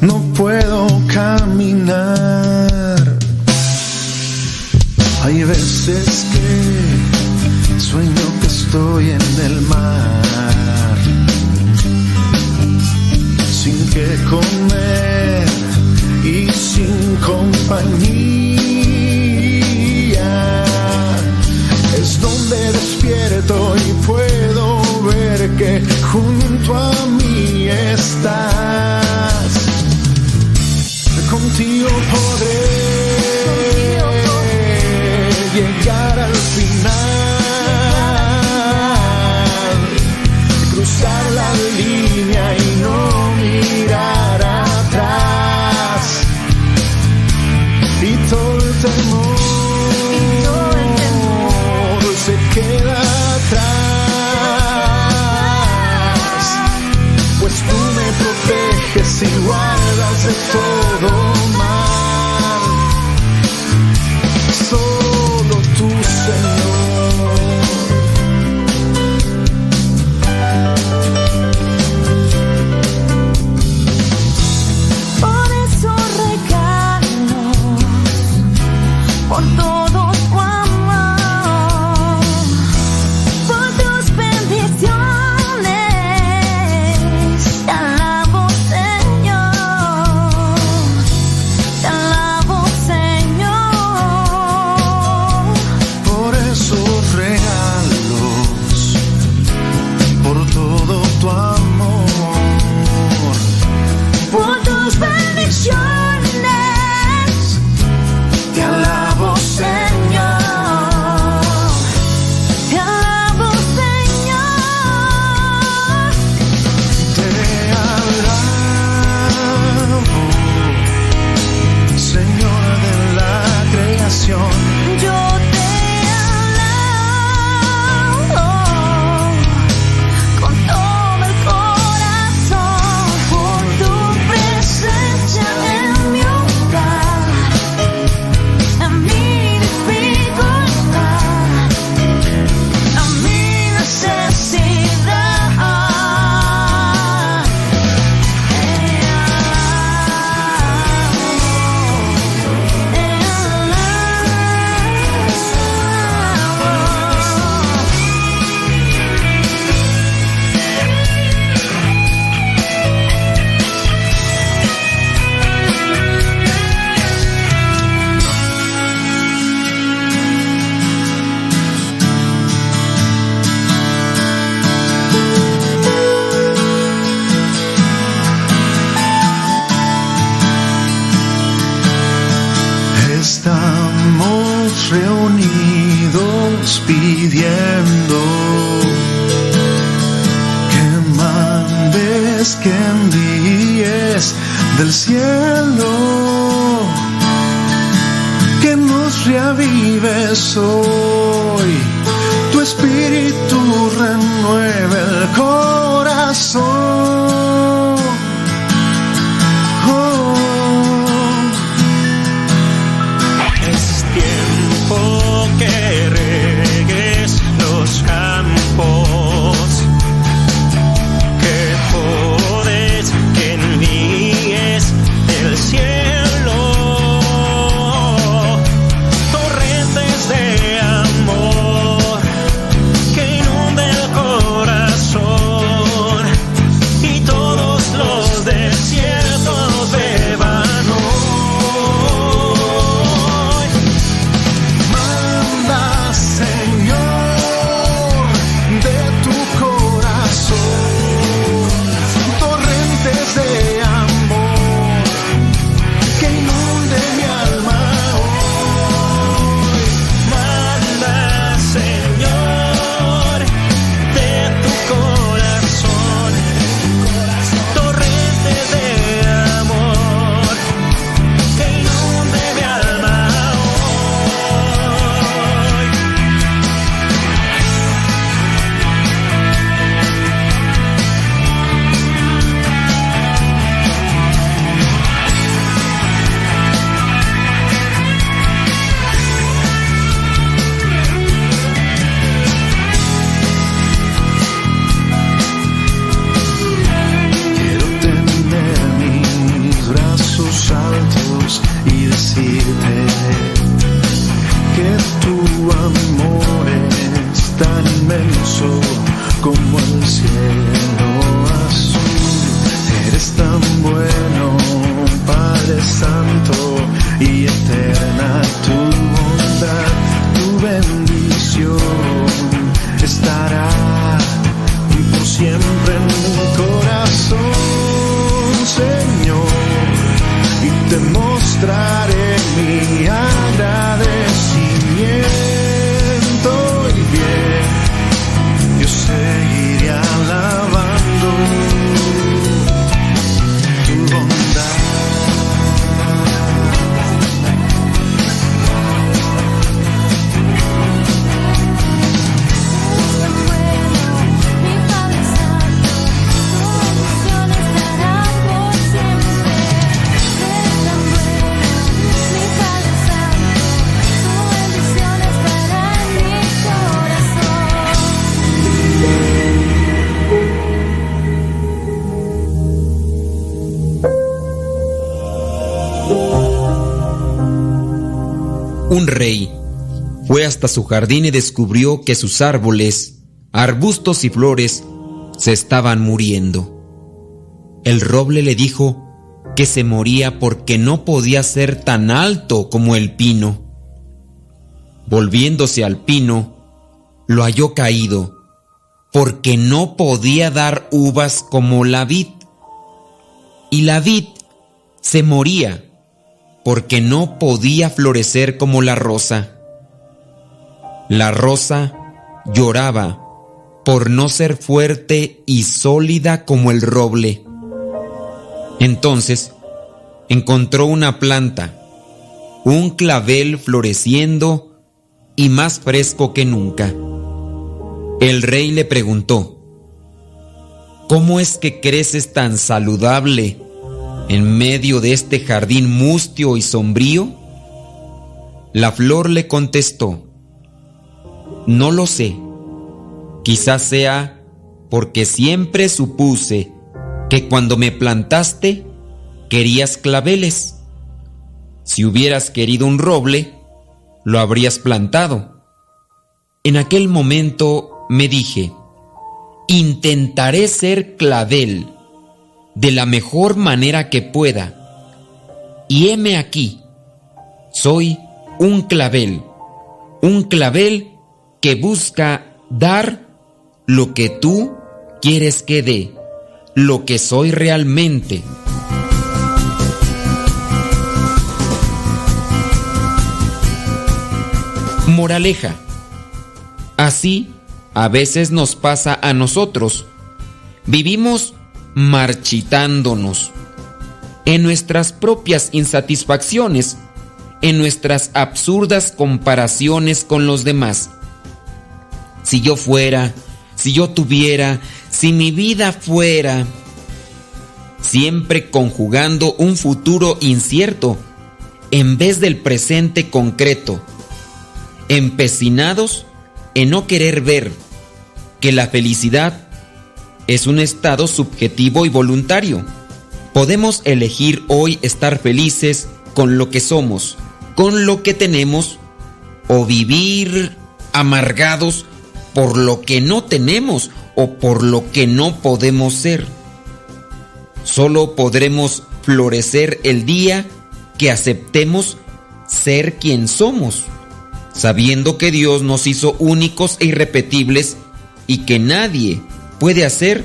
no puedo caminar. Hay veces que sueño que estoy en el mar, sin que comer y sin compañía. Es donde despierto y puedo ver que junto a mí estás. Contigo podré llegar al final, cruzar la línea y no mirar atrás. Y todo el temor se queda atrás, pues tú me proteges y guardas de todo Un rey fue hasta su jardín y descubrió que sus árboles, arbustos y flores se estaban muriendo. El roble le dijo que se moría porque no podía ser tan alto como el pino. Volviéndose al pino, lo halló caído, porque no podía dar uvas como la vid. Y la vid se moría, porque no podía florecer como la rosa. La rosa lloraba por no ser fuerte y sólida como el roble. Entonces encontró una planta, un clavel floreciendo y más fresco que nunca. El rey le preguntó, ¿Cómo es que creces tan saludable en medio de este jardín mustio y sombrío? La flor le contestó, No lo sé. Quizás sea porque siempre supuse que cuando me plantaste querías claveles. Si hubieras querido un roble, lo habrías plantado. En aquel momento me dije, intentaré ser clavel de la mejor manera que pueda. Y heme aquí, soy un clavel, un clavel que busca dar lo que tú quieres que dé, lo que soy realmente. Moraleja. Así a veces nos pasa a nosotros. Vivimos marchitándonos en nuestras propias insatisfacciones, en nuestras absurdas comparaciones con los demás. Si yo fuera, si yo tuviera, si mi vida fuera, siempre conjugando un futuro incierto en vez del presente concreto, empecinados en no querer ver que la felicidad es un estado subjetivo y voluntario. Podemos elegir hoy estar felices con lo que somos, con lo que tenemos, o vivir amargados por lo que no tenemos o por lo que no podemos ser. Solo podremos florecer el día que aceptemos ser quien somos, sabiendo que Dios nos hizo únicos e irrepetibles y que nadie puede hacer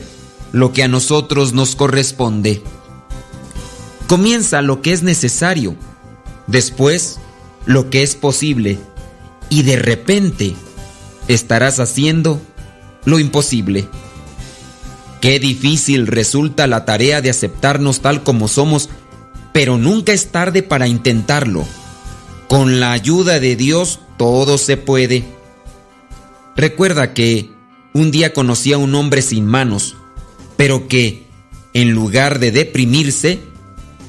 lo que a nosotros nos corresponde. Comienza lo que es necesario, después lo que es posible y de repente estarás haciendo lo imposible. Qué difícil resulta la tarea de aceptarnos tal como somos, pero nunca es tarde para intentarlo. Con la ayuda de Dios todo se puede. Recuerda que un día conocí a un hombre sin manos, pero que, en lugar de deprimirse,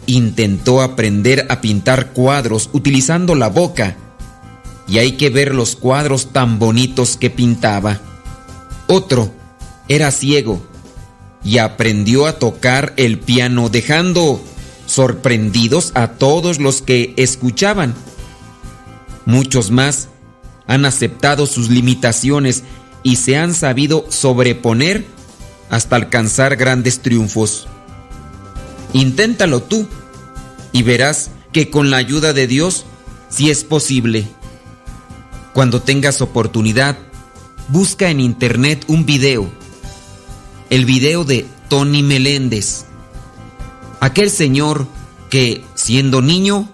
intentó aprender a pintar cuadros utilizando la boca. Y hay que ver los cuadros tan bonitos que pintaba. Otro era ciego y aprendió a tocar el piano dejando sorprendidos a todos los que escuchaban. Muchos más han aceptado sus limitaciones y se han sabido sobreponer hasta alcanzar grandes triunfos. Inténtalo tú y verás que con la ayuda de Dios sí es posible. Cuando tengas oportunidad, busca en internet un video. El video de Tony Meléndez. Aquel señor que, siendo niño,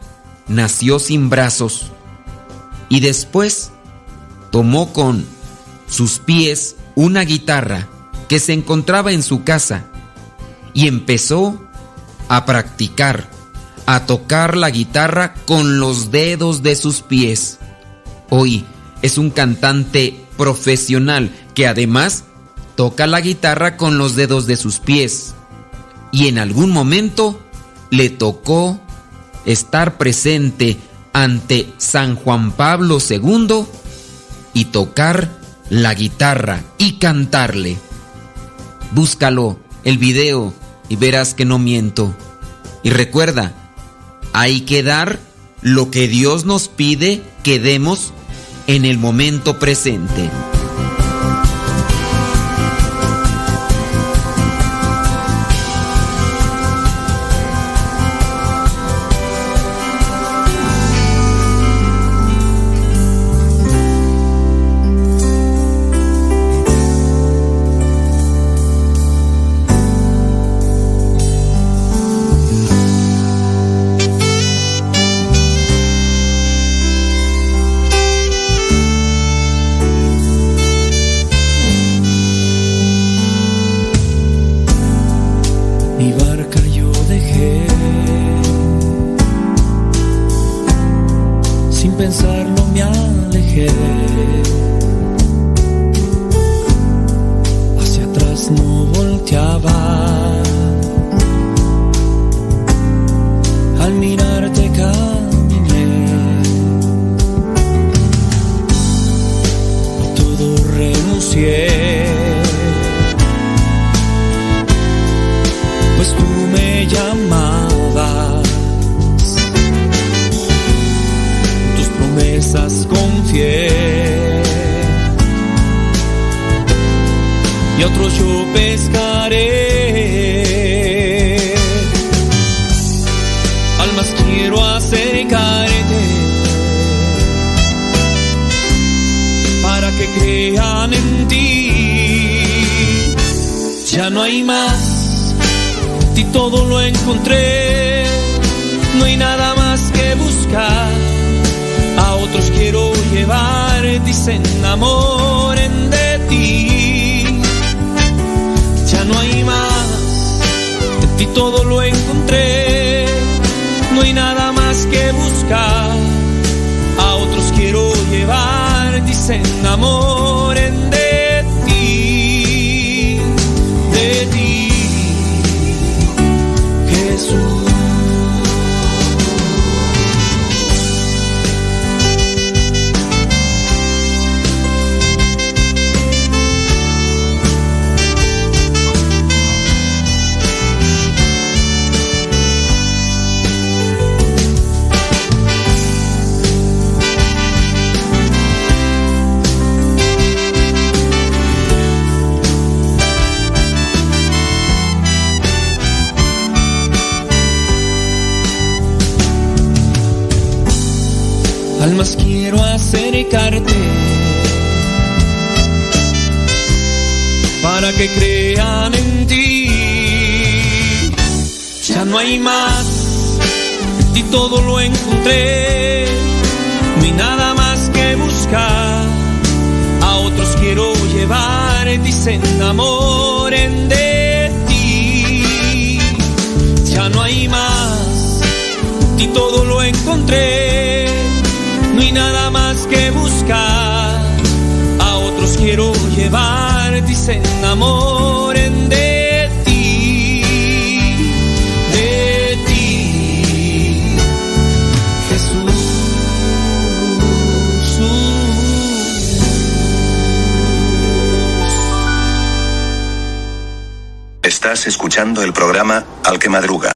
nació sin brazos y después tomó con sus pies una guitarra que se encontraba en su casa y empezó a practicar, a tocar la guitarra con los dedos de sus pies. Hoy es un cantante profesional que además toca la guitarra con los dedos de sus pies. Y en algún momento le tocó estar presente ante San Juan Pablo II y tocar la guitarra y cantarle. Búscalo, el video, y verás que no miento. Y recuerda, hay que dar lo que Dios nos pide que demos en el momento presente. Almas quiero acercarte para que crean en ti. Ya no hay más, en ti todo lo encontré, no hay nada más que buscar. A otros quiero llevar se enamoren de ti. Ya no hay más, en ti todo lo encontré nada más que buscar. A otros quiero llevar y se enamoren de ti, de ti, Jesús. Estás escuchando el programa Al que Madruga.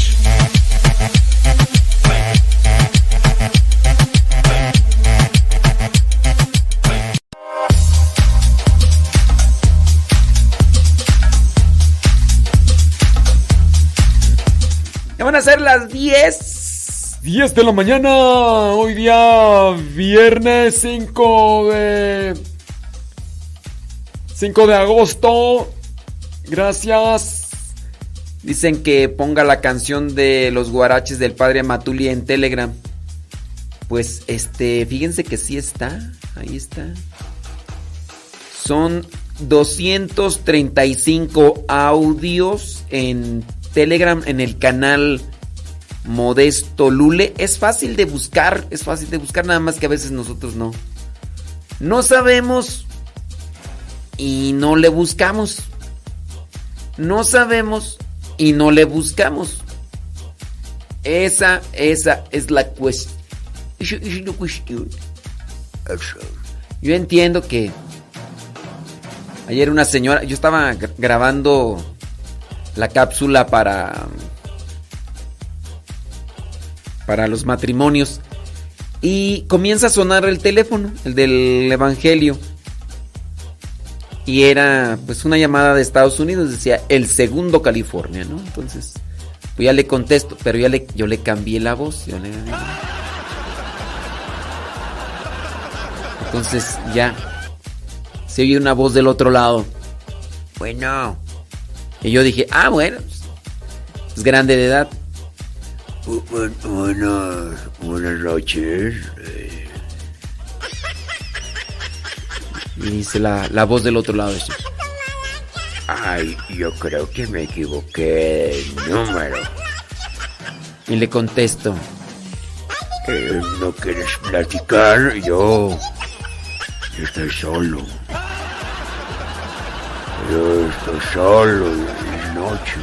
Ser las 10. 10 de la mañana, hoy día viernes 5 de 5 de agosto. Gracias. Dicen que ponga la canción de los guaraches del padre Matuli en Telegram. Pues este, fíjense que sí está. Ahí está. Son 235 audios en Telegram en el canal Modesto Lule. Es fácil de buscar, es fácil de buscar, nada más que a veces nosotros no. No sabemos y no le buscamos. No sabemos y no le buscamos. Esa, esa es la cuestión. Yo entiendo que ayer una señora, yo estaba gra- grabando la cápsula para para los matrimonios y comienza a sonar el teléfono, el del evangelio. Y era pues una llamada de Estados Unidos, decía el segundo California, ¿no? Entonces, pues ya le contesto, pero ya le, yo le cambié la voz. yo le- Entonces ya se oye una voz del otro lado. Bueno. Y yo dije, ah, bueno, pues, es grande de edad. Bu- bu- Buenas, buenas noches. eh, Y dice la, la voz del otro lado. dice, Ay, yo creo que me equivoqué de número. Y le contesto. Eh, ¿No quieres platicar? Yo, yo estoy solo. Yo estoy solo es noche.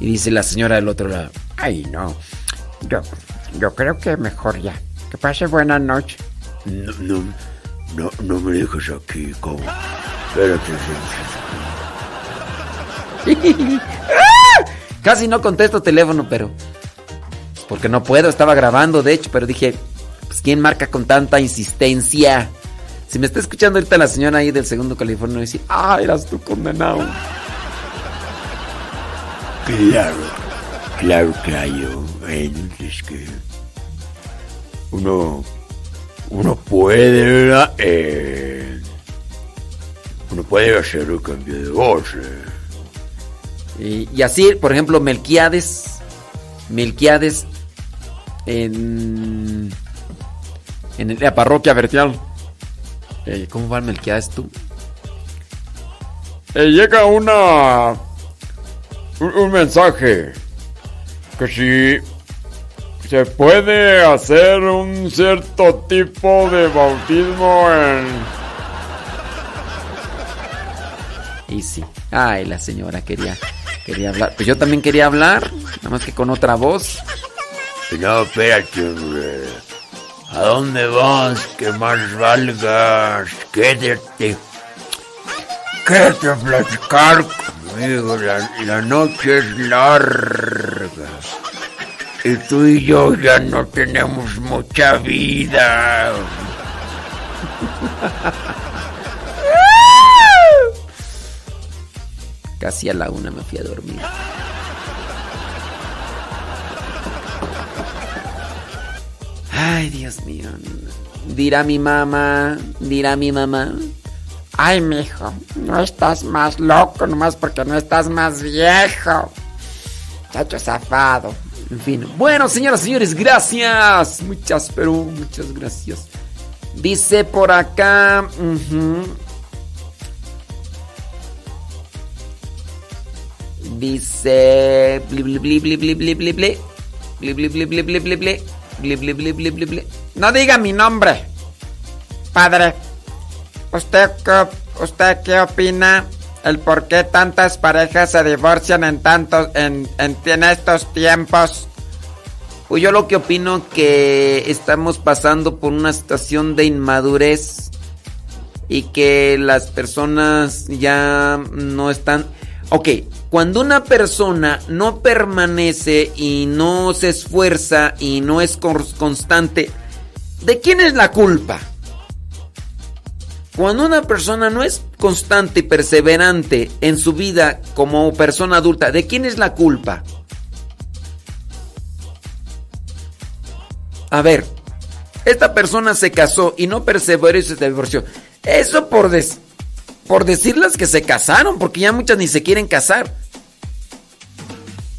Y dice la señora del otro lado. Ay, no. Yo, yo creo que mejor ya. Que pase buena noche. No, no, no, no me dejes aquí, como. Espérate, [LAUGHS] Casi no contesto teléfono, pero. Porque no puedo, estaba grabando, de hecho, pero dije, pues ¿quién marca con tanta insistencia? Si me está escuchando ahorita la señora ahí del segundo California, dice, ah, eras tú condenado. Claro, claro, claro. Bueno, es que uno, uno puede, ¿verdad? Eh, uno puede hacer un cambio de voz. eh. Y, y así, por ejemplo, Melquiades. Melquiades en, en la parroquia vertial. Eh, ¿Cómo va el Melquiades tú? Eh, llega una. Un, un mensaje. Que si se puede hacer un cierto tipo de bautismo en. Y sí. Ay, la señora quería, quería hablar. Pues yo también quería hablar, nada más que con otra voz. No, espérate, hombre. ¿A dónde vas? Que más valgas. Quédate. Quédate a platicar conmigo. La, la noche es larga. Y tú y yo ya no tenemos mucha vida. Casi a la una me fui a dormir. Ay, Dios mío. Dirá mi mamá, dirá mi mamá. Ay, mijo, no estás más loco nomás porque no estás más viejo. Chacho zafado. En fin. Bueno, señoras y señores, gracias. Muchas, pero muchas gracias. Dice por acá. Dice. Bli, bli, bli. No diga mi nombre. Padre, ¿usted qué, ¿usted qué opina? El por qué tantas parejas se divorcian en tantos en, en, estos tiempos. Pues yo lo que opino que estamos pasando por una situación de inmadurez y que las personas ya no están... Ok, cuando una persona no permanece y no se esfuerza y no es cons- constante, ¿de quién es la culpa? Cuando una persona no es constante y perseverante en su vida como persona adulta, ¿de quién es la culpa? A ver, esta persona se casó y no perseveró y se divorció. Eso por, des- por decirles que se casaron, porque ya muchas ni se quieren casar.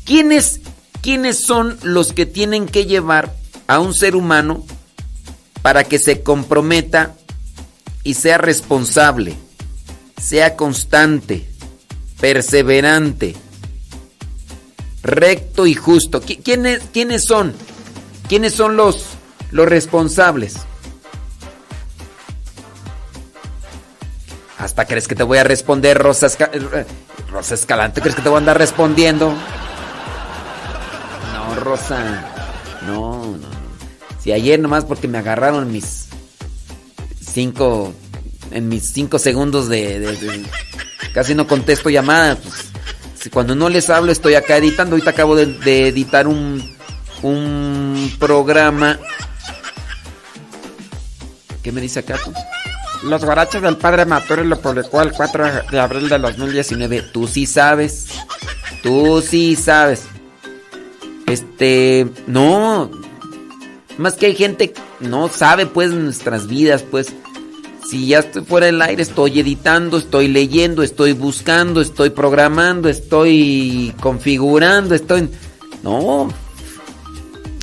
¿Quiénes, ¿Quiénes son los que tienen que llevar a un ser humano para que se comprometa y sea responsable, sea constante, perseverante, recto y justo? ¿Qui- ¿Quiénes, quiénes son? ¿Quiénes son los, los responsables? Hasta crees que te voy a responder, Rosa, Esca- Rosa Escalante. ¿Crees que te voy a andar respondiendo? No, Rosa. No, no, no. Si ayer nomás porque me agarraron mis cinco. En mis cinco segundos de. casi no contesto llamadas. Pues, cuando no les hablo estoy acá editando. Ahorita acabo de, editar un. Un programa. ¿Qué me dice acá tú? Los guaraches del padre Maturi lo publicó el 4 de abril de 2019. Tú sí sabes. Tú sí sabes. Este. No. Más que hay gente no sabe, pues, nuestras vidas, pues. Si ya estoy fuera del aire, estoy editando, estoy leyendo, estoy buscando, estoy programando, estoy configurando, estoy. No.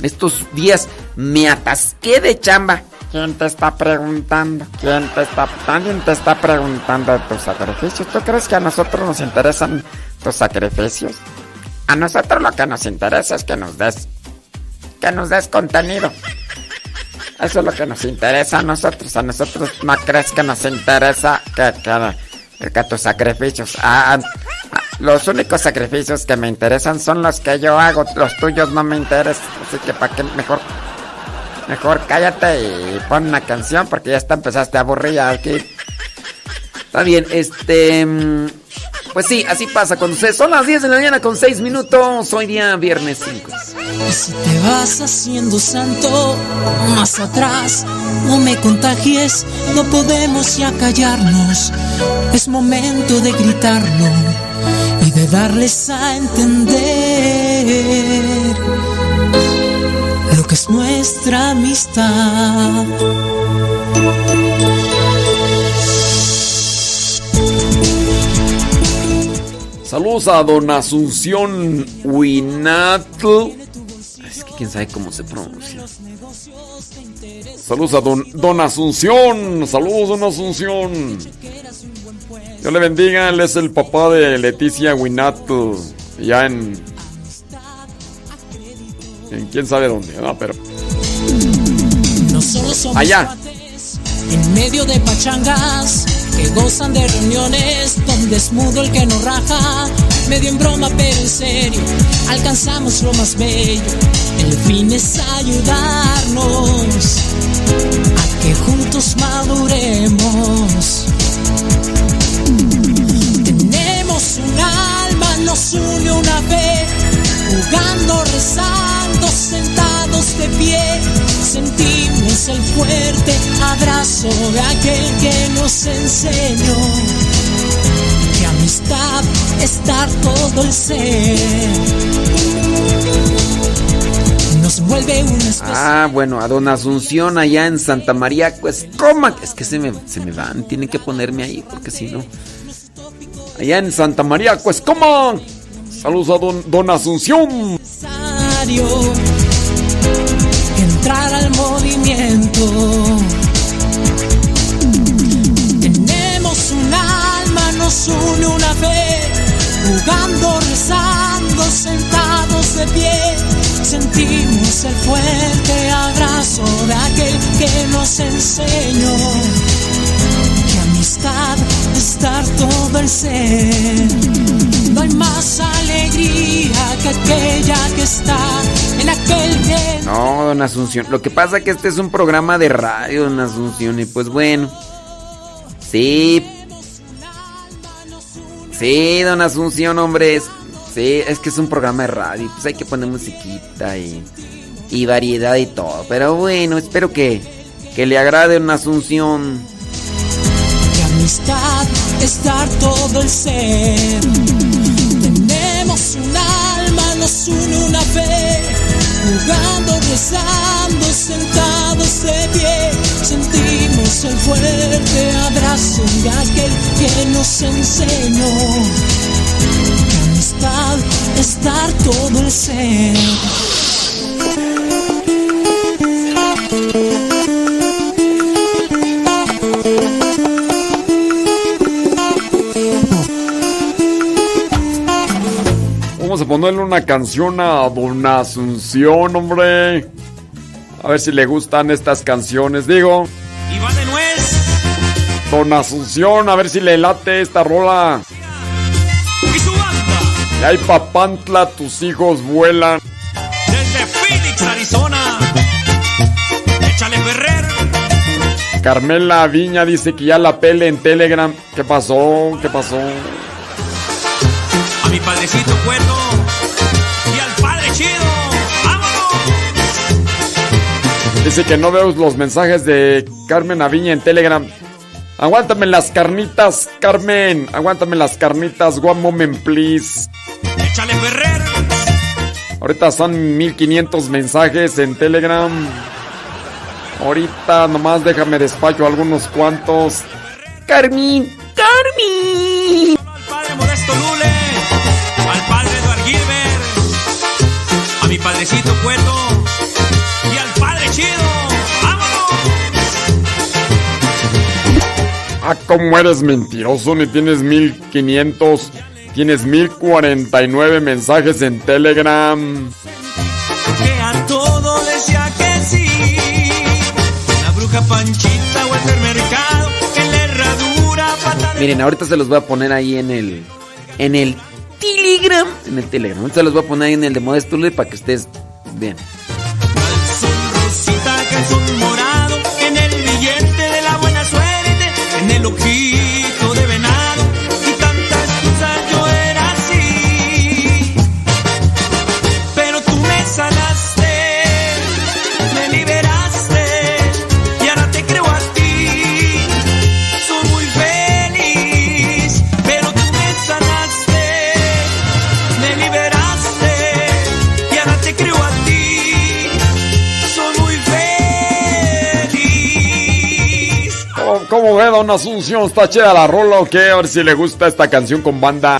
Estos días me atasqué de chamba. ¿Quién te está preguntando? ¿Quién te está, alguien te está preguntando de tus sacrificios? ¿Tú crees que a nosotros nos interesan tus sacrificios? A nosotros lo que nos interesa es que nos des, que nos des contenido. Eso es lo que nos interesa a nosotros. A nosotros no crees que nos interesa que, que, que tus sacrificios. A- a- a- los únicos sacrificios que me interesan son los que yo hago. Los tuyos no me interesan. Así que para qué mejor Mejor cállate y pon una canción porque ya está empezaste a aburrir aquí. Está bien, este. Pues sí, así pasa. Cuando se son las 10 de la mañana con 6 minutos, hoy día viernes 5. Y si te vas haciendo santo más atrás, no me contagies, no podemos ya callarnos. Es momento de gritarlo y de darles a entender lo que es nuestra amistad. Saludos a Don Asunción Huinatl. Es que quién sabe cómo se pronuncia. Saludos a Don, don Asunción. Saludos, Don Asunción. Dios le bendiga. Él es el papá de Leticia Huinatl. Ya en. En quién sabe dónde, ¿no? Pero. Allá. En medio de pachangas que gozan de reuniones donde es mudo el que nos raja. Medio en broma, pero en serio, alcanzamos lo más bello. El fin es ayudarnos a que juntos maduremos. Tenemos un alma, nos une una vez, jugando, rezando, sentados de pie. Sentimos el fuerte abrazo de aquel que nos enseñó que amistad es dar todo el ser. Nos vuelve una especie Ah, bueno, a Don Asunción allá en Santa María, pues coma. Es que se me, se me van, tienen que ponerme ahí, porque si no. Allá en Santa María, pues ¿cómo? Saludos a Don, don Asunción. Entrar al movimiento. Tenemos un alma, nos une una fe, jugando, rezando, sentados de pie. Sentimos el fuerte abrazo de aquel que nos enseñó que amistad es dar todo el ser. No hay más alegría que aquella que está en aquel que No, Don Asunción. Lo que pasa es que este es un programa de radio, Don Asunción. Y pues bueno. Sí. Sí, Don Asunción, hombre. es- sí, es que es un programa de radio. Pues hay que poner musiquita y, y variedad y todo. Pero bueno, espero que, que le agrade Don Asunción. Amistad es dar todo el ser. Tenemos un alma, nos une una fe, jugando, rezando, sentados de pie. Sentimos el fuerte abrazo de aquel que nos enseñó amistad es dar todo el ser. Vamos a ponerle una canción a Don Asunción, hombre. A ver si le gustan estas canciones, digo. Va de nuez. Don Asunción, a ver si le late esta rola. Y su banda. Y ahí papantla, tus hijos vuelan. Desde Phoenix, Arizona. Échale Ferrer. Carmela Viña dice que ya la pele en Telegram. ¿Qué pasó? ¿Qué pasó? A mi padrecito cuerdo. Y al padre chido. ¡Vámonos! Dice que no veo los mensajes de Carmen Aviña en Telegram. Aguántame las carnitas, Carmen. Aguántame las carnitas. One moment, please. Échale Ferrer. Ahorita son 1500 mensajes en Telegram. Ahorita nomás déjame despacho algunos cuantos. Carmen, Carmen. Al padre Modesto Lule. A mi padrecito cuerdo. Y al padre chido. ¡Vámonos! Ah, cómo eres mentiroso, ni tienes 1500, tienes 1049 mensajes en Telegram. Que a todo decía que sí. La bruja Panchita o el del mercado. En la herradura Miren, ahorita se los voy a poner ahí en el. En el Telegram. En el Telegram. Se los voy a poner ahí en el de Modesto para que ustedes vean. Ve, don Asunción? ¿Está chida la rola o qué? A ver si le gusta esta canción con banda.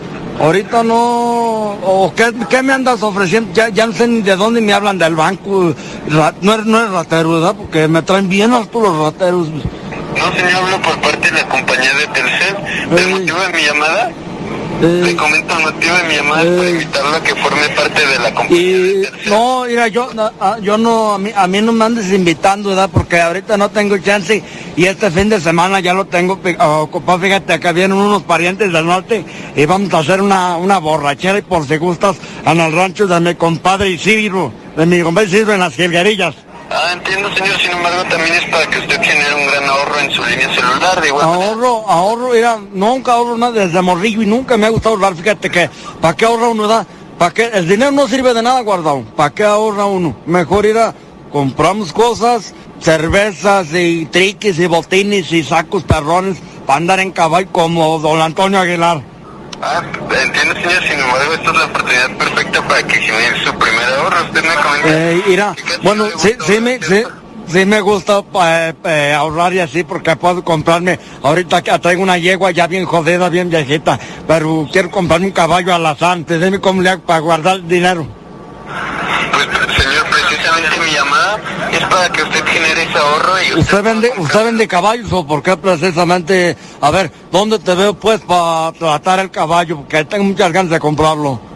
ahorita no, o qué, qué me andas ofreciendo, ya, ya no sé ni de dónde me hablan del banco, Ra- no no eres ratero, ¿verdad? Porque me traen bien hartos los rateros. No, señor, hablo por parte de la compañía de Telcel. El motivo de mi llamada, le comento el motivo de mi llamada es para invitarlo a que forme parte de la compañía. Y no, mira, yo, ah, yo no, a mí, a mí no me andes invitando, ¿verdad? Porque ahorita no tengo chance y este fin de semana ya lo tengo ah, ocupado. Fíjate, acá vienen unos parientes del norte y vamos a hacer una, una borrachera y por si gustas en el rancho de mi compadre Isidro, de mi compadre Isidro en las jilguerillas. Ah, entiendo, señor. Sin embargo, también es para que usted genere un gran ahorro en su línea celular. De igual Ahorro, ahorro, mira, nunca ahorro nada desde morrillo y nunca me ha gustado ahorrar. Fíjate que, ¿para qué ahorra uno, da? ¿Para qué? El dinero no sirve de nada guardado. ¿Para qué ahorra uno? Mejor ir a compramos cosas, cervezas y triques y botines y sacos perrones para andar en caballo como don Antonio Aguilar. Ah, entiendo, señor. Sin embargo, esta es la oportunidad perfecta para que genere su primer ahorro. Usted me comenta. Eh, mira, bueno, sí, sí me, sí, sí me gusta eh, eh, ahorrar y así porque puedo comprarme, ahorita que traigo una yegua ya bien jodida, bien viejita, pero quiero comprarme un caballo alazán, dime cómo le hago para guardar el dinero. Señor, precisamente mi llamada es para que usted genere ese ahorro y usted... ¿Usted vende, usted vende caballos o por qué precisamente, a ver, ¿dónde te veo pues para tratar el caballo? Porque tengo muchas ganas de comprarlo.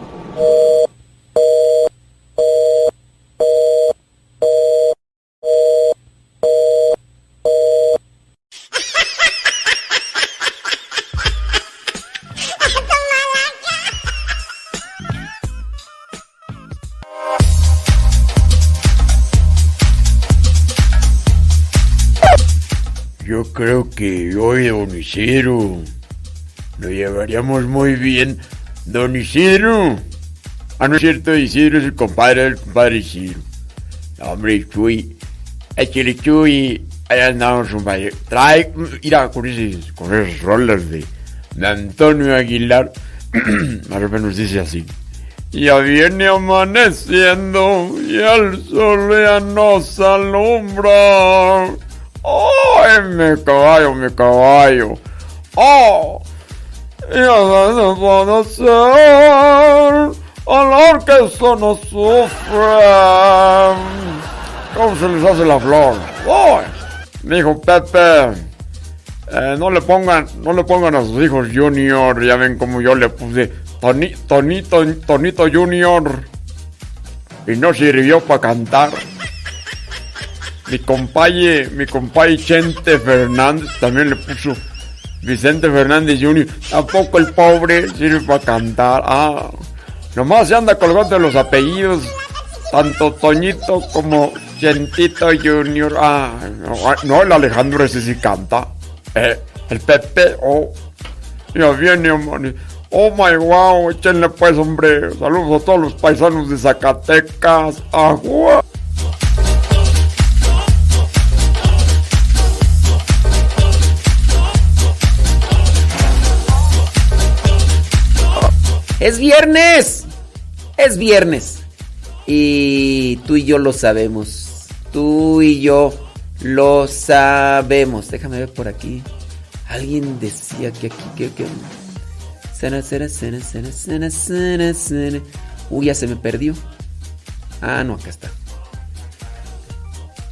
Hoy, don Isidro, lo llevaríamos muy bien. Don Isidro. Ah, no es cierto, Isidro es el compadre del compadre Isidro. No, hombre, Chuy. Échale, Chuy. Allá andamos, compadre. Trae, mira, con, ese, con esos rollers de, de Antonio Aguilar. [CLEARS THROAT] Más o menos dice así. Ya viene amaneciendo y el sol ya nos alumbra. ¡Ay, mi caballo, mi caballo! ¡Oh! No puedo ser al que esto no sufre. ¿Cómo se les hace la flor? ¡Oh! Dijo Pepe. eh, no le pongan, no le pongan a sus hijos Junior, ya ven como yo le puse Toni- Tonito, Tonito Junior. Y no sirvió para cantar. Mi compaye, mi compaye Chente Fernández también le puso Vicente Fernández Jr. Tampoco el pobre sirve para cantar. Ah, nomás se anda colgando los apellidos. Tanto Toñito como Chentito Jr. Ah, no, ah, no, el Alejandro ese sí canta. Eh, el Pepe, oh. Ya viene, hombre. Oh my wow, échenle pues, hombre. Saludos a todos los paisanos de Zacatecas. Agua. Es viernes. Es viernes. Y tú y yo lo sabemos. Tú y yo lo sabemos. Déjame ver por aquí. Alguien decía que aquí que, que- Cena, cena, cena, cena, cena, cena, cena. Uy, ya se me perdió. Ah, no, acá está.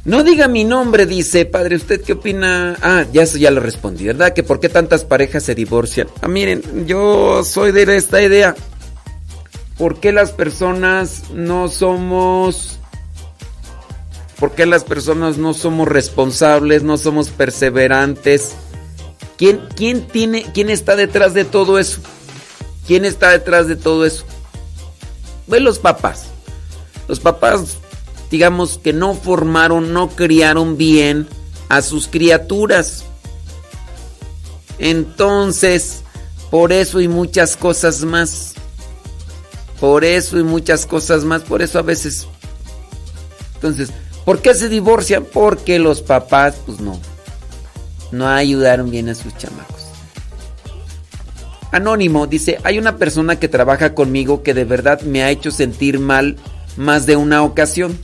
No diga mi nombre, dice, padre, ¿usted qué opina? Ah, ya ya lo respondí, ¿verdad? Que por qué tantas parejas se divorcian. Ah, miren, yo soy de esta idea. ¿Por qué las personas no somos... ¿Por qué las personas no somos responsables, no somos perseverantes? ¿Quién, quién tiene, quién está detrás de todo eso? ¿Quién está detrás de todo eso? Pues los papás. Los papás, digamos que no formaron, no criaron bien a sus criaturas. Entonces, por eso y muchas cosas más. Por eso y muchas cosas más. Por eso a veces. Entonces, ¿por qué se divorcian? Porque los papás, pues no. No ayudaron bien a sus chamacos. Anónimo dice, hay una persona que trabaja conmigo que de verdad me ha hecho sentir mal más de una ocasión.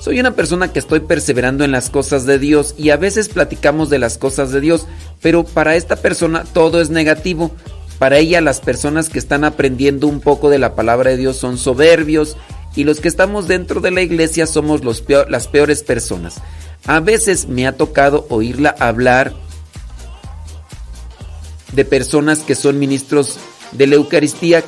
Soy una persona que estoy perseverando en las cosas de Dios y a veces platicamos de las cosas de Dios, pero para esta persona todo es negativo. Para ella las personas que están aprendiendo un poco de la palabra de Dios son soberbios y los que estamos dentro de la iglesia somos los peor- las peores personas. A veces me ha tocado oírla hablar de personas que son ministros de la Eucaristía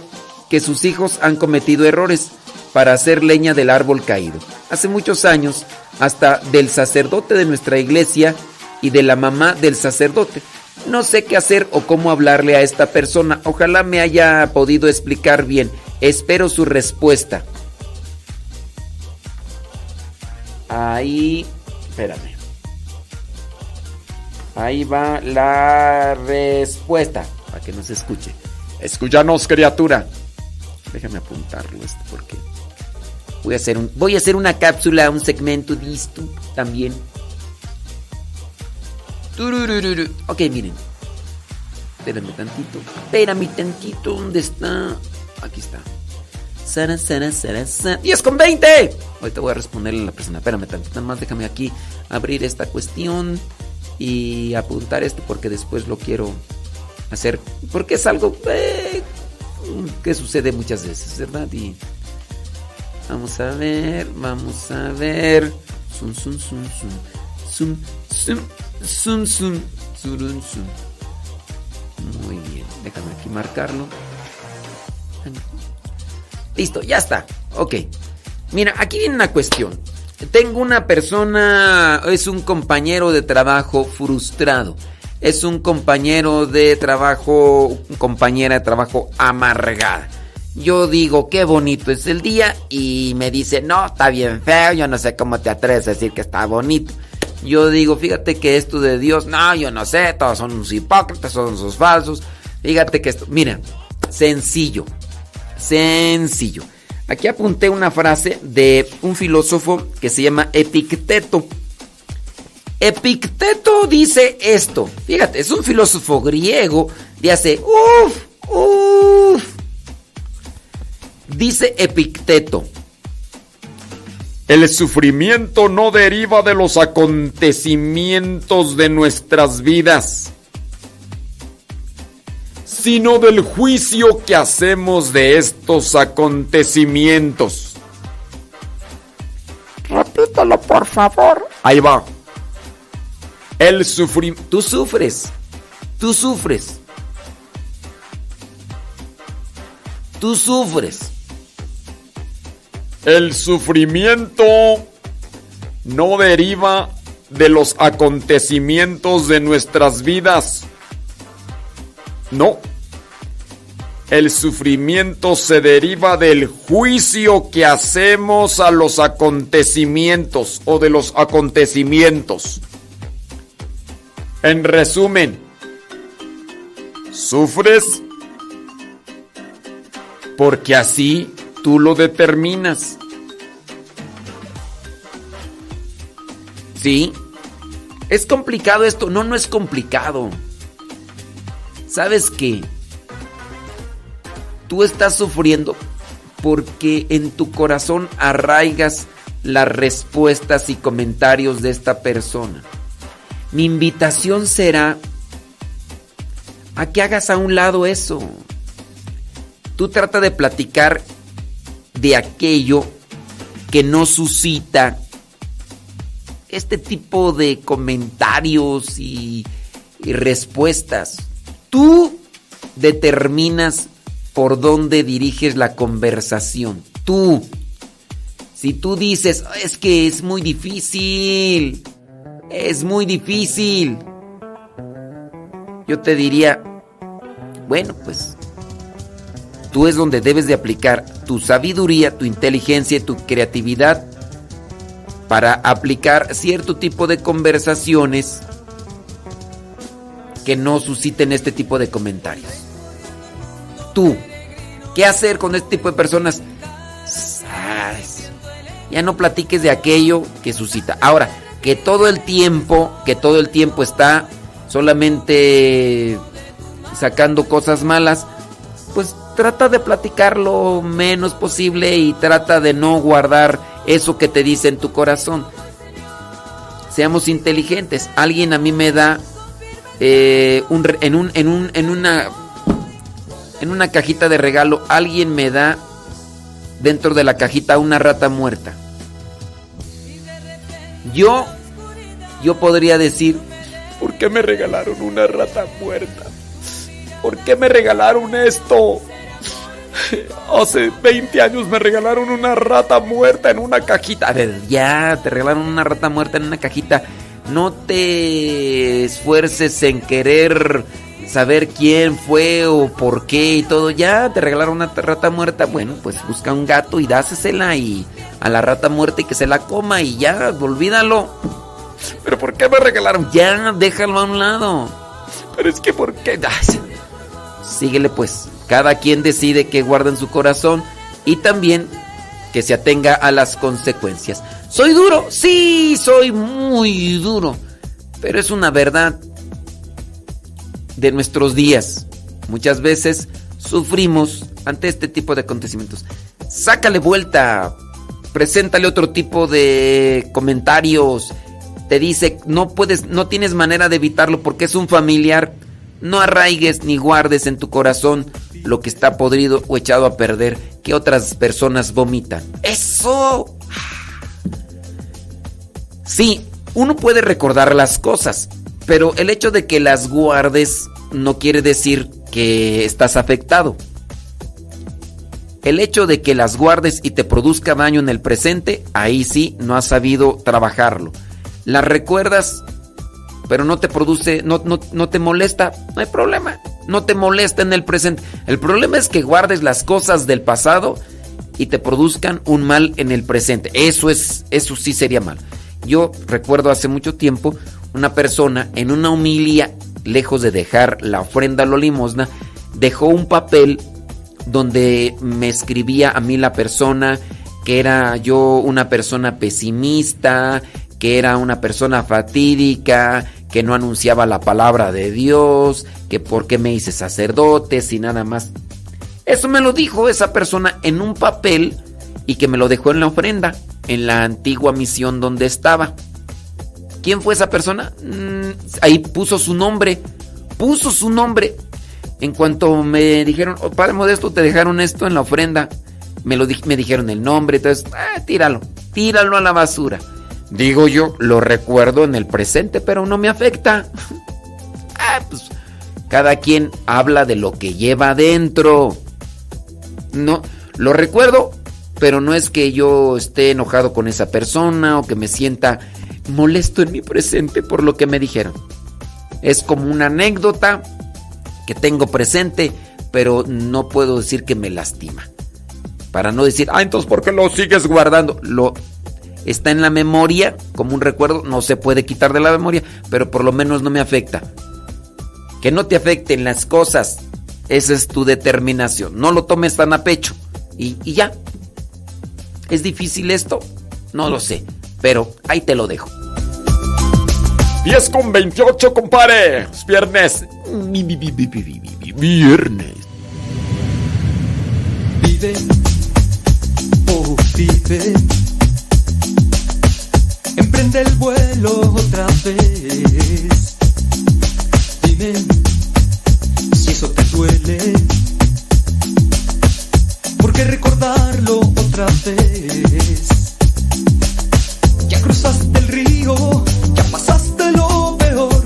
que sus hijos han cometido errores para hacer leña del árbol caído. Hace muchos años, hasta del sacerdote de nuestra iglesia y de la mamá del sacerdote. No sé qué hacer o cómo hablarle a esta persona. Ojalá me haya podido explicar bien. Espero su respuesta. Ahí, espérame. Ahí va la respuesta. Para que no se escuche. Escúchanos, criatura. Déjame apuntarlo esto porque voy a hacer un voy a hacer una cápsula, un segmento de esto también. Ok, miren. Espérame tantito. Espérame tantito. ¿Dónde está? Aquí está. Sara, Sara, Sara, Sara. 10 con 20. Ahorita voy a responderle a la persona. Espérame tantito. Nada más déjame aquí abrir esta cuestión y apuntar esto porque después lo quiero hacer. Porque es algo eh, que sucede muchas veces, ¿verdad? Y vamos a ver, vamos a ver. Zum, zum, zum, zum. Zum, zum, zum, zum, zurun, zum. Muy bien, déjame aquí marcarlo. Listo, ya está. Ok. Mira, aquí viene una cuestión. Tengo una persona, es un compañero de trabajo frustrado. Es un compañero de trabajo, compañera de trabajo amargada. Yo digo, qué bonito es el día y me dice, no, está bien feo, yo no sé cómo te atreves a decir que está bonito. Yo digo, fíjate que esto de Dios, no, yo no sé, todos son unos hipócritas, son unos falsos. Fíjate que esto, mira, sencillo, sencillo. Aquí apunté una frase de un filósofo que se llama Epicteto. Epicteto dice esto. Fíjate, es un filósofo griego de hace uff, uff. Dice Epicteto. El sufrimiento no deriva de los acontecimientos de nuestras vidas, sino del juicio que hacemos de estos acontecimientos. Repítelo, por favor. Ahí va. El sufrimiento... Tú sufres. Tú sufres. Tú sufres. El sufrimiento no deriva de los acontecimientos de nuestras vidas. No. El sufrimiento se deriva del juicio que hacemos a los acontecimientos o de los acontecimientos. En resumen, sufres porque así tú lo determinas. ¿Sí? ¿Es complicado esto? No, no es complicado. ¿Sabes qué? Tú estás sufriendo porque en tu corazón arraigas las respuestas y comentarios de esta persona. Mi invitación será a que hagas a un lado eso. Tú trata de platicar de aquello que no suscita este tipo de comentarios y, respuestas. Tú determinas por dónde diriges la conversación. Tú. Si tú dices, es que es muy difícil, es muy difícil, yo te diría, bueno, pues tú es donde debes de aplicar tu sabiduría, tu inteligencia y tu creatividad para aplicar cierto tipo de conversaciones que no susciten este tipo de comentarios. Tú, ¿qué hacer con este tipo de personas? Ya no platiques de aquello que suscita. Ahora, que todo el tiempo, que todo el tiempo está solamente sacando cosas malas, pues trata de platicar lo menos posible y trata de no guardar eso que te dice en tu corazón. Seamos inteligentes. Alguien a mí me da eh, un, en, un, en, un, en, una, en una cajita de regalo, alguien me da dentro de la cajita una rata muerta. Yo, yo podría decir, ¿por qué me regalaron una rata muerta? ¿Por qué me regalaron esto? Hace 20 años me regalaron una rata muerta en una cajita. A ver, ya te regalaron una rata muerta en una cajita. No te esfuerces en querer saber quién fue o por qué y todo. Ya te regalaron una rata muerta. Bueno, pues busca un gato y dásesela y a la rata muerta y que se la coma y ya, olvídalo. ¿Pero por qué me regalaron? Ya, déjalo a un lado. Pero es que ¿por qué? Síguele pues. Cada quien decide qué guarda en su corazón y también que se atenga a las consecuencias. ¿Soy duro? Sí, soy muy duro. Pero es una verdad de nuestros días. Muchas veces sufrimos ante este tipo de acontecimientos. Sácale vuelta. Preséntale otro tipo de comentarios. Te dice, no puedes, no tienes manera de evitarlo porque es un familiar. No arraigues ni guardes en tu corazón lo que está podrido o echado a perder que otras personas vomitan. ¡Eso! Sí, uno puede recordar las cosas, pero el hecho de que las guardes no quiere decir que estás afectado. El hecho de que las guardes y te produzca daño en el presente, ahí sí no has sabido trabajarlo. Las recuerdas, pero no te produce, no, no, no te molesta, no hay problema. No te molesta en el presente. El problema es que guardes las cosas del pasado y te produzcan un mal en el presente. Eso es, eso sí sería mal. Yo recuerdo hace mucho tiempo una persona en una humilia, lejos de dejar la ofrenda o la limosna, dejó un papel donde me escribía a mí la persona que era yo una persona pesimista, que era una persona fatídica, que no anunciaba la palabra de Dios, que por qué me hice sacerdote y nada más. Eso me lo dijo esa persona en un papel y que me lo dejó en la ofrenda, en la antigua misión donde estaba. ¿Quién fue esa persona? Mm, ahí puso su nombre, puso su nombre. En cuanto me dijeron, oh, Padre Modesto, te dejaron esto en la ofrenda, me, lo, me dijeron el nombre, entonces, ah, tíralo, tíralo a la basura. Digo yo, lo recuerdo en el presente, pero no me afecta. [LAUGHS] ah, pues cada quien habla de lo que lleva adentro. No, lo recuerdo, pero no es que yo esté enojado con esa persona o que me sienta molesto en mi presente por lo que me dijeron. Es como una anécdota que tengo presente, pero no puedo decir que me lastima. Para no decir, ah, entonces ¿por qué lo sigues guardando? Lo está en la memoria como un recuerdo, no se puede quitar de la memoria, pero por lo menos no me afecta. Que no te afecten las cosas, esa es tu determinación. No lo tomes tan a pecho y, y ya. ¿Es difícil esto? No lo sé, pero ahí te lo dejo. 10 con 28, compadre. Es viernes. Viernes. Vive, oh vive. Emprende el vuelo otra vez. Dime si eso te duele. ¿Por qué recordarlo otra vez? Ya cruzaste el río, ya pasaste lo peor.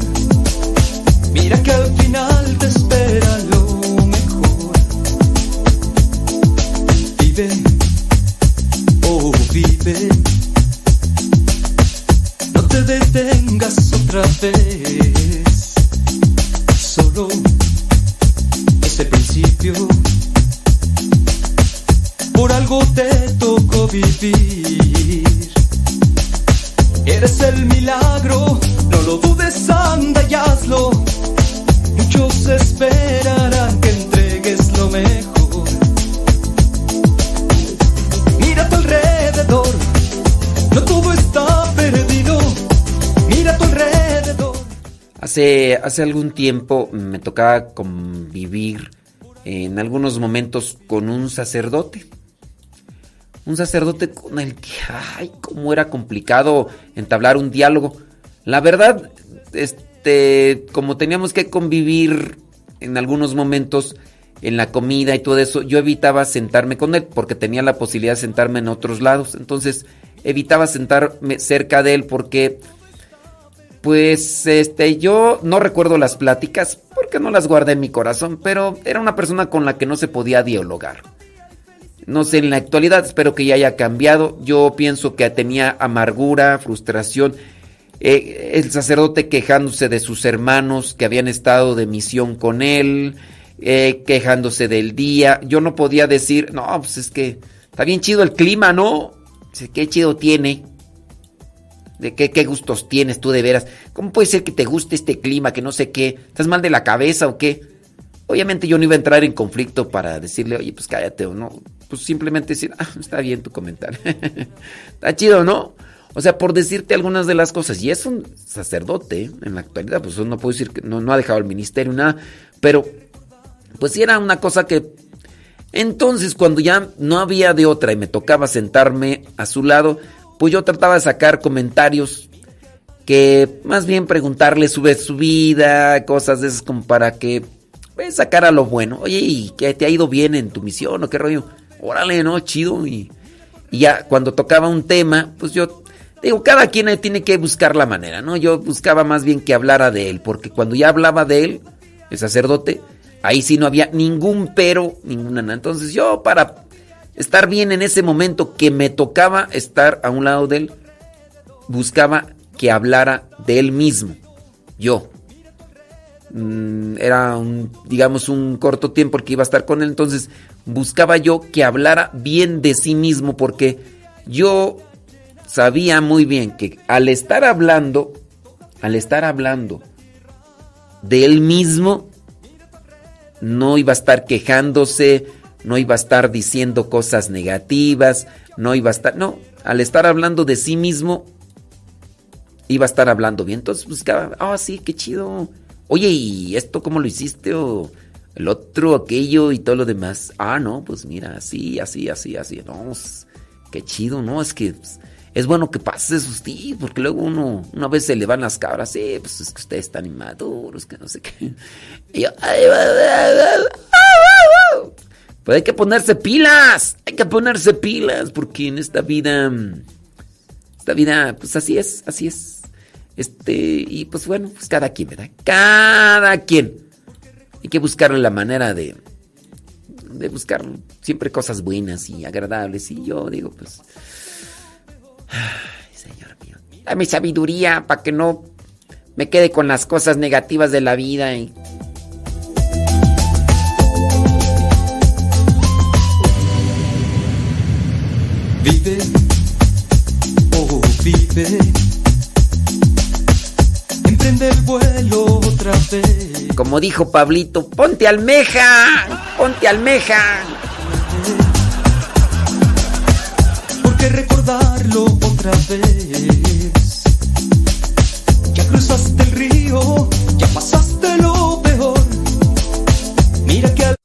Mira que al final te espera lo mejor. Vive, oh vive. Te detengas otra vez. Solo ese principio. Por algo te tocó vivir. Eres el milagro, no lo dudes, anda y hazlo. Muchos esperarán que entregues lo mejor. Mira a tu alrededor, no todo está Hace, hace algún tiempo me tocaba convivir en algunos momentos con un sacerdote. Un sacerdote con el que, ay, cómo era complicado entablar un diálogo. La verdad, este, como teníamos que convivir en algunos momentos en la comida y todo eso, yo evitaba sentarme con él porque tenía la posibilidad de sentarme en otros lados. Entonces, evitaba sentarme cerca de él porque pues este yo no recuerdo las pláticas porque no las guardé en mi corazón, pero era una persona con la que no se podía dialogar. No sé, en la actualidad espero que ya haya cambiado. Yo pienso que tenía amargura, frustración. Eh, el sacerdote quejándose de sus hermanos que habían estado de misión con él, eh, quejándose del día. Yo no podía decir, no, pues es que está bien chido el clima, ¿no? Qué chido tiene. ¿De qué, qué gustos tienes tú de veras? ¿Cómo puede ser que te guste este clima, que no sé qué? ¿Estás mal de la cabeza o qué? Obviamente yo no iba a entrar en conflicto para decirle, oye, pues cállate o no. Pues simplemente decir, ah, está bien tu comentario. [LAUGHS] está chido, ¿no? O sea, por decirte algunas de las cosas. Y es un sacerdote en la actualidad, pues no puedo decir que no, no ha dejado el ministerio, nada. Pero, pues sí era una cosa que... Entonces, cuando ya no había de otra y me tocaba sentarme a su lado, pues yo trataba de sacar comentarios que más bien preguntarle sobre su vida, cosas de esas como para que pues, sacara lo bueno. Oye, ¿y qué te ha ido bien en tu misión o qué rollo? Órale, ¿no? Chido. Y, y ya cuando tocaba un tema, pues yo digo, cada quien tiene que buscar la manera, ¿no? Yo buscaba más bien que hablara de él, porque cuando ya hablaba de él, el sacerdote, ahí sí no había ningún pero, ninguna. Entonces yo para estar bien en ese momento que me tocaba estar a un lado de él, buscaba que hablara de él mismo, yo. Mm, Era un, digamos, un corto tiempo que iba a estar con él, entonces buscaba yo que hablara bien de sí mismo, porque yo sabía muy bien que al estar hablando, al estar hablando de él mismo, no iba a estar quejándose, no iba a estar diciendo cosas negativas, no iba a estar, no, al estar hablando de sí mismo, iba a estar hablando bien. Entonces buscaba, ah, sí, qué chido. Oye, ¿y esto cómo lo hiciste? O el otro, aquello y todo lo demás. Ah, no, pues mira, así, así, así, así. No, pues, qué chido, ¿no? Es que pues, es bueno que pase eso, sí, porque luego uno, una vez se le van las cabras, sí, pues es que ustedes están inmaduros, que no sé qué. Y yo, pues hay que ponerse pilas, hay que ponerse pilas, porque en esta vida, esta vida, pues así es, así es. Este, y pues bueno, pues cada quien, ¿verdad? Cada quien. Hay que buscarle la manera de, de buscar siempre cosas buenas y agradables. Y yo digo, pues, ay, Señor mío, dame sabiduría para que no me quede con las cosas negativas de la vida y Emprende el vuelo otra vez. Como dijo Pablito, ponte almeja, ponte almeja. Porque recordarlo otra vez. Ya cruzaste el río, ya pasaste lo peor. Mira que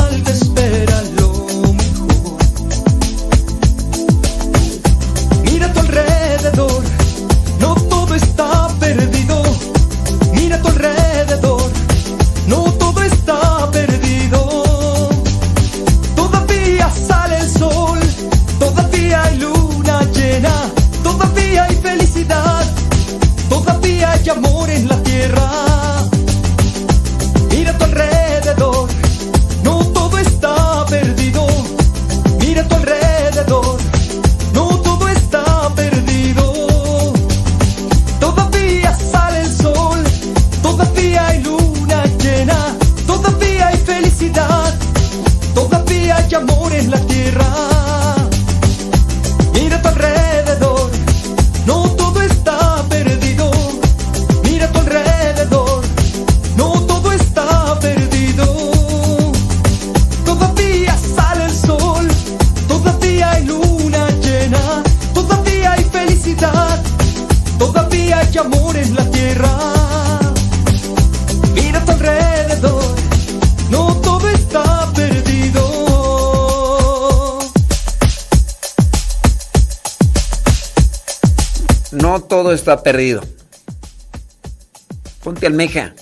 Ponte almeja,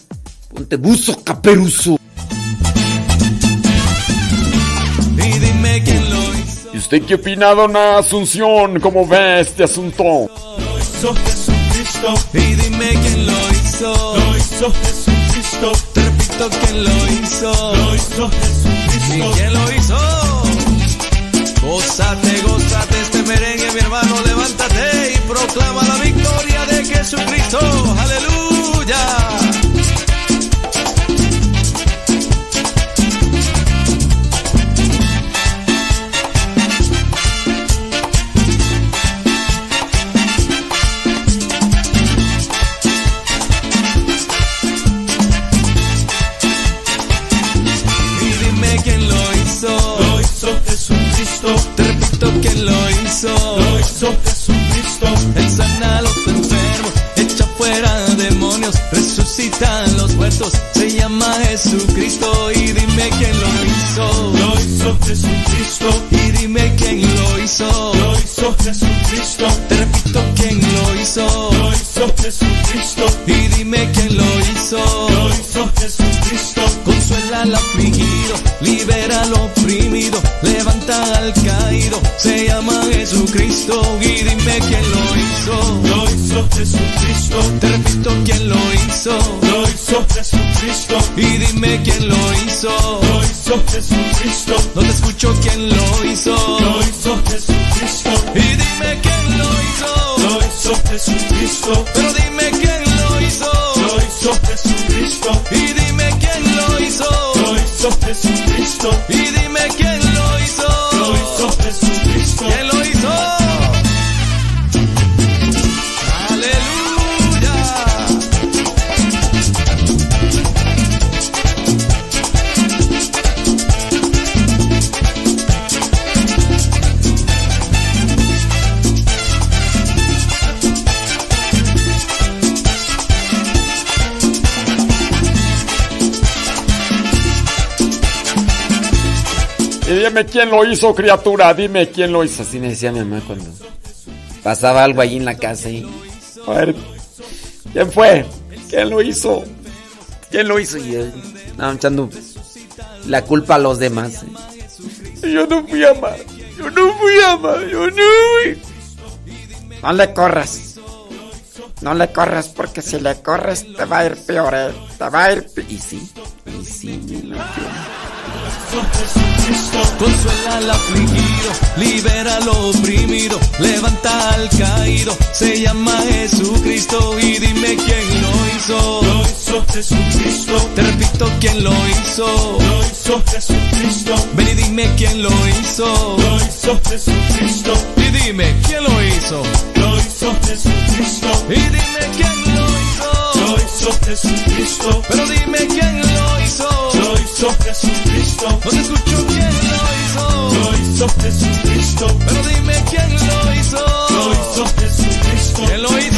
ponte buzo caperuso. Y dime quién lo hizo. ¿Y usted qué opina, dona Asunción? ¿Cómo ve este asunto? Lo hizo Jesucristo. Y dime quién lo hizo. Lo hizo Jesucristo. Te repito quién lo hizo. Lo hizo Jesucristo. ¿Y quién lo hizo? Gózate, gózate este merengue, mi hermano, levántate y proclama la victoria de Jesucristo. Aleluya. Y Jesucristo. Y dime quién lo hizo. Lo hizo Jesucristo. Consuela al afligido, libera al oprimido, levanta al caído. Se llama Jesucristo. Y dime quién lo hizo. Lo hizo Jesucristo. Te repito quién lo hizo. Lo hizo Jesucristo. Y dime quién lo hizo. Lo hizo Jesucristo. No te escucho quién lo quién lo hizo, criatura. Dime quién lo hizo. Así me decía mi mamá cuando pasaba algo allí en la casa. Y... A ver, ¿quién fue? ¿Quién lo hizo? ¿Quién lo hizo? Y yo, no, echando la culpa a los demás. Yo no fui a amar. Yo no fui a amar. Yo no fui. No le corras. No le corras porque si le corres te va a ir peor, eh. Te va a ir peor. Y sí. Consuela al afligido, libera al oprimido, levanta al caído, se llama Jesucristo y dime quién lo hizo. Lo hizo Jesucristo. Te repito quién lo hizo. Lo hizo Jesucristo. Ven y dime quién lo hizo. Lo hizo Jesucristo. Y dime quién lo hizo. Lo hizo Jesucristo. Y dime quién lo hizo. Lo hizo Jesucristo. Pero dime quién lo hizo. Lo hizo Jesucristo. No te escucho quién lo hizo. Lo hizo Jesucristo. Pero dime quién lo hizo. Lo hizo Jesucristo. ¿Quién lo hizo?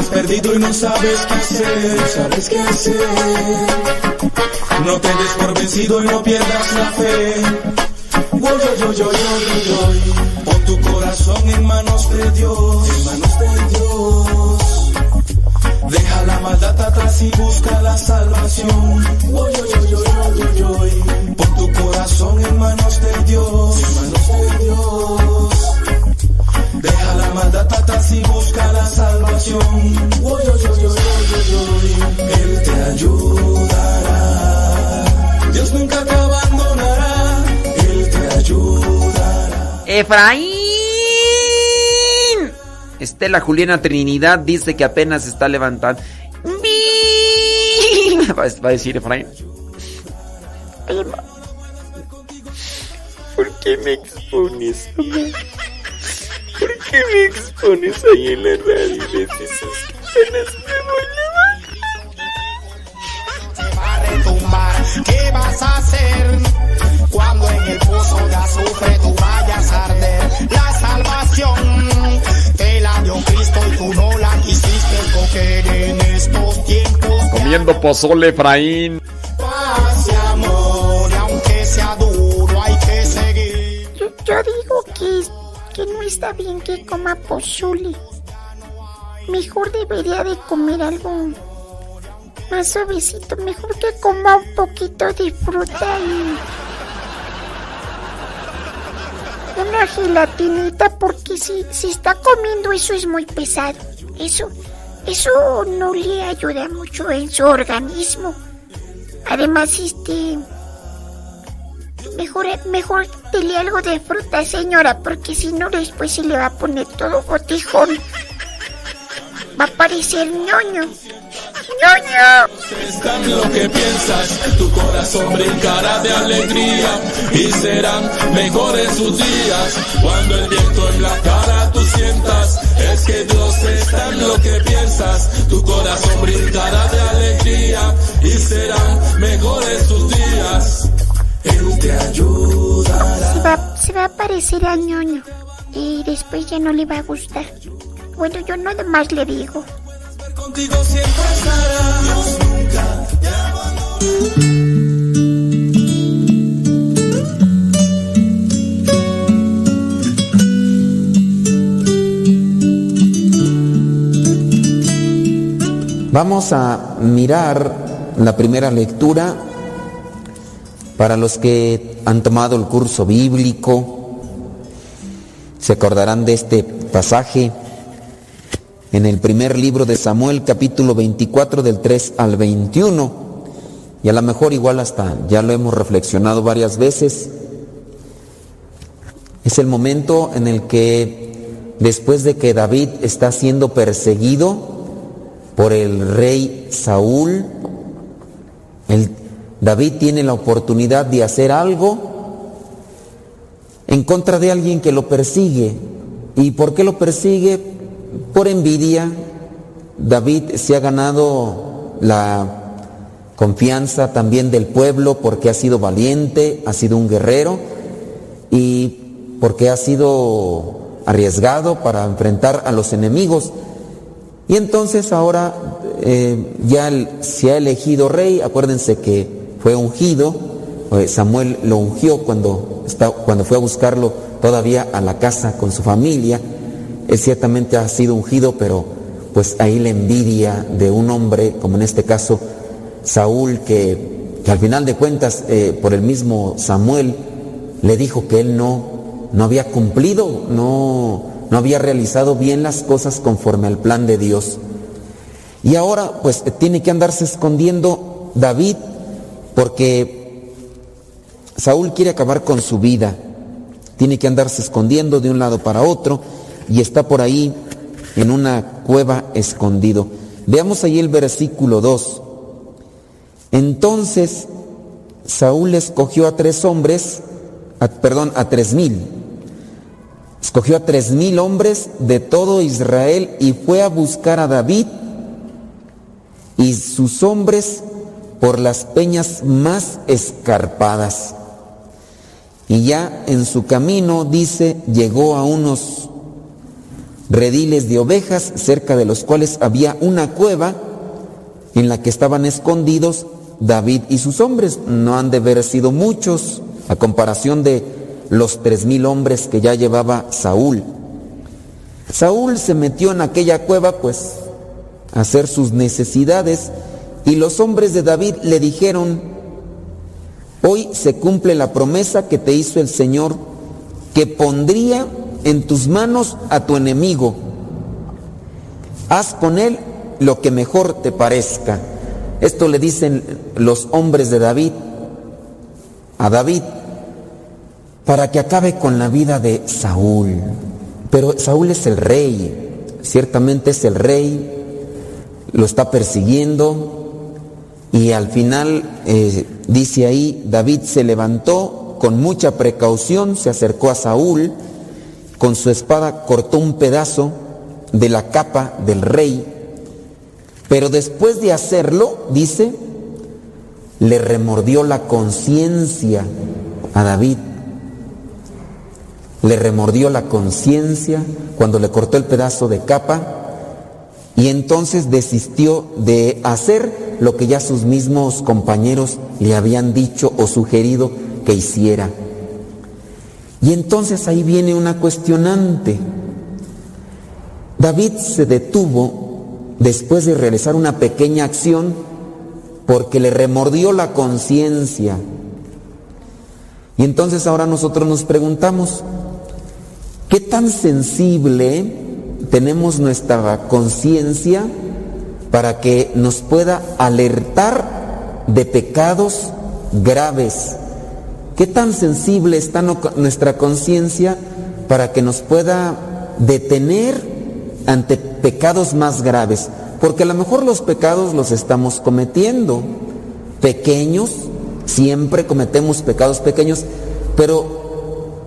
Encuentras perdido y no sabes qué hacer, sabes qué hacer. No te des por vencido y no pierdas la fe. Yo, yo, yo. Pon tu corazón en manos de Dios, en manos de Dios. Deja la maldad atrás y busca la salvación. Pon tu corazón en manos de Dios, en manos de Dios. Atrás y busca la salvación. Él te ayudará. Dios nunca te abandonará. Él te ayudará. Efraín. Estela Juliana Trinidad dice que apenas se está levantando. [LAUGHS] Va a decir Efraín. ¿Por qué me expones, qué me expones ahí en la radio dices que apenas me voy a retumbar. ¿Qué vas a hacer cuando en el pozo de azufre tú vayas a arder? La salvación te la dio Cristo y tú no la quisiste coger en estos tiempos. Comiendo pozole, Efraín. Paz y amor, y aunque sea duro, hay que seguir. yo, yo digo que, que no está bien que coma pozole. Mejor debería de comer algo más suavecito. Mejor que coma un poquito de fruta y una gelatinita porque si, si está comiendo eso es muy pesado. Eso, eso no le ayuda mucho en su organismo. Además, este... Mejor, mejor dele algo de fruta, señora, porque si no después se le va a poner todo botijón. Va a parecer ñoño. ¡Ñoño! Están lo que piensas, tu corazón brincará de alegría y serán mejores sus días. Cuando el viento en la cara tú sientas, es que Dios está en lo que piensas, tu corazón brincará de alegría y serán mejores tus días. Se va, se va a parecer a ñoño y después ya no le va a gustar. Bueno, yo nada más le digo. Vamos a mirar la primera lectura para los que han tomado el curso bíblico. Se acordarán de este pasaje en el primer libro de Samuel, capítulo 24, del 3 al 21. Y a lo mejor igual hasta ya lo hemos reflexionado varias veces. Es el momento en el que después de que David está siendo perseguido por el rey Saúl, el, David tiene la oportunidad de hacer algo en contra de alguien que lo persigue. ¿Y por qué lo persigue? Por envidia. David se ha ganado la confianza también del pueblo porque ha sido valiente, ha sido un guerrero y porque ha sido arriesgado para enfrentar a los enemigos. Y entonces ahora eh, ya se ha elegido rey, acuérdense que fue ungido, eh, Samuel lo ungió cuando, cuando fue a buscarlo todavía a la casa con su familia, él ciertamente ha sido ungido, pero pues ahí la envidia de un hombre, como en este caso Saúl, que, que al final de cuentas eh, por el mismo Samuel le dijo que él no, no había cumplido, no, no había realizado bien las cosas conforme al plan de Dios. Y ahora pues tiene que andarse escondiendo David porque Saúl quiere acabar con su vida. Tiene que andarse escondiendo de un lado para otro y está por ahí en una cueva escondido. Veamos ahí el versículo 2. Entonces Saúl escogió a tres hombres, perdón, a tres mil. Escogió a tres mil hombres de todo Israel y fue a buscar a David y sus hombres por las peñas más escarpadas. Y ya en su camino, dice, llegó a unos rediles de ovejas, cerca de los cuales había una cueva en la que estaban escondidos David y sus hombres. No han de haber sido muchos a comparación de los tres mil hombres que ya llevaba Saúl. Saúl se metió en aquella cueva pues a hacer sus necesidades y los hombres de David le dijeron, hoy se cumple la promesa que te hizo el Señor, que pondría en tus manos a tu enemigo. Haz con él lo que mejor te parezca. Esto le dicen los hombres de David a David para que acabe con la vida de Saúl. Pero Saúl es el rey, ciertamente es el rey, lo está persiguiendo y al final eh, dice ahí, David se levantó con mucha precaución, se acercó a Saúl, con su espada cortó un pedazo de la capa del rey pero después de hacerlo, dice, le remordió la conciencia a David. Le remordió la conciencia cuando le cortó el pedazo de capa y entonces desistió de hacer lo que ya sus mismos compañeros le habían dicho o sugerido que hiciera. Y entonces ahí viene una cuestionante. David se detuvo después de realizar una pequeña acción porque le remordió la conciencia. Y entonces ahora nosotros nos preguntamos, ¿qué tan sensible tenemos nuestra conciencia para que nos pueda alertar de pecados graves? ¿Qué tan sensible está nuestra conciencia para que nos pueda detener ante pecados más graves, porque a lo mejor los pecados los estamos cometiendo, pequeños, siempre cometemos pecados pequeños, pero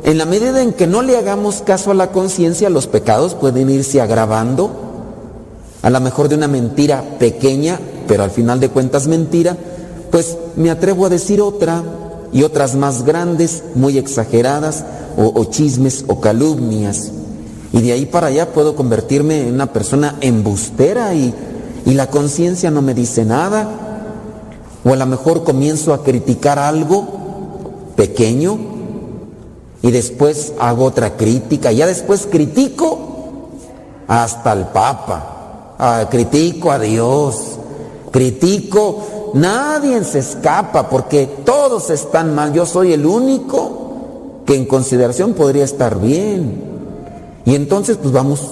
en la medida en que no le hagamos caso a la conciencia, los pecados pueden irse agravando, a lo mejor de una mentira pequeña, pero al final de cuentas mentira, pues me atrevo a decir otra y otras más grandes, muy exageradas, o, chismes o calumnias. Y de ahí para allá puedo convertirme en una persona embustera y, y la conciencia no me dice nada. O a lo mejor comienzo a criticar algo pequeño y después hago otra crítica. Ya después critico hasta el Papa. Critico a Dios. critico, nadie se escapa porque todos están mal. Yo soy el único que en consideración podría estar bien. Y entonces pues vamos.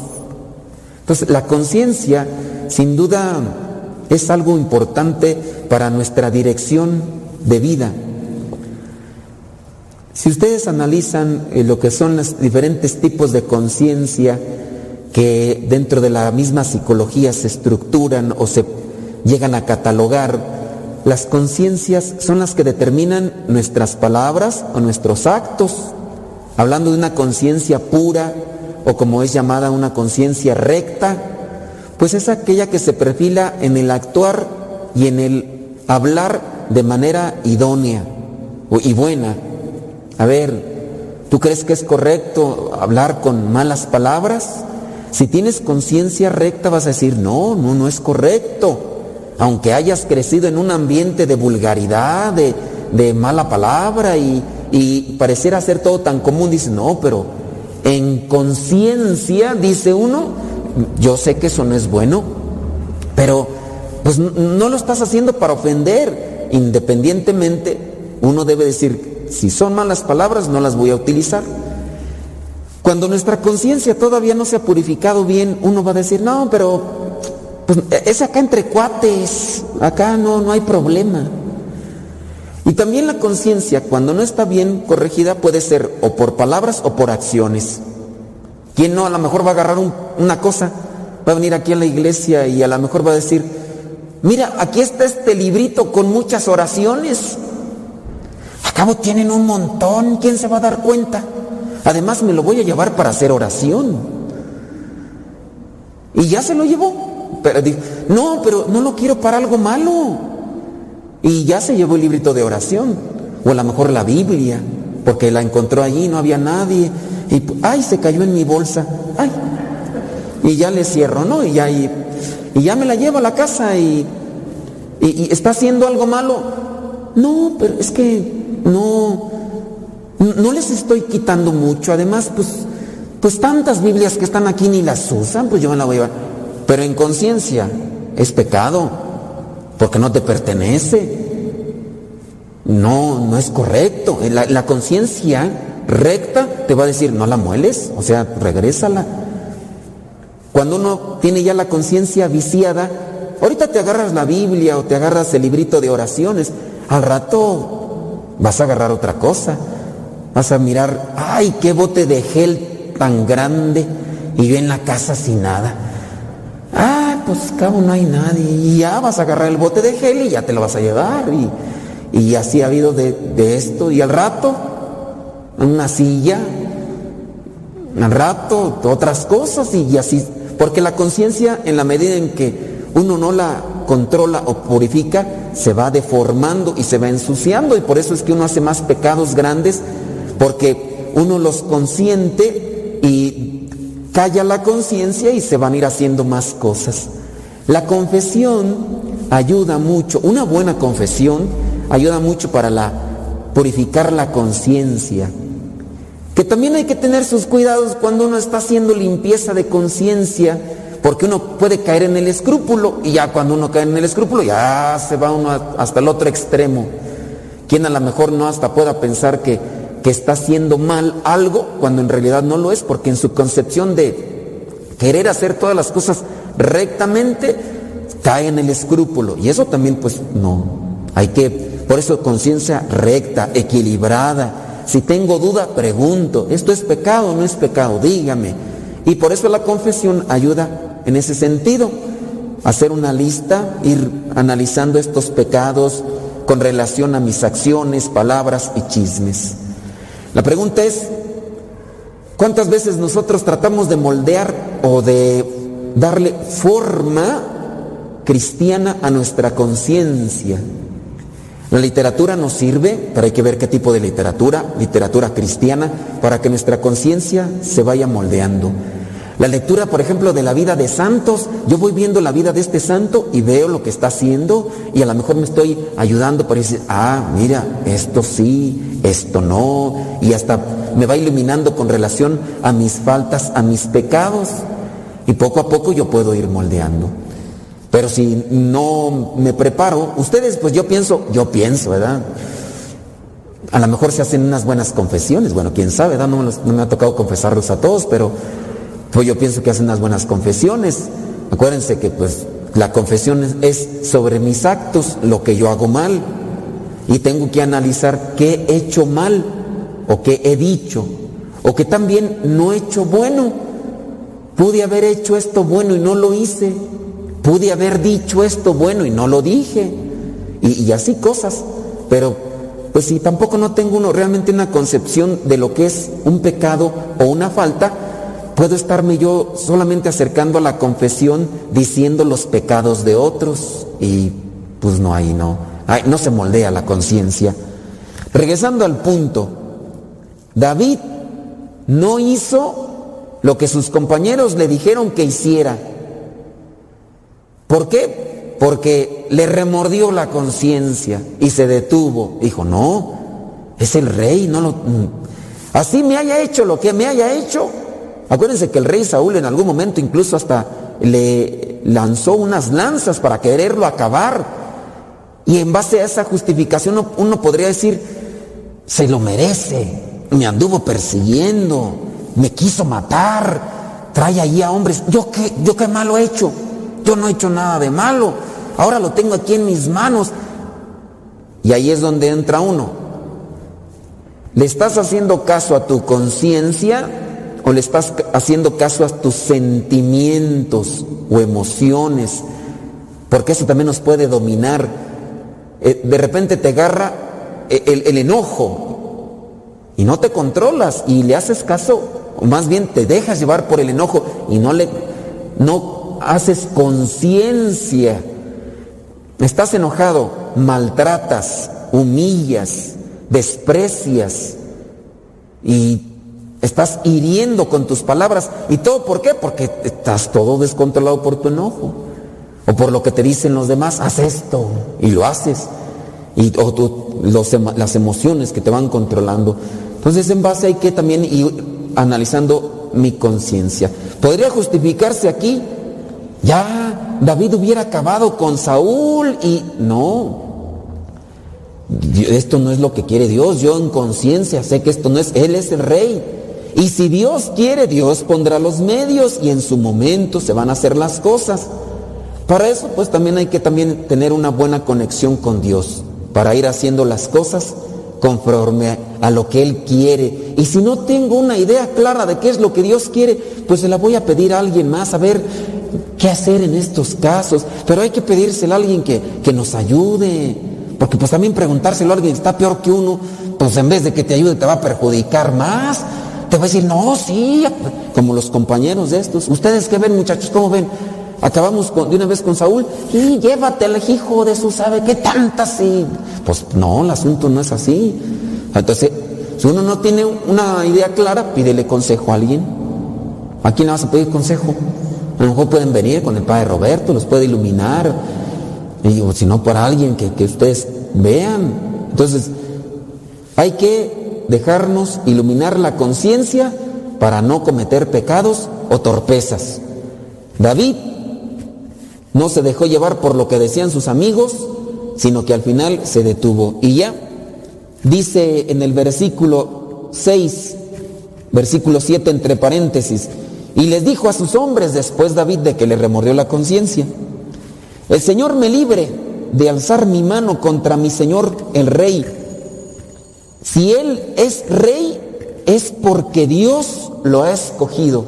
Entonces la conciencia sin duda es algo importante para nuestra dirección de vida. Si ustedes analizan eh, lo que son los diferentes tipos de conciencia que dentro de la misma psicología se estructuran o se llegan a catalogar, las conciencias son las que determinan nuestras palabras o nuestros actos. Hablando de una conciencia pura o como es llamada una conciencia recta, pues es aquella que se perfila en el actuar y en el hablar de manera idónea y buena. A ver, ¿tú crees que es correcto hablar con malas palabras? Si tienes conciencia recta vas a decir, no, no, no es correcto. Aunque hayas crecido en un ambiente de vulgaridad, de, mala palabra y, y pareciera ser todo tan común, dice, no, pero en conciencia, dice uno, yo sé que eso no es bueno, pero pues no lo estás haciendo para ofender. Independientemente, uno debe decir, si son malas palabras, no las voy a utilizar. Cuando nuestra conciencia todavía no se ha purificado bien, uno va a decir, no, pero pues, es acá entre cuates, acá no, no hay problema. Y también la conciencia, cuando no está bien corregida, puede ser o por palabras o por acciones. ¿Quién no a lo mejor va a agarrar una cosa? Va a venir aquí a la iglesia y a lo mejor va a decir, mira, aquí está este librito con muchas oraciones. Acabo tienen un montón, ¿quién se va a dar cuenta? Además me lo voy a llevar para hacer oración. Y ya se lo llevó. Pero no, pero no lo quiero para algo malo. Y ya se llevó el librito de oración. O a lo mejor la Biblia, porque la encontró allí, no había nadie. Y ay, se cayó en mi bolsa. Ay. Y ya le cierro, ¿no? Y ya, y, ya me la llevo a la casa y, y está haciendo algo malo. No, pero es que no, no les estoy quitando mucho. Además, pues, pues tantas Biblias que están aquí ni las usan, pues yo me la voy a llevar. Pero en conciencia es pecado, porque no te pertenece. No, no es correcto. La, la conciencia recta te va a decir, no la mueles, o sea, regrésala. Cuando uno tiene ya la conciencia viciada, ahorita te agarras la Biblia o te agarras el librito de oraciones, al rato vas a agarrar otra cosa. Vas a mirar, ay, qué bote de gel tan grande y yo en la casa sin nada. Ah, pues cabo no hay nadie. Y ya vas a agarrar el bote de gel y ya te lo vas a llevar. Y, y así ha habido de, de esto. Y al rato, una silla, al rato, otras cosas y así. Porque la conciencia, en la medida en que uno no la controla o purifica, se va deformando y se va ensuciando y por eso es que uno hace más pecados grandes porque uno los consiente y calla la conciencia y se van a ir haciendo más cosas. La confesión ayuda mucho, una buena confesión ayuda mucho para la purificar la conciencia. Que también hay que tener sus cuidados cuando uno está haciendo limpieza de conciencia porque uno puede caer en el escrúpulo y ya cuando uno cae en el escrúpulo ya se va uno hasta el otro extremo. Quien a lo mejor no hasta pueda pensar que, que está haciendo mal algo cuando en realidad no lo es, porque en su concepción de querer hacer todas las cosas rectamente, cae en el escrúpulo. Y eso también pues no. Hay que, por eso conciencia recta, equilibrada. Si tengo duda, pregunto, ¿esto es pecado o no es pecado? Dígame. Y por eso la confesión ayuda en ese sentido, hacer una lista, ir analizando estos pecados con relación a mis acciones, palabras y chismes. La pregunta es, ¿cuántas veces nosotros tratamos de moldear o de darle forma cristiana a nuestra conciencia? La literatura nos sirve, pero hay que ver qué tipo de literatura, literatura cristiana, para que nuestra conciencia se vaya moldeando. La lectura, por ejemplo, de la vida de santos, yo voy viendo la vida de este santo y veo lo que está haciendo y a lo mejor me estoy ayudando para decir, ah, mira, esto sí, esto no, y hasta me va iluminando con relación a mis faltas, a mis pecados, y poco a poco yo puedo ir moldeando. Pero si no me preparo, ustedes, pues yo pienso, yo pienso, ¿verdad? A lo mejor se hacen unas buenas confesiones, bueno, quién sabe, ¿verdad? No no me ha tocado confesarlos a todos, pero pues yo pienso que hacen unas buenas confesiones. Acuérdense que pues la confesión es, es sobre mis actos, lo que yo hago mal. Y tengo que analizar qué he hecho mal o qué he dicho o que también no he hecho bueno. Pude haber hecho esto bueno y no lo hice. Pude haber dicho esto bueno y no lo dije. Y, y así cosas. Pero pues si tampoco no tengo uno realmente una concepción de lo que es un pecado o una falta, puedo estarme yo solamente acercando a la confesión diciendo los pecados de otros y pues no ahí no, no se moldea la conciencia. Regresando al punto, David no hizo lo que sus compañeros le dijeron que hiciera. ¿Por qué? Porque le remordió la conciencia y se detuvo. Dijo, no, es el rey, no lo... Así me haya hecho lo que me haya hecho. Acuérdense que el rey Saúl en algún momento incluso hasta le lanzó unas lanzas para quererlo acabar. Y en base a esa justificación uno, podría decir, se lo merece, me anduvo persiguiendo, me quiso matar, trae allí a hombres. ¿Yo qué, yo qué malo he hecho? Yo no he hecho nada de malo. Ahora lo tengo aquí en mis manos. Y ahí es donde entra uno. ¿Le estás haciendo caso a tu conciencia o le estás haciendo caso a tus sentimientos o emociones? Porque eso también nos puede dominar. Eh, de repente te agarra eh, el, el enojo y no te controlas y le haces caso, o más bien te dejas llevar por el enojo y no le no haces conciencia. Estás enojado, maltratas, humillas, desprecias y estás hiriendo con tus palabras. ¿Y todo por qué? Porque estás todo descontrolado por tu enojo o por lo que te dicen los demás. Haz esto y lo haces. Y, o tú- los las emociones que te van controlando. Entonces en base hay que también ir analizando mi conciencia. ¿Podría justificarse aquí? Ya David hubiera acabado con Saúl y no. Esto no es lo que quiere Dios. Yo en conciencia sé que esto no es. Él es el rey. Y si Dios quiere, Dios pondrá los medios y en su momento se van a hacer las cosas. Para eso pues también hay que también tener una buena conexión con Dios. Para ir haciendo las cosas conforme a lo que Él quiere. Y si no tengo una idea clara de qué es lo que Dios quiere, pues se la voy a pedir a alguien más a ver qué hacer en estos casos. Pero hay que pedírsela a alguien que, que nos ayude. Porque pues también preguntárselo a alguien está peor que uno, pues en vez de que te ayude te va a perjudicar más. Te va a decir, no, sí, como los compañeros de estos. ¿Ustedes qué ven muchachos? ¿Cómo ven? Acabamos con- de una vez con Saúl y llévatelo, hijo de su sabe qué tantas y pues no, el asunto no es así. Entonces, si uno no tiene una idea clara, pídele consejo a alguien. ¿A quién le vas a pedir consejo? A lo mejor pueden venir con el padre Roberto, los puede iluminar. Y, si no, por alguien que, que ustedes vean. Entonces, hay que dejarnos iluminar la conciencia para no cometer pecados o torpezas. David no se dejó llevar por lo que decían sus amigos, sino que al final se detuvo. Y ya dice en el versículo 6, versículo 7 entre paréntesis, y les dijo a sus hombres después David de que le remordió la conciencia, el Señor me libre de alzar mi mano contra mi Señor el Rey. Si Él es Rey, es porque Dios lo ha escogido.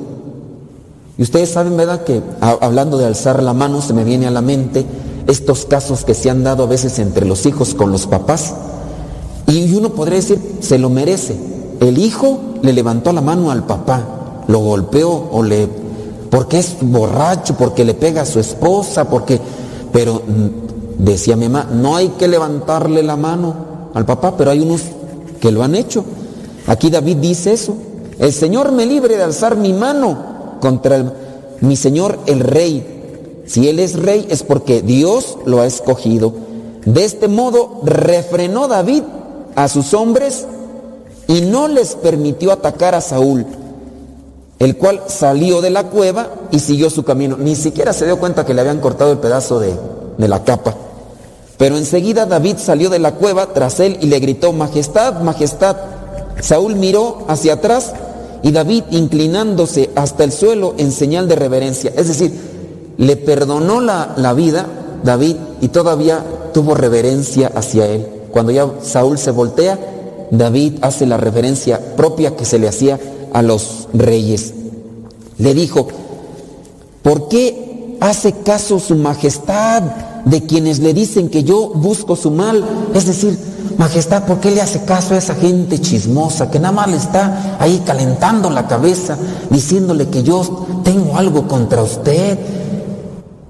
Y ustedes saben, ¿verdad? Que hablando de alzar la mano, se me viene a la mente estos casos que se han dado a veces entre los hijos con los papás. Y uno podría decir, se lo merece. El hijo le levantó la mano al papá, lo golpeó o le... porque es borracho, porque le pega a su esposa, porque... Pero mm, decía mi mamá, no hay que levantarle la mano al papá, pero hay unos que lo han hecho. Aquí David dice eso. El Señor me libre de alzar mi mano contra mi Señor el Rey. Si Él es Rey es porque Dios lo ha escogido. De este modo refrenó David a sus hombres y no les permitió atacar a Saúl. el cual salió de la cueva y siguió su camino. Ni siquiera se dio cuenta que le habían cortado el pedazo de, de la capa. Pero enseguida David salió de la cueva tras él y le gritó, Majestad, Majestad. Saúl miró hacia atrás y David inclinándose hasta el suelo en señal de reverencia. Es decir, le perdonó la, la vida David y todavía tuvo reverencia hacia él. Cuando ya Saúl se voltea, David hace la reverencia propia que se le hacía a los reyes. Le dijo, ¿por qué hace caso su majestad de quienes le dicen que yo busco su mal? Es decir, majestad, ¿por qué le hace caso a esa gente chismosa que nada más le está ahí calentando la cabeza, diciéndole que yo tengo algo contra usted?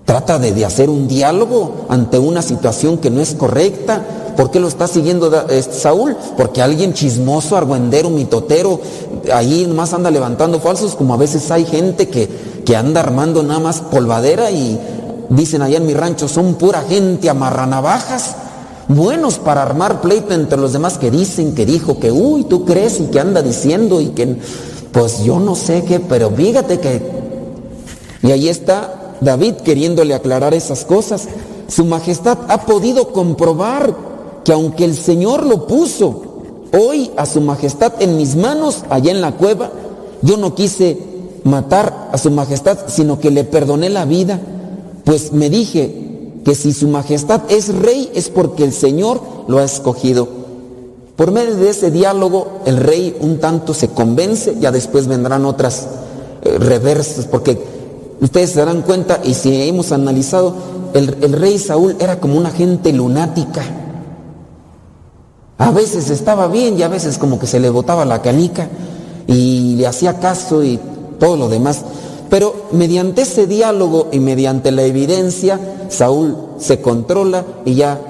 Trata de, hacer un diálogo ante una situación que no es correcta. ¿Por qué lo está siguiendo eh, Saúl? Porque alguien chismoso, argüendero, mitotero, ahí nomás anda levantando falsos, como a veces hay gente que, que anda armando nada más polvadera y dicen allá en mi rancho, son pura gente amarranavajas, buenos para armar pleito entre los demás que dicen, que dijo, que uy, tú crees y que anda diciendo y que, pues yo no sé qué, pero fíjate que y ahí está David queriéndole aclarar esas cosas. Su majestad ha podido comprobar que aunque el Señor lo puso hoy a su majestad en mis manos allá en la cueva, yo no quise matar a su majestad, sino que le perdoné la vida, pues me dije que si su majestad es rey es porque el Señor lo ha escogido. Por medio de ese diálogo, el rey un tanto se convence, ya después vendrán otras eh, reversas, porque ustedes se darán cuenta, y si hemos analizado, el, el rey Saúl era como una gente lunática. A veces estaba bien y a veces como que se le botaba la canica y le hacía caso y todo lo demás. Pero mediante ese diálogo y mediante la evidencia, Saúl se controla y ya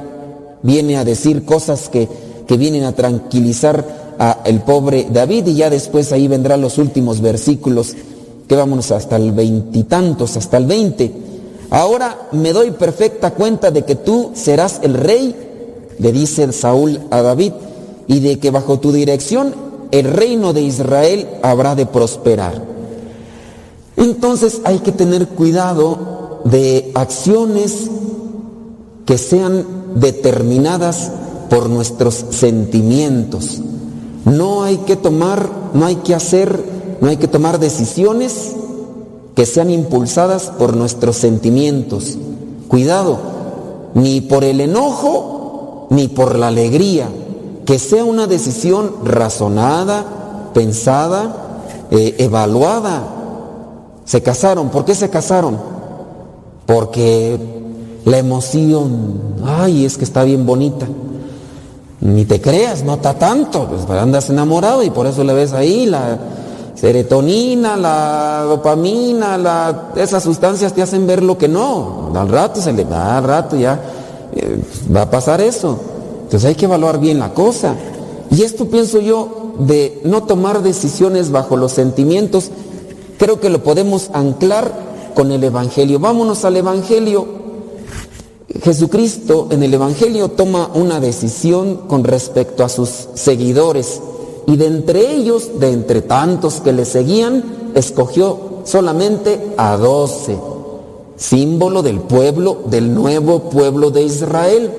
viene a decir cosas que, que vienen a tranquilizar a el pobre David y ya después ahí vendrán los últimos versículos que vámonos hasta el veintitantos, hasta el veinte. Ahora me doy perfecta cuenta de que tú serás el rey, le dice Saúl a David, y de que bajo tu dirección el reino de Israel habrá de prosperar. Entonces hay que tener cuidado de acciones que sean determinadas por nuestros sentimientos. No hay que tomar, no hay que hacer, no hay que tomar decisiones que sean impulsadas por nuestros sentimientos. Cuidado, ni por el enojo, ni por la alegría. Que sea una decisión razonada, pensada, eh, evaluada. Se casaron, ¿por qué se casaron? Porque la emoción, ay, es que está bien bonita. Ni te creas, no está tanto, pues andas enamorado y por eso le ves ahí la serotonina, la dopamina, la, esas sustancias te hacen ver lo que no. Al rato se le va, al rato ya eh, va a pasar eso. Entonces hay que evaluar bien la cosa. Y esto pienso yo de no tomar decisiones bajo los sentimientos, creo que lo podemos anclar con el Evangelio. Vámonos al Evangelio. Jesucristo en el Evangelio toma una decisión con respecto a sus seguidores y de entre ellos, de entre tantos que le seguían, escogió solamente a doce, símbolo del pueblo, del nuevo pueblo de Israel.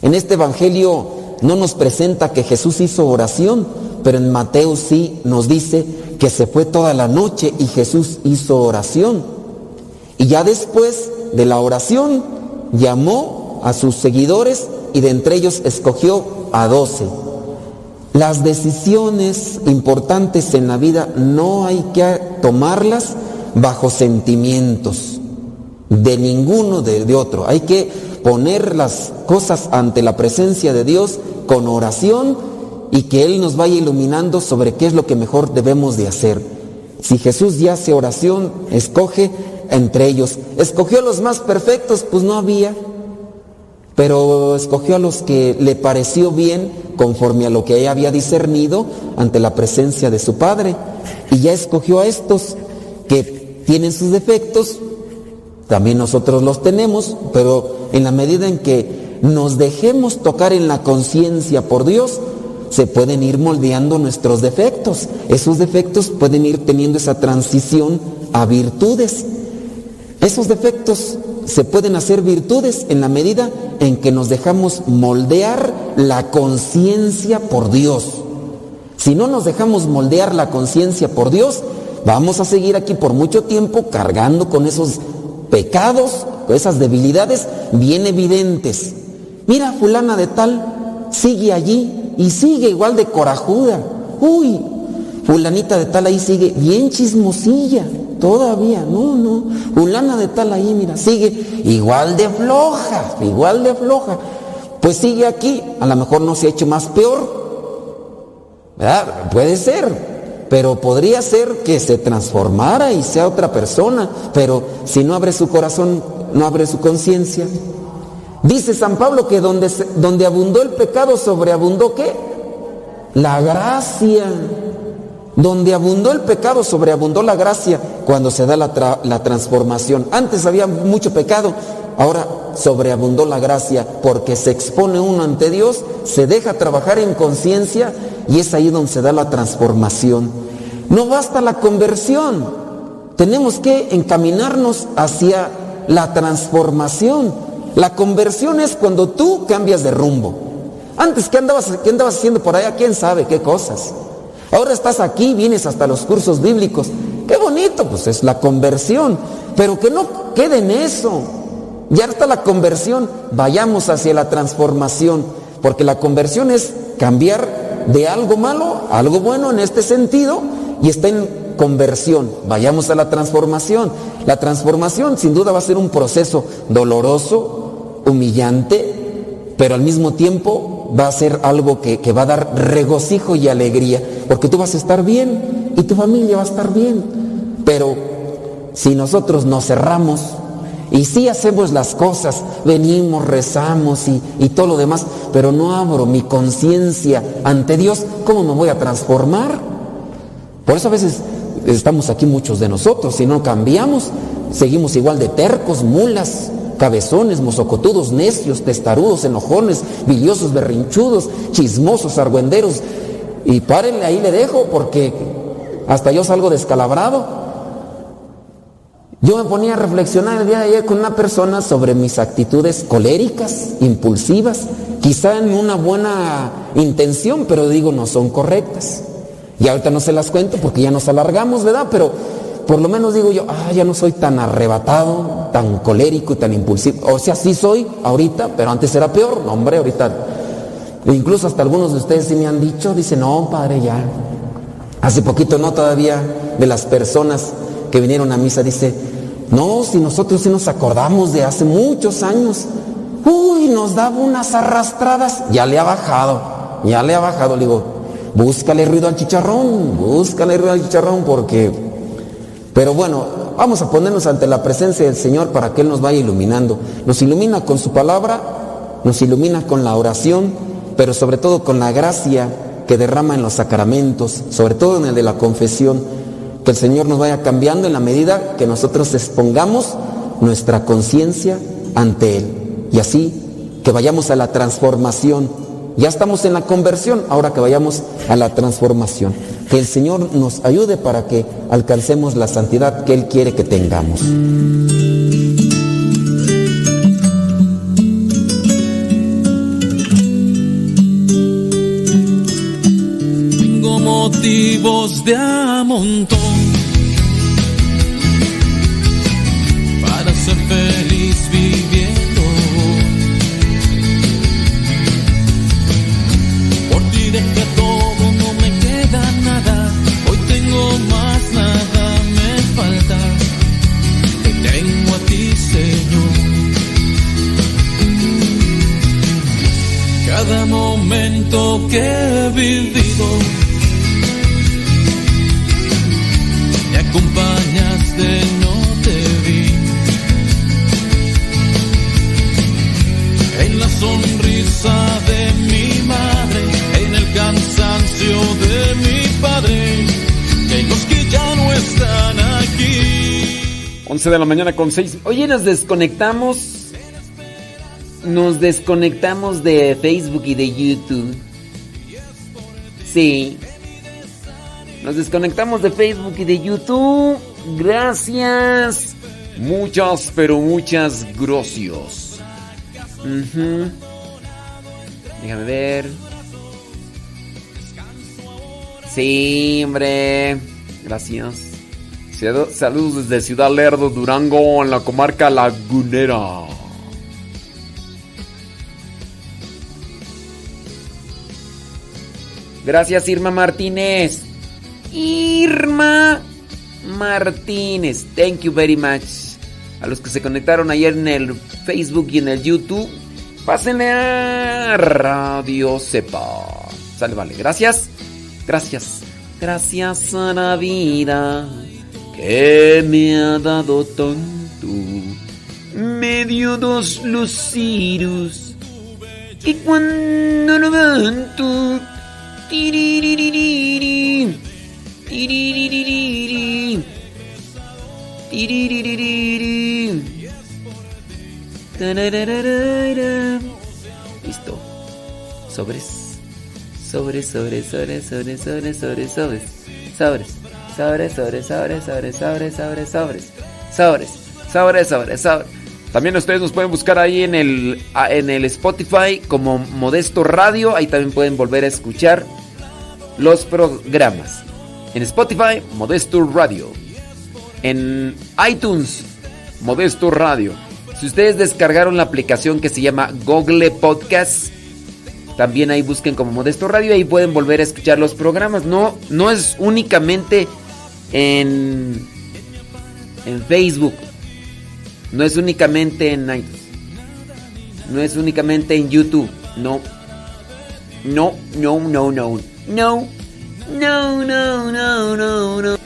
En este Evangelio no nos presenta que Jesús hizo oración, pero en Mateo sí nos dice que se fue toda la noche y Jesús hizo oración. Y ya después de la oración llamó a sus seguidores y de entre ellos escogió a doce. Las decisiones importantes en la vida no hay que tomarlas bajo sentimientos de ninguno de, de otro. Hay que poner las cosas ante la presencia de Dios con oración y que Él nos vaya iluminando sobre qué es lo que mejor debemos de hacer. Si Jesús ya hace oración, escoge entre ellos. Escogió a los más perfectos, pues no había, pero escogió a los que le pareció bien conforme a lo que ella había discernido ante la presencia de su Padre. Y ya escogió a estos que tienen sus defectos, también nosotros los tenemos, pero en la medida en que nos dejemos tocar en la conciencia por Dios, se pueden ir moldeando nuestros defectos. Esos defectos pueden ir teniendo esa transición a virtudes. Esos defectos se pueden hacer virtudes en la medida en que nos dejamos moldear la conciencia por Dios. Si no nos dejamos moldear la conciencia por Dios, vamos a seguir aquí por mucho tiempo cargando con esos pecados, con esas debilidades bien evidentes. Mira, fulana de tal sigue allí y sigue igual de corajuda. Uy, fulanita de tal ahí sigue bien chismosilla. Todavía, no, no. Fulana de tal ahí, mira, sigue igual de floja, igual de floja. Pues sigue aquí, a lo mejor no se ha hecho más peor. Puede ser, pero podría ser que se transformara y sea otra persona, pero si no abre su corazón, no abre su conciencia. Dice San Pablo que donde, donde abundó el pecado, sobreabundó qué? La gracia. Donde abundó el pecado, sobreabundó la gracia cuando se da la, la transformación. Antes había mucho pecado, ahora sobreabundó la gracia porque se expone uno ante Dios, se deja trabajar en conciencia y es ahí donde se da la transformación. No basta la conversión, tenemos que encaminarnos hacia la transformación. La conversión es cuando tú cambias de rumbo. Antes, ¿qué andabas, qué andabas haciendo por allá? ¿Quién sabe qué cosas? Ahora estás aquí, vienes hasta los cursos bíblicos. Qué bonito, pues es la conversión. Pero que no quede en eso. Ya está la conversión, vayamos hacia la transformación. Porque la conversión es cambiar de algo malo a algo bueno en este sentido y está en conversión. Vayamos a la transformación. La transformación sin duda va a ser un proceso doloroso, humillante, pero al mismo tiempo va a ser algo que, que va a dar regocijo y alegría, porque tú vas a estar bien y tu familia va a estar bien. Pero si nosotros nos cerramos y sí hacemos las cosas, venimos, rezamos y, y todo lo demás, pero no abro mi conciencia ante Dios, ¿cómo me voy a transformar? Por eso a veces estamos aquí muchos de nosotros, si no cambiamos, seguimos igual de tercos, mulas, cabezones, mozocotudos, necios, testarudos, enojones, biliosos, berrinchudos, chismosos, argüenderos. Y párenle, ahí le dejo, porque hasta yo salgo descalabrado. Yo me ponía a reflexionar el día de ayer con una persona sobre mis actitudes coléricas, impulsivas, quizá en una buena intención, pero digo no son correctas. Y ahorita no se las cuento porque ya nos alargamos, ¿verdad? Pero por lo menos digo yo, ah, ya no soy tan arrebatado, tan colérico y tan impulsivo. O sea, sí soy ahorita, pero antes era peor. No, hombre, ahorita. e Incluso hasta algunos de ustedes sí me han dicho, dicen, no, padre, ya. Hace poquito, no, todavía de las personas que vinieron a misa, dice, no, si nosotros sí nos acordamos de hace muchos años. Uy, nos daba unas arrastradas. Ya le ha bajado, ya le ha bajado. Le digo, búscale ruido al chicharrón, búscale ruido al chicharrón porque... Pero bueno, vamos a ponernos ante la presencia del Señor para que Él nos vaya iluminando. Nos ilumina con su palabra, nos ilumina con la oración, pero sobre todo con la gracia que derrama en los sacramentos, sobre todo en el de la confesión. Que el Señor nos vaya cambiando en la medida que nosotros expongamos nuestra conciencia ante Él. Y así que vayamos a la transformación. Ya estamos en la conversión, ahora que vayamos a la transformación. Que el Señor nos ayude para que alcancemos la santidad que Él quiere que tengamos. Tengo motivos de a momento que he vivido me acompañaste, no te vi. En la sonrisa de mi madre, en el cansancio de mi padre, en los que ya no están aquí. 11 de la mañana con 6. Oye, nos desconectamos. Nos desconectamos de Facebook y de YouTube. Sí. Nos desconectamos de Facebook y de YouTube. Gracias. Muchas, pero muchas gracias. Ujú. Déjame ver. Sí, hombre. Gracias. Sal- Saludos desde Ciudad Lerdo, Durango, en la comarca lagunera. Gracias, Irma Martínez. Irma Martínez. Thank you very much. A los que se conectaron ayer en el Facebook y en el YouTube, pásenle a Radio Sepa. Sale, vale. Gracias. Gracias. Gracias a la vida que me ha dado tanto. Me dio dos luciros. Y cuando lo levanto. Listo. Sobres. Sobres, sobres, sobres, sobres, sobres, sobres, sobres. Sobres. Sobres, sobres, sobres, sobres, sobres, sobres, sobres. Sobres. Sobres, sobres, sobres. También ustedes nos pueden buscar ahí en el, a- en el Spotify como Modesto Radio. Ahí también pueden volver a escuchar los programas. En Spotify, Modesto Radio. En iTunes, Modesto Radio. Si ustedes descargaron la aplicación que se llama Google Podcast, también ahí busquen como Modesto Radio, ahí pueden volver a escuchar los programas. No, no es únicamente en, en Facebook. No es únicamente en iTunes. No es únicamente en YouTube. No. No, no, no, no. No. No, no, no, no, no.